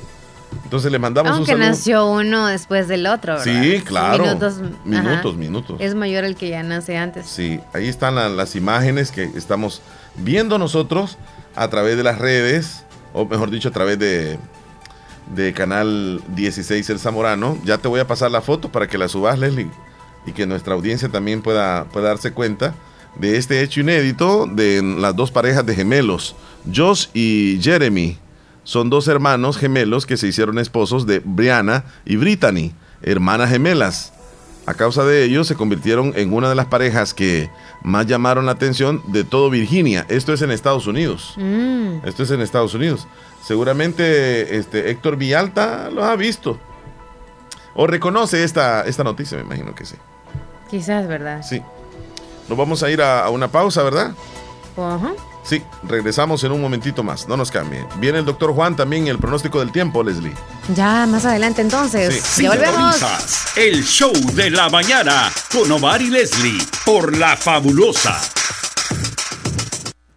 Entonces le mandamos Aunque un saludo. nació uno después del otro, ¿verdad? Sí, claro. Minutos, Minutos, minutos. Es mayor el que ya nace antes. Sí, ahí están la- las imágenes que estamos viendo nosotros a través de las redes, o mejor dicho, a través de, de Canal 16 El Zamorano. Ya te voy a pasar la foto para que la subas, Leslie, y que nuestra audiencia también pueda, pueda darse cuenta de este hecho inédito de las dos parejas de gemelos, Josh y Jeremy. Son dos hermanos gemelos que se hicieron esposos de Brianna y Brittany, hermanas gemelas. A causa de ello, se convirtieron en una de las parejas que más llamaron la atención de todo Virginia. Esto es en Estados Unidos. Mm. Esto es en Estados Unidos. Seguramente este, Héctor Villalta lo ha visto. O reconoce esta, esta noticia, me imagino que sí. Quizás, ¿verdad? Sí. Nos vamos a ir a, a una pausa, ¿verdad? Ajá. Sí, regresamos en un momentito más. No nos cambie. Viene el doctor Juan también el pronóstico del tiempo, Leslie. Ya, más adelante entonces. Ya volvemos. Sintonizas el show de la mañana con Omar y Leslie por La Fabulosa.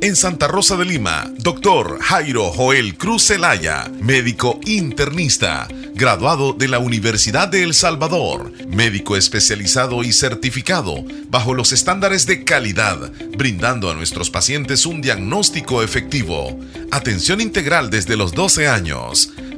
En Santa Rosa de Lima, doctor Jairo Joel Cruz Zelaya, médico internista, graduado de la Universidad de El Salvador, médico especializado y certificado bajo los estándares de calidad, brindando a nuestros pacientes un diagnóstico efectivo, atención integral desde los 12 años,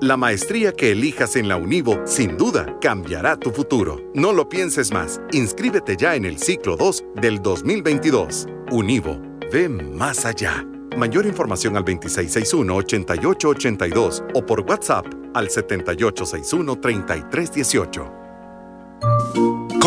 La maestría que elijas en la Univo sin duda cambiará tu futuro. No lo pienses más. Inscríbete ya en el ciclo 2 del 2022. Univo, ve más allá. Mayor información al 2661-8882 o por WhatsApp al 7861-3318.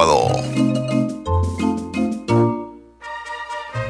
sábado.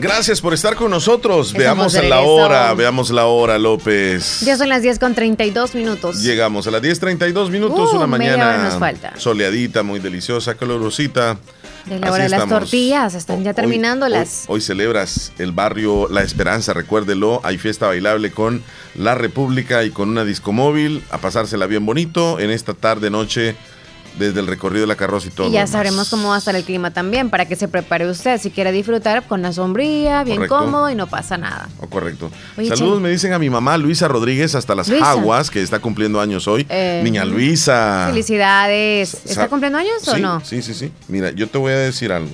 Gracias por estar con nosotros. Veamos la hora, veamos la hora, López. Ya son las 10 con 32 minutos. Llegamos a las 10.32 minutos, uh, una mañana soleadita, muy deliciosa, calorosita. De la hora de las tortillas, están ya terminándolas. Hoy, hoy, celebras el barrio La Esperanza, recuérdelo. Hay fiesta bailable con La República y con una discomóvil. A pasársela bien bonito en esta tarde, noche desde el recorrido de la carroza y todo. y ya demás. sabremos cómo va a estar el clima también, para que se prepare usted si quiere disfrutar con la sombría, bien Correcto. cómodo y no pasa nada. Oh, correcto. Oye, Saludos me dicen a mi mamá Luisa Rodríguez hasta las Luisa. Jaguas, que está cumpliendo años hoy. Eh, Niña Luisa. Felicidades. ¿Está cumpliendo años o Sí, no? Sí, sí, sí. Mira, yo te voy a decir algo.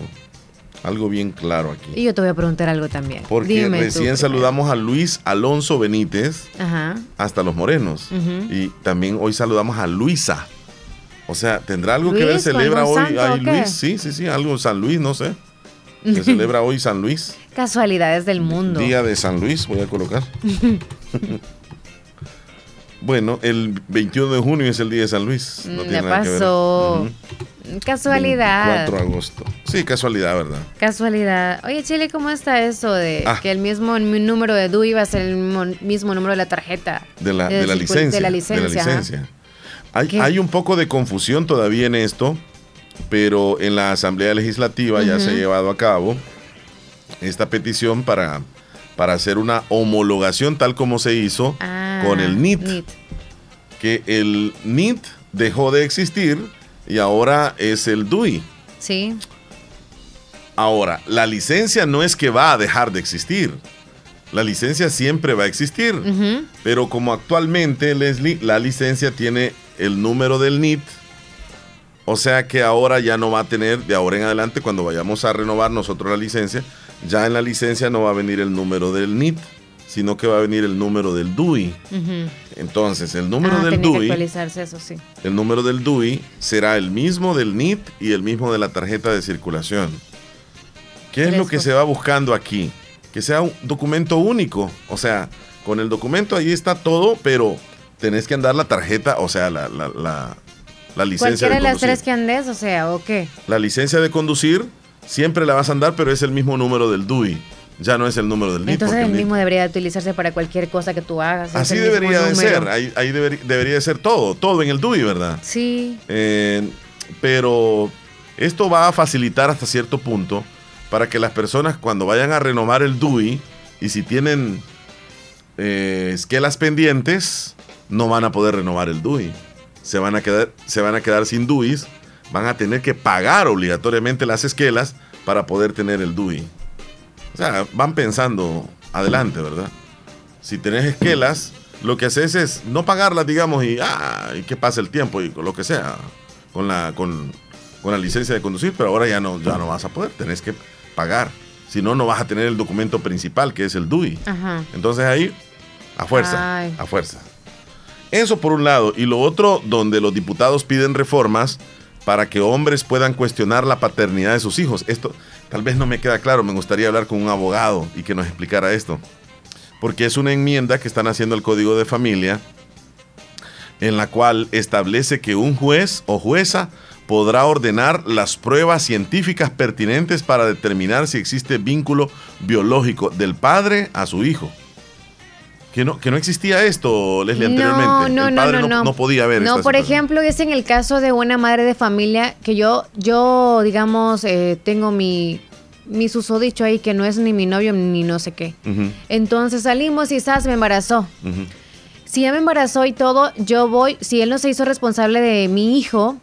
Algo bien claro aquí. Y yo te voy a preguntar algo también. Porque Dime recién saludamos a Luis Alonso Benítez Ajá. hasta Los Morenos. Y también hoy saludamos a Luisa. O sea, ¿tendrá algo que ver? Luis, ¿con ¿Celebra hoy santo? Luis? Sí, sí, sí, algo San Luis, no sé. Se celebra hoy San Luis. Casualidades del mundo. Día de San Luis, voy a colocar. Bueno, el 21 de junio es el día de San Luis. No Mm, tiene ya nada que ver. pasó. Casualidad. 4 de agosto. Sí, casualidad, ¿verdad? Casualidad. Oye, Chile, ¿cómo está eso de Ah. que el mismo mi número de DUI va a ser el mismo, número de la tarjeta? De la, de la licencia. De la licencia. Hay un poco de confusión todavía en esto, pero en la Asamblea Legislativa ya se ha llevado a cabo esta petición para, para hacer una homologación tal como se hizo Ah, con el NIT. Que el NIT dejó de existir y ahora es el DUI. Sí. Ahora, la licencia no es que va a dejar de existir. La licencia siempre va a existir. Pero como actualmente, Leslie, la licencia tiene el número del NIT, o sea que ahora ya no va a tener, de ahora en adelante, cuando vayamos a renovar nosotros la licencia, ya en la licencia no va a venir el número del NIT, sino que va a venir el número del DUI. Entonces, el número ah, del DUI, actualizarse, eso sí. el número del DUI será el mismo del NIT y el mismo de la tarjeta de circulación. ¿Qué es lo que se va buscando aquí? Que sea un documento único. O sea, con el documento ahí está todo, pero tenés que andar la tarjeta, o sea, la, la, la- la licencia de de las conducir. tres que andes, o sea, ¿o qué? La licencia de conducir siempre la vas a andar, pero es el mismo número del DUI. Ya no es el número del NIT. Entonces el mismo debería utilizarse para cualquier cosa que tú hagas. Así debería de ser. Ahí, ahí debería, debería de ser todo. Todo en el DUI, ¿verdad? Sí. Eh, pero esto va a facilitar hasta cierto punto para que las personas cuando vayan a renovar el DUI y si tienen eh, esquelas pendientes, no van a poder renovar el DUI. Se van a quedar, se van a quedar sin DUIs, van a tener que pagar obligatoriamente las esquelas para poder tener el DUI. O sea, van pensando adelante, ¿verdad? Si tenés esquelas, lo que haces es no pagarlas, digamos, y, ah, y que pase el tiempo y lo que sea, con la, con, con la licencia de conducir, pero ahora ya no, ya no vas a poder, tenés que pagar. Si no, no vas a tener el documento principal, que es el DUI. Ajá. Entonces ahí, a fuerza, Ay. a fuerza. Eso por un lado. Y lo otro, donde los diputados piden reformas para que hombres puedan cuestionar la paternidad de sus hijos. Esto tal vez no me queda claro, me gustaría hablar con un abogado y que nos explicara esto. Porque es una enmienda que están haciendo el Código de Familia en la cual establece que un juez o jueza podrá ordenar las pruebas científicas pertinentes para determinar si existe vínculo biológico del padre a su hijo. Que no, que no existía esto, Leslie, anteriormente. No, no, el no, padre no, no. podía ver No, por situación. ejemplo, es en el caso de una madre de familia que yo, yo digamos, eh, tengo mi, mi susodicho ahí que no es ni mi novio ni no sé qué. Entonces salimos y Sas me embarazó. Si ya me embarazó y todo, yo voy, si él no se hizo responsable de mi hijo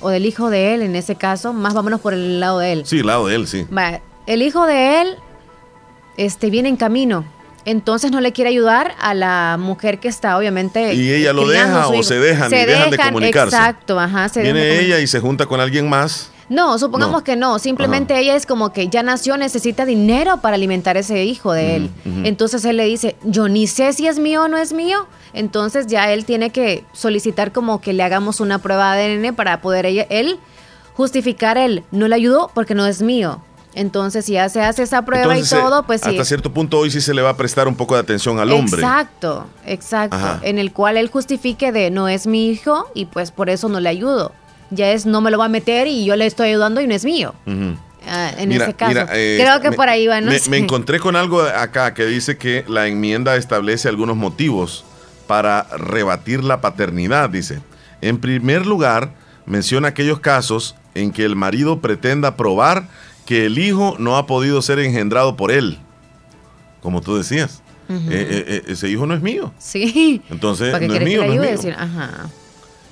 o del hijo de él en ese caso, más vámonos por el lado de él. Sí, al lado de él, sí. Va, el hijo de él este, viene en camino. Entonces no le quiere ayudar a la mujer que está obviamente. Y ella lo deja o se dejan y dejan de comunicarse. Exacto, ajá. Se dejan Viene comunicar. ella y se junta con alguien más. No, supongamos No. que no. Simplemente ella es como que ya nació, necesita dinero para alimentar ese hijo de él. ujú. Entonces él le dice, yo ni sé si es mío o no es mío. Entonces ya él tiene que solicitar como que le hagamos una prueba de ADN para poder ella- él justificar él. No le ayudó porque no es mío. Entonces si ya se hace esa prueba Entonces, y eh, todo, pues sí. Hasta cierto punto hoy sí se le va a prestar un poco de atención al hombre. Exacto, exacto. Ajá. En el cual él justifique de no es mi hijo y pues por eso no le ayudo. Ya es no me lo va a meter y yo le estoy ayudando y no es mío. Ah, en Mira, este caso. mira, eh, Creo que me- por ahí va, ¿no? Me, me encontré con algo acá que dice que la enmienda establece algunos motivos para rebatir la paternidad, dice. En primer lugar, menciona aquellos casos en que el marido pretenda probar que el hijo no ha podido ser engendrado por él. Como tú decías. Eh, eh, eh, ese hijo no es mío. Sí. Entonces, ¿Para qué no es mío, que no es mío. Decir, ajá.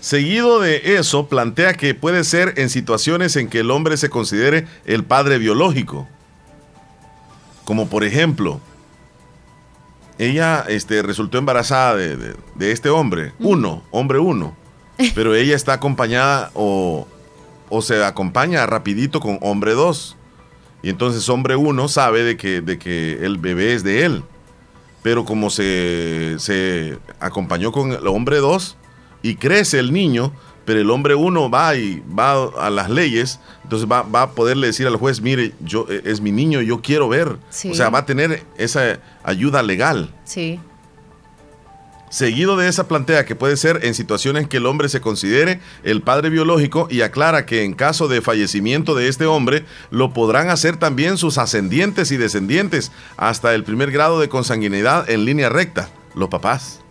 Seguido de eso, plantea que puede ser en situaciones en que el hombre se considere el padre biológico. Como por ejemplo, ella este, resultó embarazada de, de- de este hombre, uno, hombre uno, pero ella está acompañada o, o se acompaña rapidito con hombre dos. Y entonces hombre uno sabe de que, de que el bebé es de él. Pero como se, se acompañó con el hombre 2 y crece el niño, pero el hombre 1 va y va a las leyes, entonces va, va a poderle decir al juez, mire, yo eh, es mi niño, yo quiero ver. Sí. O sea, va a tener esa ayuda legal. Sí. Seguido de esa plantea que puede ser en situaciones que el hombre se considere el padre biológico y aclara que en caso de fallecimiento de este hombre lo podrán hacer también sus ascendientes y descendientes hasta el primer grado de consanguinidad en línea recta, los papás,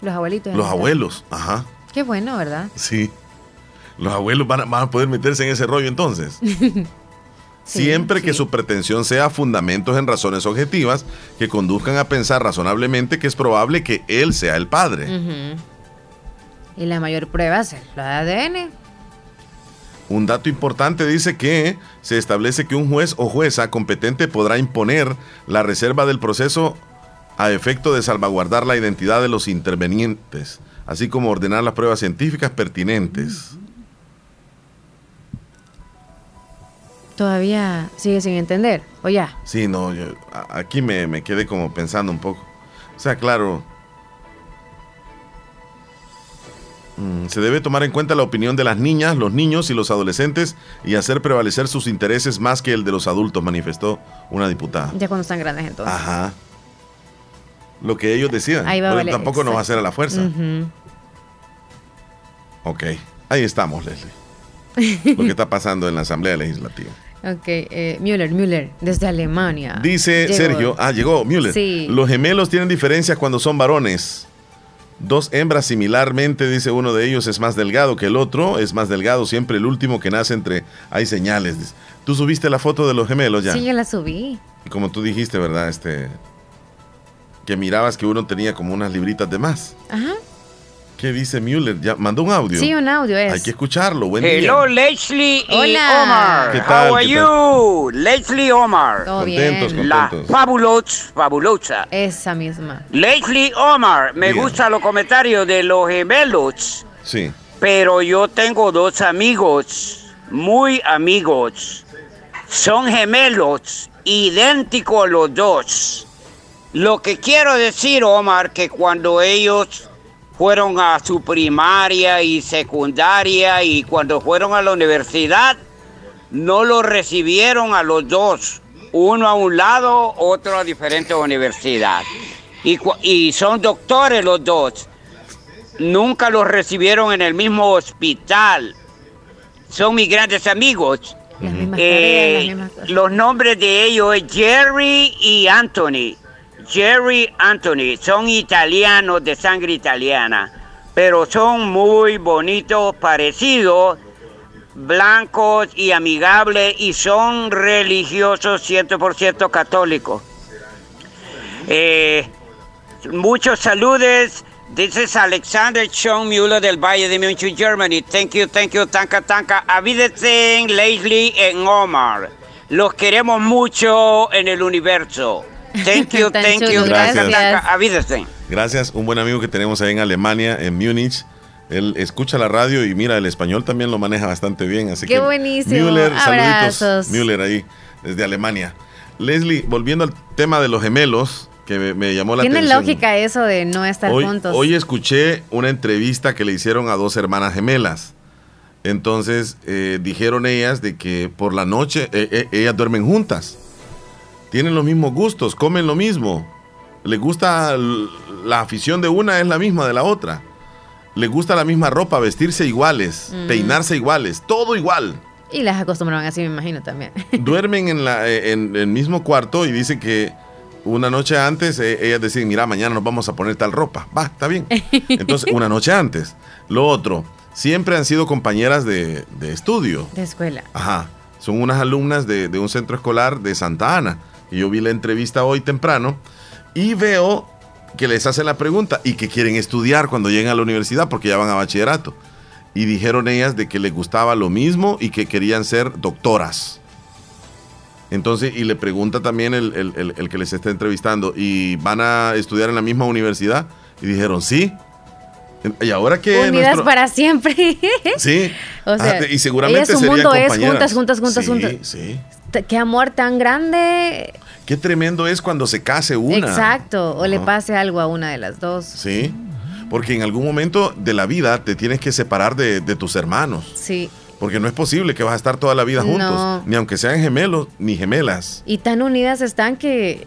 Los abuelitos. los abuelos, ajá, Qué bueno, ¿verdad? sí. Los abuelos van a, van a poder meterse en ese rollo entonces. Siempre que su pretensión sea fundamentos en razones objetivas que conduzcan a pensar razonablemente que es probable que él sea el padre. Y la mayor prueba es el ADN. Un dato importante dice que se establece que un juez o jueza competente podrá imponer la reserva del proceso a efecto de salvaguardar la identidad de los intervenientes, así como ordenar las pruebas científicas pertinentes. Todavía sigue sin entender. O ya. Sí, no, yo- aquí me, me quedé como pensando un poco. O sea, claro, mm, se debe tomar en cuenta la opinión de las niñas, los niños y los adolescentes y hacer prevalecer sus intereses más que el de los adultos, manifestó una diputada. Ya cuando están grandes entonces. Ajá. Lo que ellos decidan. Ahí va Pero valer, tampoco nos va a exacto. hacer a la fuerza. Ujú. Ok. Ahí estamos, Leslie. Lo que está pasando en la Asamblea Legislativa. Ok, eh, Müller, Müller, desde Alemania. Dice Llegó. Sergio, ah, llegó Müller. Sí. Los gemelos tienen diferencias cuando son varones. Dos hembras similarmente, dice uno de ellos, es más delgado que el otro, es más delgado siempre el último que nace entre... Hay señales. dice. ¿Tú subiste la foto de los gemelos ya? Sí, ya la subí. Y como tú dijiste, ¿verdad? Este... Que mirabas que uno tenía como unas libritas de más. Ajá. ¿Qué dice Müller? Ya mandó un audio. Sí, un audio es. Hay que escucharlo. Buen Hello, día. Leslie y Hola. Omar. ¿Qué tal, How are qué you? Leslie Omar. Todo Contentos, bien. La fabulosa, fabulosa. Esa misma. Leslie Omar, me Diga. gustan los comentarios de los gemelos, Sí. pero yo tengo dos amigos, muy amigos. Son gemelos, idénticos los dos. Lo que quiero decir, Omar, que cuando ellos fueron a su primaria y secundaria y cuando fueron a la universidad, no los recibieron a los dos, uno a un lado, otro a diferente universidad. Y, son doctores los dos. Nunca los recibieron en el mismo hospital. Son mis grandes amigos. Eh, los nombres de ellos es Jerry y Anthony. Jerry Anthony son italianos de sangre italiana, pero son muy bonitos, parecidos, blancos y amigables y son religiosos 100% católicos. Eh, muchos saludes. This is Alexander Sean Müller del Valle de München, Germany. Thank you, thank you, tanka, tanka. Avídense, Leslie en Omar. Los queremos mucho en el universo. Thank you, thank you, gracias. Un buen amigo que tenemos ahí en Alemania, en Múnich. Él escucha la radio y mira, el español también lo maneja bastante bien. Así Qué que buenísimo. Müller, Abrazos. saluditos. Müller ahí, desde Alemania. Leslie, volviendo al tema de los gemelos, que me, me llamó la Tiene atención. lógica eso de no estar Hoy, juntos. hoy escuché una entrevista que le hicieron a dos hermanas gemelas. Entonces eh, dijeron ellas de que por la noche eh, eh, ellas duermen juntas. Tienen los mismos gustos, comen lo mismo. Les gusta la afición de una es la misma de la otra. Les gusta la misma ropa, vestirse iguales, Mm. peinarse iguales, todo igual. Y las acostumbraban así, me imagino también. duermen en, la, eh, en el mismo cuarto y dicen que una noche antes eh, ellas deciden, mira, mañana nos vamos a poner tal ropa. Va, está bien. Entonces, una noche antes. Lo otro, siempre han sido compañeras de, de estudio. De escuela. Ajá. Son unas alumnas de, de un centro escolar de Santa Ana. Y yo vi la entrevista hoy temprano y veo que les hacen la pregunta y que quieren estudiar cuando lleguen a la universidad porque ya van a bachillerato. Y dijeron ellas de que les gustaba lo mismo y que querían ser doctoras. Entonces, y le pregunta también el, el- el- el que les está entrevistando, ¿y van a estudiar en la misma universidad? Y dijeron, sí. Y ahora que Unidas nuestro- para siempre. Sí. O sea, Ah, y seguramente su mundo es juntas, juntas, juntas, Sí, juntas. Sí. Qué amor tan grande. Qué tremendo es cuando se case una. Exacto. O le pase algo a una de las dos. Sí. Porque en algún momento de la vida te tienes que separar de, de tus hermanos. Sí. Porque no es posible que vas a estar toda la vida juntos. No. Ni aunque sean gemelos ni gemelas. Y tan unidas están que,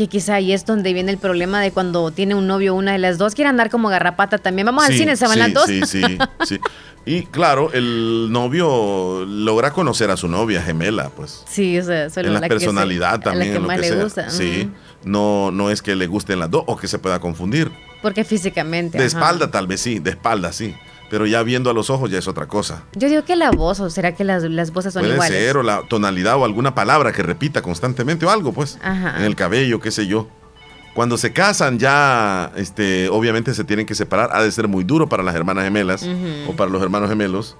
que quizá ahí es donde viene el problema de cuando tiene un novio una de las dos, quiere andar como garrapata también. Vamos al cine, se van sí, las dos. Sí, sí, sí. Y claro, el novio logra conocer a su novia gemela, pues. Sí, o sea, solo en la, que se- personalidad a la también, que en lo más que le sea. gusta. Sí. No, no es que le gusten las dos o que se pueda confundir. Porque físicamente. De ajá. espalda tal vez sí, de espalda sí. Pero ya viendo a los ojos ya es otra cosa. Yo digo que la voz, o será que las, las voces son Puede iguales. ser, o la tonalidad o alguna palabra que repita constantemente o algo, pues. Ajá. En el cabello, qué sé yo. Cuando se casan ya, este, obviamente se tienen que separar. Ha de ser muy duro para las hermanas gemelas o para los hermanos gemelos.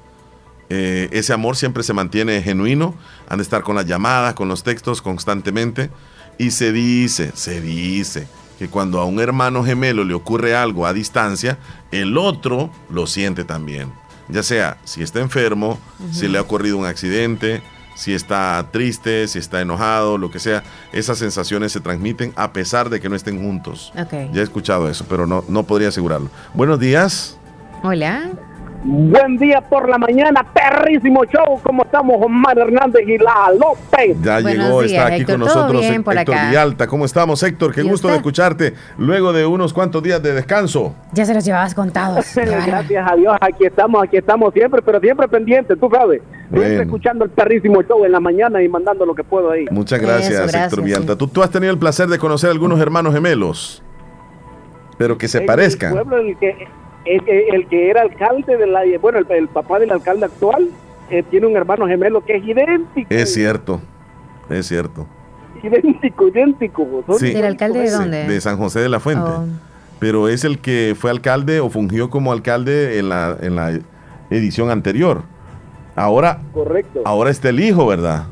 Eh, ese amor siempre se mantiene genuino. Han de estar con las llamadas, con los textos constantemente. Y se dice, se dice que cuando a un hermano gemelo le ocurre algo a distancia, el otro lo siente también. Ya sea si está enfermo, si le ha ocurrido un accidente, si está triste, si está enojado, lo que sea, esas sensaciones se transmiten a pesar de que no estén juntos. Ya he escuchado eso, pero no, no podría asegurarlo. Buenos días. Hola. Buen día por la mañana, perrísimo show. ¿Cómo estamos, Omar Hernández y la López? Ya llegó, está aquí con nosotros Héctor Villalta. ¿Cómo estamos, Héctor? Qué ¿Y gusto usted? de escucharte luego de unos cuantos días de descanso. Ya se los llevabas contados. Gracias a Dios, aquí estamos, aquí estamos siempre, pero siempre pendientes, tú sabes. Siempre escuchando el perrísimo show en la mañana y mandando lo que puedo ahí. Muchas gracias, Héctor Villalta. ¿Tú, tú has tenido el placer de conocer algunos hermanos gemelos, pero que se En parezcan. El pueblo, el que, el, que- el que era alcalde de la. Bueno, el, el papá del alcalde actual eh, tiene un hermano gemelo que es idéntico. Es cierto, es cierto. Idéntico, idéntico. Sí. ¿Del alcalde de dónde? De San José de la Fuente. Oh. Pero es el que fue alcalde o fungió como alcalde en la, en la edición anterior. Ahora, Correcto. ahora está el hijo, ¿verdad?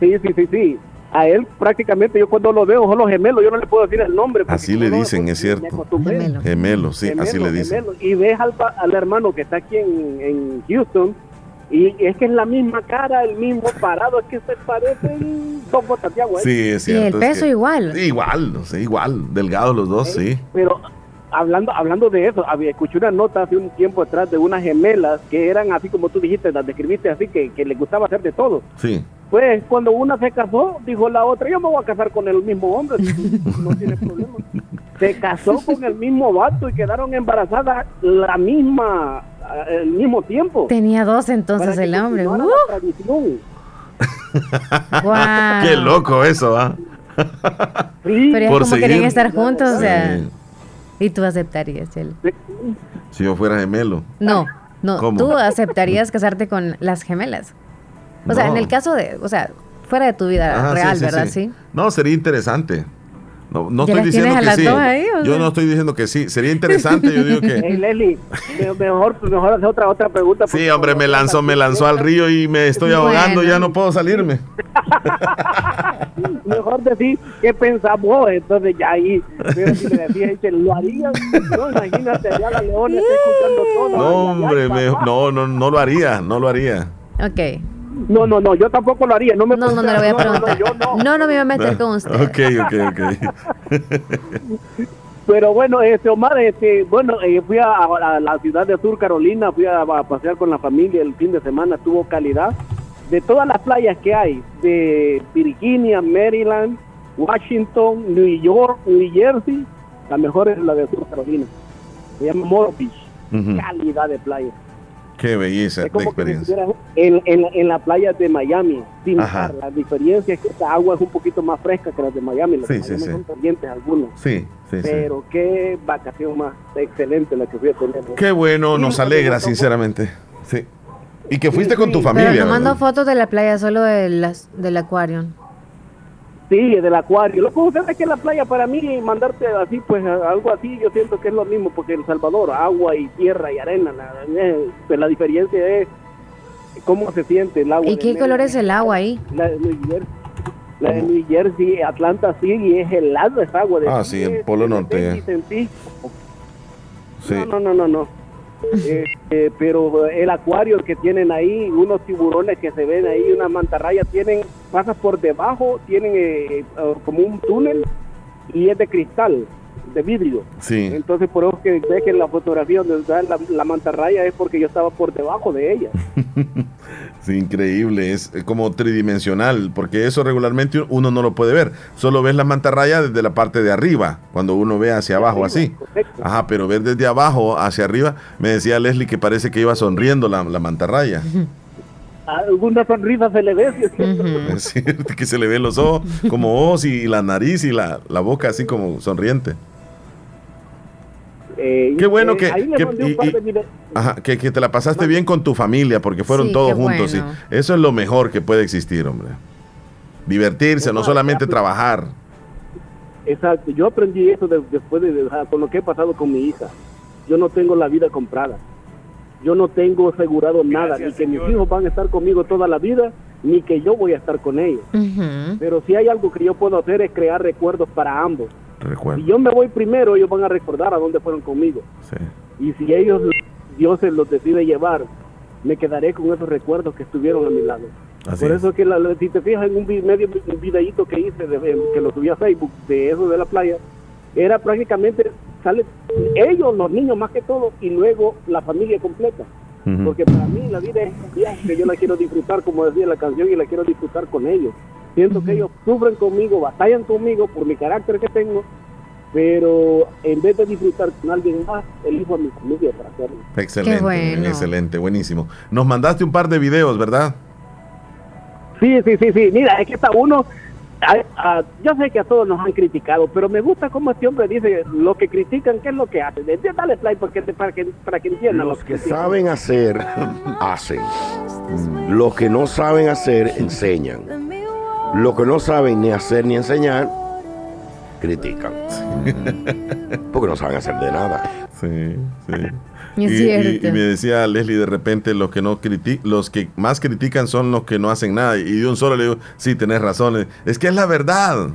Sí, sí, sí, sí. A él prácticamente yo cuando lo veo son los gemelos, yo no le puedo decir el nombre. Así le dicen, es cierto. me acostumbré. Gemelo, sí, así le dicen. gemelo. Y ves al, al hermano que está aquí en, en Houston y es que es la misma cara, el mismo parado, es que se parecen dos botas de agua. ¿eh? Sí, es Y el cierto. es peso que- igual. Sí, igual, no sé, igual. Delgados los dos, sí. Pero hablando hablando de eso, había escuché una nota hace un tiempo atrás de unas gemelas que eran así como tú dijiste, las describiste así, que, que les gustaba hacer de todo. Sí. Pues cuando una se casó, dijo la otra, yo me voy a casar con el mismo hombre, no tiene problema. Se casó con el mismo vato y quedaron embarazadas la misma, eh, el mismo tiempo. Tenía dos entonces el hombre. Uh, la tradición. guau. Qué loco eso, ¿ah? Pero ya Por como querían seguir. estar juntos, o sea. Y tú aceptarías, Chelo. Si yo fuera gemelo. No, no. ¿Cómo? Tú aceptarías casarte con las gemelas. O sea, en el caso de, o sea, fuera de tu vida Ajá, sí, real, sí, ¿verdad? sí. Sí. No, sería interesante. No, no ¿Ya estoy diciendo que sí. ahí, Yo sea? no estoy diciendo que sí. Sería interesante, yo digo que. Hey, Leslie, me- mejor, mejor hacer otra, otra pregunta. Sí, hombre, me lanzó, me lanzó al río y me estoy ahogando, Bueno. ya no puedo salirme. Mejor decir qué pensás vos, entonces ya ahí, pero si me lo harías, no, imagínate, ya la leona está escuchando todo. No, hombre, me- no, no, no lo haría, no lo haría. Ok. No, no, no, yo tampoco lo haría, no me No, no, no le voy a preguntar. no. No, no me iba a meter con usted. Ok, ok, ok. Pero bueno, este Omar, este, bueno, eh, fui a, a la ciudad de Sur Carolina, fui a, a pasear con la familia el fin de semana, tuvo calidad. De todas las playas que hay, de Virginia, Maryland, Washington, New York, New Jersey, la mejor es la de Sur Carolina. Se llama Moro Beach. Calidad de playa. Qué belleza Es de como que experiencia. estuvieras en, en, en la playa de Miami, sin Ajá. La diferencia es que esta agua es un poquito más fresca que las de Miami. Las Sí, de sí, Miami sí. son calientes algunas. Sí, sí, sí. Pero qué vacación más excelente la que fui a tener. Qué bueno, nos alegra, sinceramente. Sí. Y que fuiste con tu Pero familia. no mando fotos de la playa, solo de las, del acuario. Sí, del acuario. Lo que sucede es que la playa para mí, mandarte así, pues algo así, yo siento que es lo mismo, porque El Salvador, agua y tierra y arena, la, eh, pues la diferencia es cómo se siente el agua. ¿Y qué color es el agua ahí? La de New Jersey, la de New Jersey, Atlanta sí, y es helada esa agua. De Ah, sí, el Polo Norte. Sentí- Sí. No, no, no, no. no. Eh, eh, pero el acuario que tienen ahí, unos tiburones que se ven ahí, unas mantarrayas, tienen, pasas por debajo, tienen eh, eh, como un túnel y es de cristal, de vidrio. Sí. Entonces por eso que ves que en la fotografía donde está la, la mantarraya es porque yo estaba por debajo de ella. Sí, increíble, es eh, como tridimensional, porque eso regularmente uno no lo puede ver. Solo ves la mantarraya desde la parte de arriba, cuando uno ve hacia abajo así. Ajá, pero ver desde abajo hacia arriba, me decía Leslie que parece que iba sonriendo la, la mantarraya. Alguna sonrisa se le ve, ¿sí es cierto? Es cierto que se le ven los ojos como ojos y la nariz y la, la boca así como sonriente. Eh, Qué bueno eh, que, que- y- y- ajá, que, que te la pasaste bien con tu familia, porque fueron Sí, todos juntos. bueno. sí. Eso es lo mejor que puede existir, hombre. Divertirse, no solamente trabajar. Exacto, yo aprendí eso de- después de, de- con lo que he pasado con mi hija. Yo no tengo la vida comprada. Yo no tengo asegurado nada, ni que mis hijos van a estar conmigo toda la vida, ni que yo voy a estar con ellos. Pero si hay algo que yo puedo hacer es crear recuerdos para ambos. Recuerdo. Si yo me voy primero, ellos van a recordar a dónde fueron conmigo. Sí. Y si ellos, Dios se los decide llevar, me quedaré con esos recuerdos que estuvieron a mi lado. Así Por es. eso que la- si te fijas en un medio un videíto que hice, de- de- que lo subí a Facebook, de eso de la playa, era prácticamente, sale ellos, los niños más que todo, y luego la familia completa. Porque para mí la vida es un viaje que yo la quiero disfrutar, como decía la canción, y la quiero disfrutar con ellos. Siento que ellos sufren conmigo, batallan conmigo por mi carácter que tengo, pero en vez de disfrutar con alguien más, elijo a mi familia para hacerlo. Excelente, bueno. excelente, buenísimo. Nos mandaste un par de videos, ¿verdad? Sí, sí, sí, sí. Mira, es que está uno. A- a- yo sé que a todos nos han criticado, pero me gusta cómo este hombre dice lo que critican, ¿qué es lo que hacen? Dale play porque te- para que para que entiendan. Los lo que critican. saben hacer, hacen. Los que no saben hacer, enseñan. Los que no saben ni hacer ni enseñar, critican. Porque no saben hacer de nada. Sí, sí. Es y, cierto. y- y me decía Leslie de repente los que no criti los que más critican son los que no hacen nada y de un solo le digo sí tenés razón es que es la verdad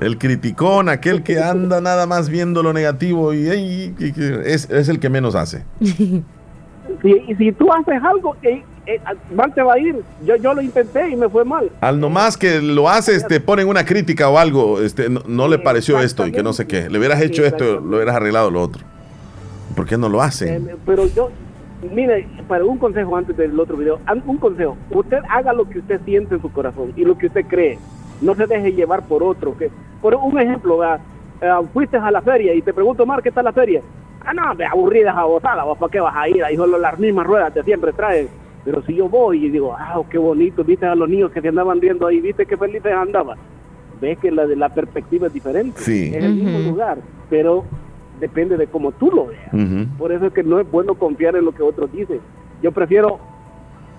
el criticón aquel que anda nada más viendo lo negativo y, y- y- y- es, es el que menos hace y si tú haces algo, eh, eh, mal te va a ir. Yo, yo lo intenté y me fue mal. al nomás que lo haces te ponen una crítica o algo este no, no le pareció esto y que no sé qué le hubieras hecho esto lo hubieras arreglado lo otro ¿por qué no lo hacen? Eh, pero yo, mire, para un consejo antes del otro video, un consejo, usted haga lo que usted siente en su corazón y lo que usted cree, no se deje llevar por otro. Que, por un ejemplo. Eh, fuiste a la feria y te pregunto, Mar, ¿qué tal la feria? Ah, no, de aburrida, agotada, ¿vos para qué vas a ir? Ahí solo las mismas ruedas te siempre traen. Pero si yo voy y digo, ah, qué bonito, viste a los niños que se andaban riendo ahí, viste qué felices andaban. Ves que la, de la perspectiva es diferente. Sí. Es el mismo Ujú. lugar, pero depende de cómo tú lo veas. Ujú. Por eso es que no es bueno confiar en lo que otros dicen. Yo prefiero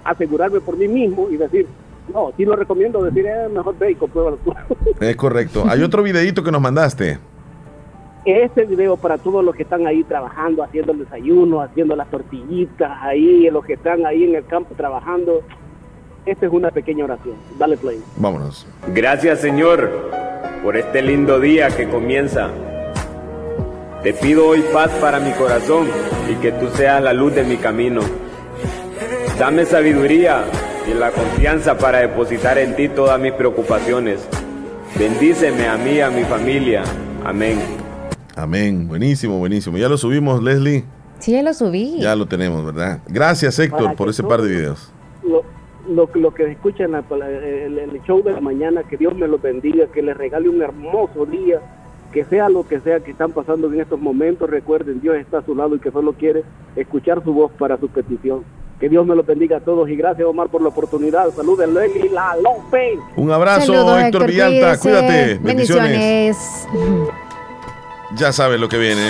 asegurarme por mí mismo y decir, no, sí lo recomiendo, decir, eh, mejor ve y compruébalo tú. es correcto hay otro videito que nos mandaste Este video para todos los que están ahí trabajando, haciendo el desayuno, haciendo las tortillitas ahí, los que están ahí en el campo trabajando. Esta es una pequeña oración. Dale play. vámonos Gracias Señor por este lindo día que comienza. Te pido hoy paz para mi corazón y que tú seas la luz de mi camino. Dame sabiduría y la confianza para depositar en ti todas mis preocupaciones. Bendíceme a mí y a mi familia. Amén. Amén, buenísimo, buenísimo. Ya lo subimos, Leslie. Sí, ya lo subí. Ya lo tenemos, ¿verdad? Gracias, Héctor, por ese par de videos. Lo, lo, lo que escuchan el, el show de la mañana, que Dios me los bendiga, que les regale un hermoso día, que sea lo que sea que están pasando en estos momentos, recuerden, Dios está a su lado y que solo quiere escuchar su voz para su petición. Que Dios me los bendiga a todos y gracias Omar por la oportunidad. Saludos, Lenny La López. Un abrazo, Saludos, Héctor Héctor. Cuídate. Bendiciones. Bendiciones. Ya sabes lo que viene.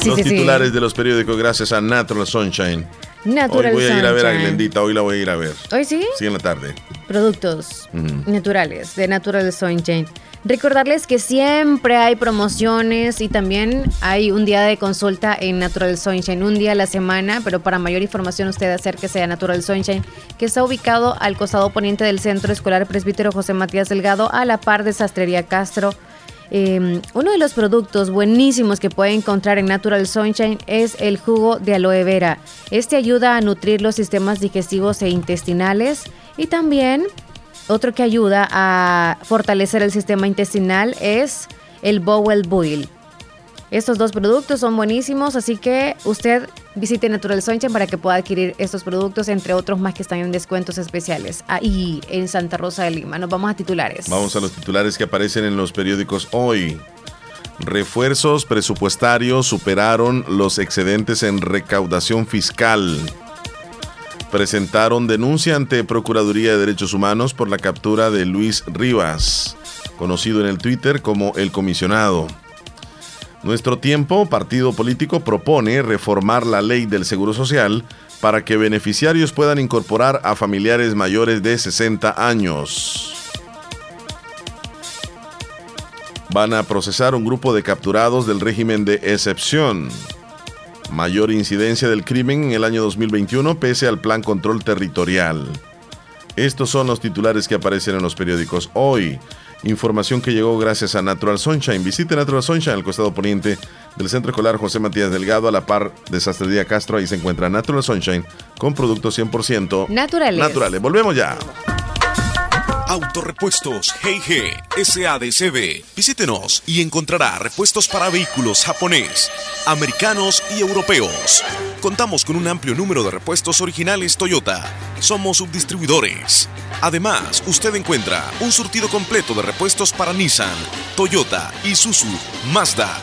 Sí, los sí, sí. titulares de los periódicos gracias a Natural Sunshine. Natural hoy voy a ir a ver a. Glendita, hoy la voy a ir a ver. Hoy sí, Sí, en la tarde. productos Ujú. naturales de Natural Sunshine. Recordarles que siempre hay promociones y también hay un día de consulta en Natural Sunshine, un día a la semana, pero para mayor información usted acérquese a Natural Sunshine, que está ubicado al costado poniente del Centro Escolar Presbítero José Matías Delgado, a la par de Sastrería Castro. Eh, uno de los productos buenísimos que puede encontrar en Natural Sunshine es el jugo de aloe vera. Este ayuda a nutrir los sistemas digestivos e intestinales y también otro que ayuda a fortalecer el sistema intestinal es el Bowel Buil. Estos dos productos son buenísimos, así que usted visite Natural Sunshine para que pueda adquirir estos productos, entre otros más que están en descuentos especiales, ahí en Santa Rosa de Lima. Nos vamos a titulares. Vamos a los titulares que aparecen en los periódicos hoy. Refuerzos presupuestarios superaron los excedentes en recaudación fiscal. Presentaron denuncia ante Procuraduría de Derechos Humanos por la captura de Luis Rivas, conocido en el Twitter como el comisionado. Nuestro tiempo, partido político, propone reformar la ley del Seguro Social para que beneficiarios puedan incorporar a familiares mayores de 60 años. Van a procesar un grupo de capturados del régimen de excepción. Mayor incidencia del crimen en el año 2021 pese al plan control territorial. Estos son los titulares que aparecen en los periódicos hoy. Información que llegó gracias a Natural Sunshine. Visite Natural Sunshine al costado poniente del Centro Escolar José Matías Delgado a la par de Sastrería Castro. Ahí se encuentra Natural Sunshine con productos 100% Naturales. naturales. Volvemos ya. Autorepuestos G&G SADCB. Visítenos y encontrará repuestos para vehículos japonés, americanos y europeos. Contamos con un amplio número de repuestos originales Toyota. Somos subdistribuidores. Además, usted encuentra un surtido completo de repuestos para Nissan, Toyota, Isuzu, Mazda,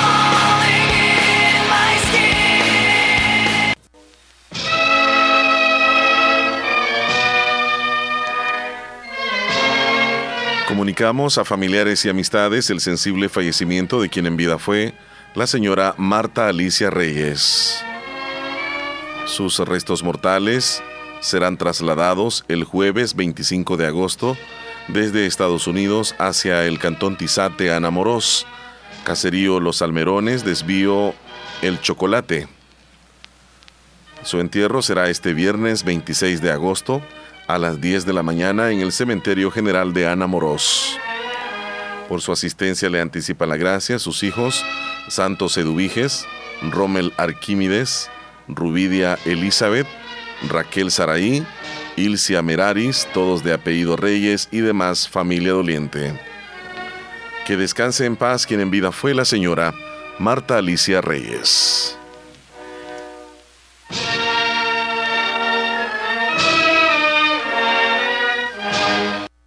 Comunicamos a familiares y amistades el sensible fallecimiento de quien en vida fue la señora Marta Alicia Reyes. Sus restos mortales serán trasladados el jueves 25 de agosto desde Estados Unidos hacia el cantón Tizate Anamorós, caserío Los Almerones, desvío El Chocolate. Su entierro será este viernes 26 de agosto a las 10 de la mañana en el Cementerio General de Ana Morós. Por su asistencia le anticipa la gracia sus hijos Santos Eduviges, Rommel Arquímedes, Rubidia Elizabeth, Raquel Saraí, Ilcia Meraris, todos de apellido Reyes y demás familia doliente. Que descanse en paz quien en vida fue la señora Marta Alicia Reyes.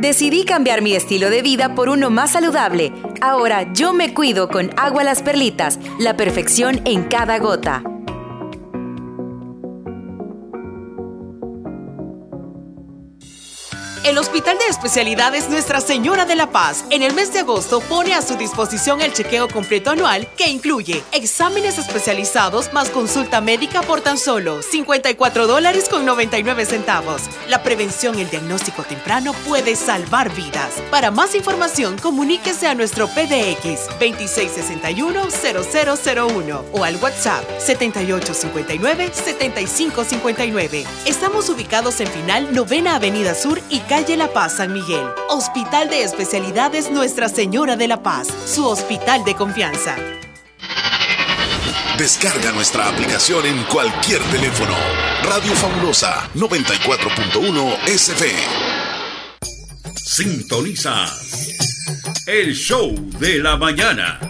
Decidí cambiar mi estilo de vida por uno más saludable. Ahora yo me cuido con agua las perlitas, la perfección en cada gota. El Hospital de Especialidades Nuestra Señora de la Paz en el mes de agosto pone a su disposición el chequeo completo anual que incluye exámenes especializados más consulta médica por tan solo 54 dólares con 99 centavos. La prevención y el diagnóstico temprano puede salvar vidas. Para más información, comuníquese a nuestro PDX 2661-0001 o al WhatsApp 7859-7559. Estamos ubicados en Final Novena Avenida Sur y Calle La Paz San Miguel. Hospital de Especialidades Nuestra Señora de la Paz, su hospital de confianza. Descarga nuestra aplicación en cualquier teléfono. Radio Fabulosa 94.1 SF. Sintonizas el show de la mañana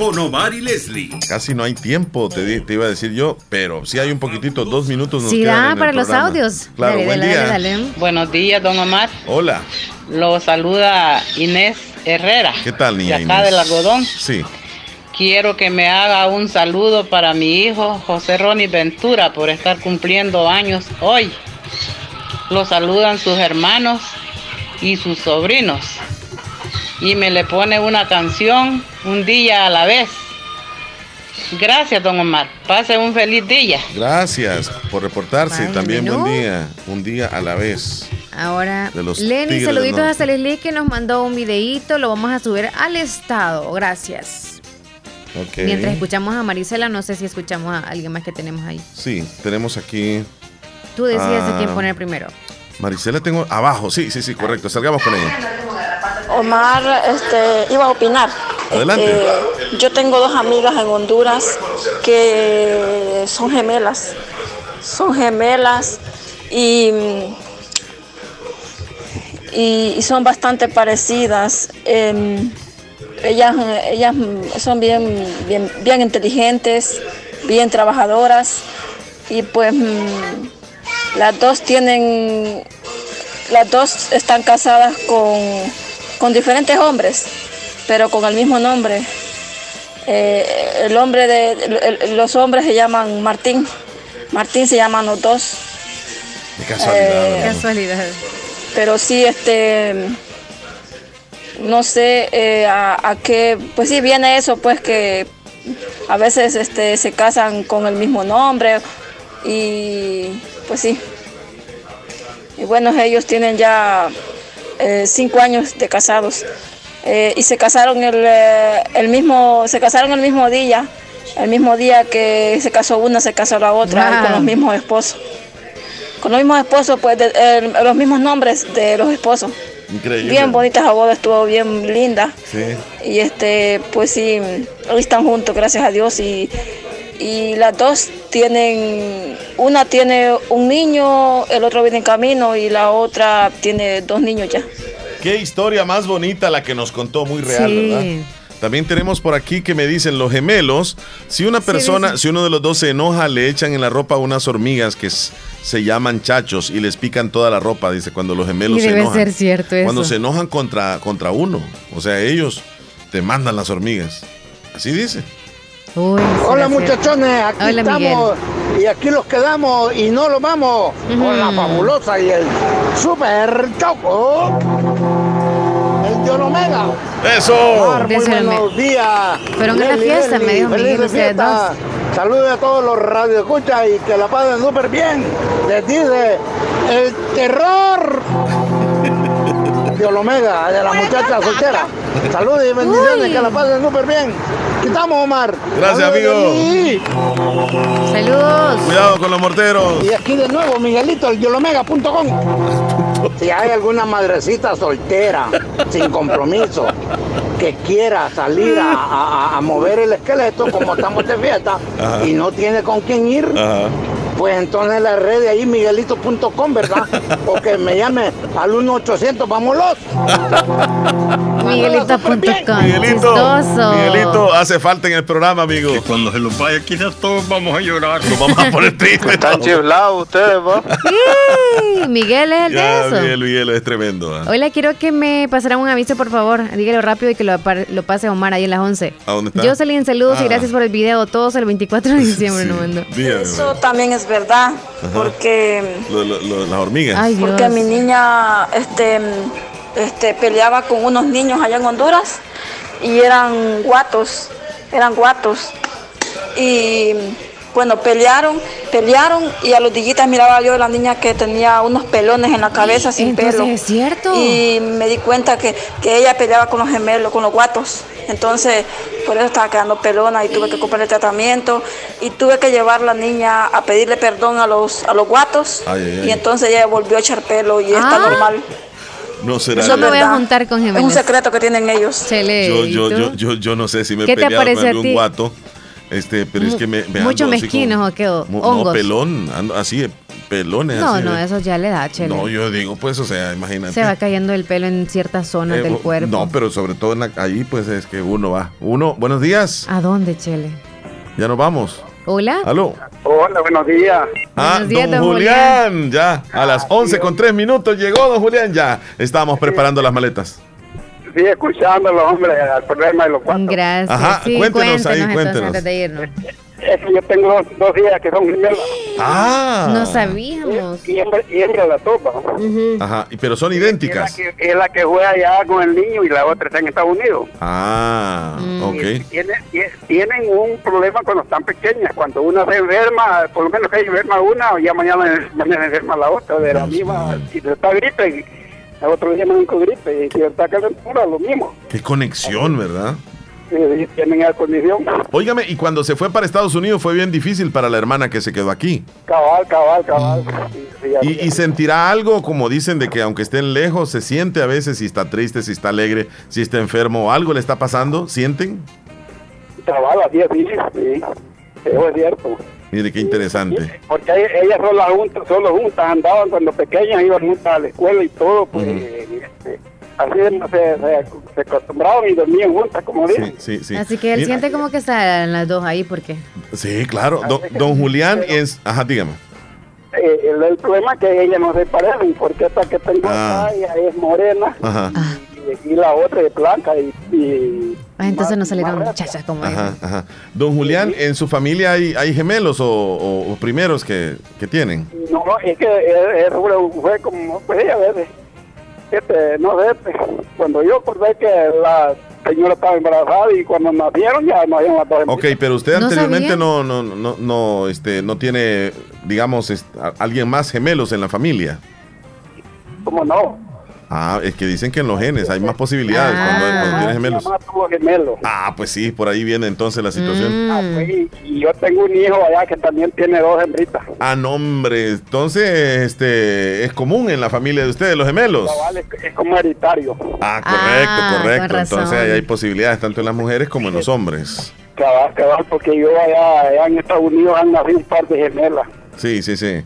con Omar y Leslie. Casi no hay tiempo, te, di- te iba a decir yo, pero sí hay un poquitito, dos minutos nos Sí, quedan da en el para los programa. audios. Claro, Dale, buen dale, día. dale, dale. Buenos días, don Omar. Hola, Lo saluda Inés Herrera. ¿qué tal, niña De acá Inés? del algodón. Sí. Quiero que me haga un saludo para mi hijo José Ronnie Ventura por estar cumpliendo años hoy. Lo saludan sus hermanos y sus sobrinos. Y me le pone una canción un día a la vez. Gracias, don Omar. Pase un feliz día. Gracias por reportarse. También buen día, un día a la vez. Ahora, De los Lenny, saluditos hasta Leslie que nos mandó un videíto, lo vamos a subir al estado. Gracias. Mientras escuchamos a Marisela, no sé si escuchamos a alguien más que tenemos ahí. Sí, tenemos aquí. Tú decides a quién poner primero. Marisela tengo abajo, sí, sí, sí, correcto. Salgamos con ella. Omar, este, iba a opinar. Adelante. Este, yo tengo dos amigas en Honduras que son gemelas. Son gemelas y, y, y son bastante parecidas. Em, ellas, ellas son bien, bien, bien inteligentes, bien trabajadoras y pues mm, las dos tienen, las dos están casadas con, con diferentes hombres, pero con el mismo nombre. Eh, el hombre de, el- el- los hombres se llaman Martín, Martín se llaman los dos. De casualidad. Eh. Casualidad. pero sí este no sé eh, a, a qué pues sí viene eso pues que a veces este se casan con el mismo nombre y pues sí y bueno ellos tienen ya eh, cinco años de casados Eh, y se casaron el, eh, el mismo se casaron el mismo día el mismo día que se casó una se casó la otra con los mismos esposos con los mismos esposos, pues de- eh, los mismos nombres de los esposos. Increíble. Bien bonitas la boda, estuvo bien linda. Sí. Y este, pues sí, hoy están juntos, gracias a Dios. Y, y las dos tienen, una tiene un niño, el otro viene en camino y la otra tiene dos niños ya. Qué historia más bonita la que nos contó, muy real, Sí. ¿verdad? También tenemos por aquí que me dicen los gemelos, si una persona, si uno de los dos se enoja, le echan en la ropa unas hormigas que se llaman chachos y les pican toda la ropa, dice, cuando los gemelos Y se debe enojan. ser cierto eso. Cuando se enojan contra, contra uno, o sea, ellos te mandan las hormigas. Así dice. Uy, Hola muchachones, aquí Hola, estamos y aquí los quedamos y no los vamos con la fabulosa y el super choco. El Dion Omega. ¡Eso! Omar, muy buenos días. Fueron a la fiesta, me dijo feliz Miguel, de ustedes. Saludos a todos los radioescuchas y que la pasen súper bien. Les dice el terror. Dion Omega, de la muchacha soltera. Saludos y bendiciones, Uy. que la pasen súper bien. Quitamos, Omar. Gracias, Saludos, amigo. Saludos. Cuidado con los morteros. Y aquí de nuevo, Miguelito, el yolomega.com. Si hay alguna madrecita soltera, sin compromiso, que quiera salir a, a- a mover el esqueleto, como estamos de fiesta, Ajá. y no tiene con quién ir, Ajá. Pues entonces la red de ahí, miguelito.com, ¿verdad? O que me llame al 1-800, vámonos. Miguelito.com. Miguelito. Miguelito hace falta en el programa, amigo. Cuando se los vaya, quizás todos vamos a llorar. Nos vamos a poner tristes. Están chiflados ustedes, ¿va? Sí, Miguel es el de Ya, eso. Miguel, Miguel es tremendo. ¿ah? Hola, quiero que me pasaran un aviso, por favor. Dígalo rápido y que lo, apar- lo pase Omar ahí en las 11. ¿A dónde está? Jocelyn, saludos y Ah. gracias por el video. Todos el 24 de diciembre nos mandó. Dígame, Eso también es verdad, Ajá. porque lo- lo- lo- las hormigas. porque mi niña este, este, peleaba con unos niños allá en Honduras y eran guatos, eran guatos. Y bueno, pelearon, pelearon y a los dillitas miraba yo a la niña que tenía unos pelones en la cabeza sin pelo. ¿es cierto? Y me di cuenta que, que ella peleaba con los gemelos, con los guatos. Entonces, por eso estaba quedando pelona y tuve que comprarle tratamiento y tuve que llevar a la niña a pedirle perdón a los, a los guatos. Ay, ay, ay. Y entonces ella volvió a echar pelo y está Ah. normal. No será. Yo me voy a juntar con Es gemelos. un secreto que tienen ellos. Chele, Yo, ¿y yo, yo, yo, yo no sé si me he ¿Qué te peleado con algún guato. Este, pero es que me, me Mucho ando así mezquinos como- o qué, o Mu- No, hongos. pelón, ando así, pelones No, así. no, eso ya le da, Chele. No, yo digo, pues, o sea, imagínate. Se va cayendo el pelo en ciertas zonas Eh, del cuerpo. No, pero sobre todo en la- ahí, pues es que uno va. Uno, buenos días, ¿A dónde, Chele? ya nos vamos. ¿Hola? Aló. Hola, buenos días. Ah, Buenos días, don don Julián, ya, a las 11 con 3 minutos llegó don Julián, ya. Estábamos preparando las maletas. Sí, escuchándolo, hombre, al problema de los cuatro. Gracias. Ajá, sí, cuéntenos ahí, entonces cuéntenos. antes de irnos. Es que yo tengo dos, dos hijas que son gemelas. Ah. No sabíamos. Y y hembra la topa. Ajá, y- pero son Es la, idénticas. que, es la que juega allá con el niño y la otra está en Estados Unidos. Ah, Mm. ok. Y tiene- tie- tienen un problema cuando están pequeñas. Cuando una se enferma, por lo menos que enferma una, ya mañana, mañana enferma la otra, de la misma. Si está gripe, el otro día me dio gripe. Y si está calentura, lo mismo. Qué conexión, ¿verdad? Y tienen esa condición. Óigame, y cuando se fue para Estados Unidos fue bien difícil para la hermana que se quedó aquí. Cabal, cabal, cabal. Sí, sí, así Y, y sentirá algo, como dicen, de que aunque estén lejos, se siente a veces si está triste, si está alegre, si está enfermo, algo le está pasando, ¿sienten? Cabal, así es, sí, sí. Eso es cierto. Mire qué interesante. Porque ellas solo juntas, solo juntas andaban cuando pequeñas, iban juntas a la escuela y todo, pues este, así se, se, se acostumbraban y dormían juntas, como dicen. Sí, sí, sí. Así que él Mira, siente como que están las dos ahí, porque Sí, claro. Don, don Julián es... Ajá, dígame. Eh, el, el problema es que ellas no se parecen, porque esta que tengo Ah. acá ella es morena Ajá, y, y la otra es blanca y, y ah, entonces no salieron muchachas como ajá. Don Julián, ¿en su familia hay, hay gemelos o, o- o primeros que, que tienen? no, es que eh, fue, como, pues ella, este, no sé, pues, cuando yo acordé que la señora estaba embarazada y cuando nacieron ya no habían las dos Ok, pero usted ¿No anteriormente no, no, no, no, este, no tiene, digamos, alguien más gemelos en la familia. ¿Cómo no? Ah, es que dicen que en los genes hay más posibilidades cuando, cuando tienes gemelos. Mi mamá tuvo gemelos. Ah, pues sí, por ahí viene entonces la situación. Ah, pues, y, y yo tengo un hijo allá que también tiene dos hembritas. Ah, no, hombre, entonces este es común en la familia de ustedes los gemelos. Cabal, es, es como hereditario. Ah, correcto, Ah, correcto. Entonces ahí hay posibilidades tanto en las mujeres como en los hombres. Cabal, cabal, porque yo allá, allá en Estados Unidos han nacido un par de gemelas. Sí, sí, sí.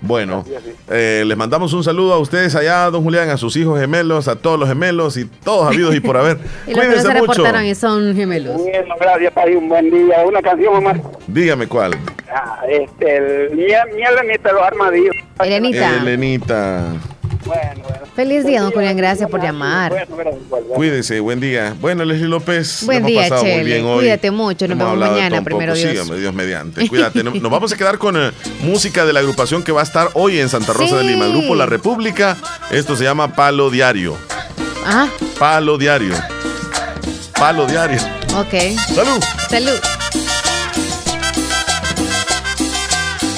Bueno, eh, les mandamos un saludo a ustedes allá, don Julián, a sus hijos gemelos, a todos los gemelos y todos habidos y por haber. Y los que no Cuídense se mucho. reportaron y son gemelos. Bueno, gracias, Padre, un buen día. Una canción, mamá. Dígame cuál. Ah, este, el miel, miel de los armadillos. Elenita, Elenita. Bueno, bueno. feliz día, don Julián. Gracias por llamar. Bueno. Cuídese, buen día. Bueno, Leslie López, Buen día, pasado muy Chele. bien hoy. Cuídate mucho, nos Hemos vemos mañana, primero poco. Dios. Dios mediante. Cuídate. Nos vamos a quedar con eh, música de la agrupación que va a estar hoy en Santa Rosa de. Lima, el grupo La República. Esto se llama Palo Diario. Ah, Palo Diario. Palo Diario. ok. Salud. Salud.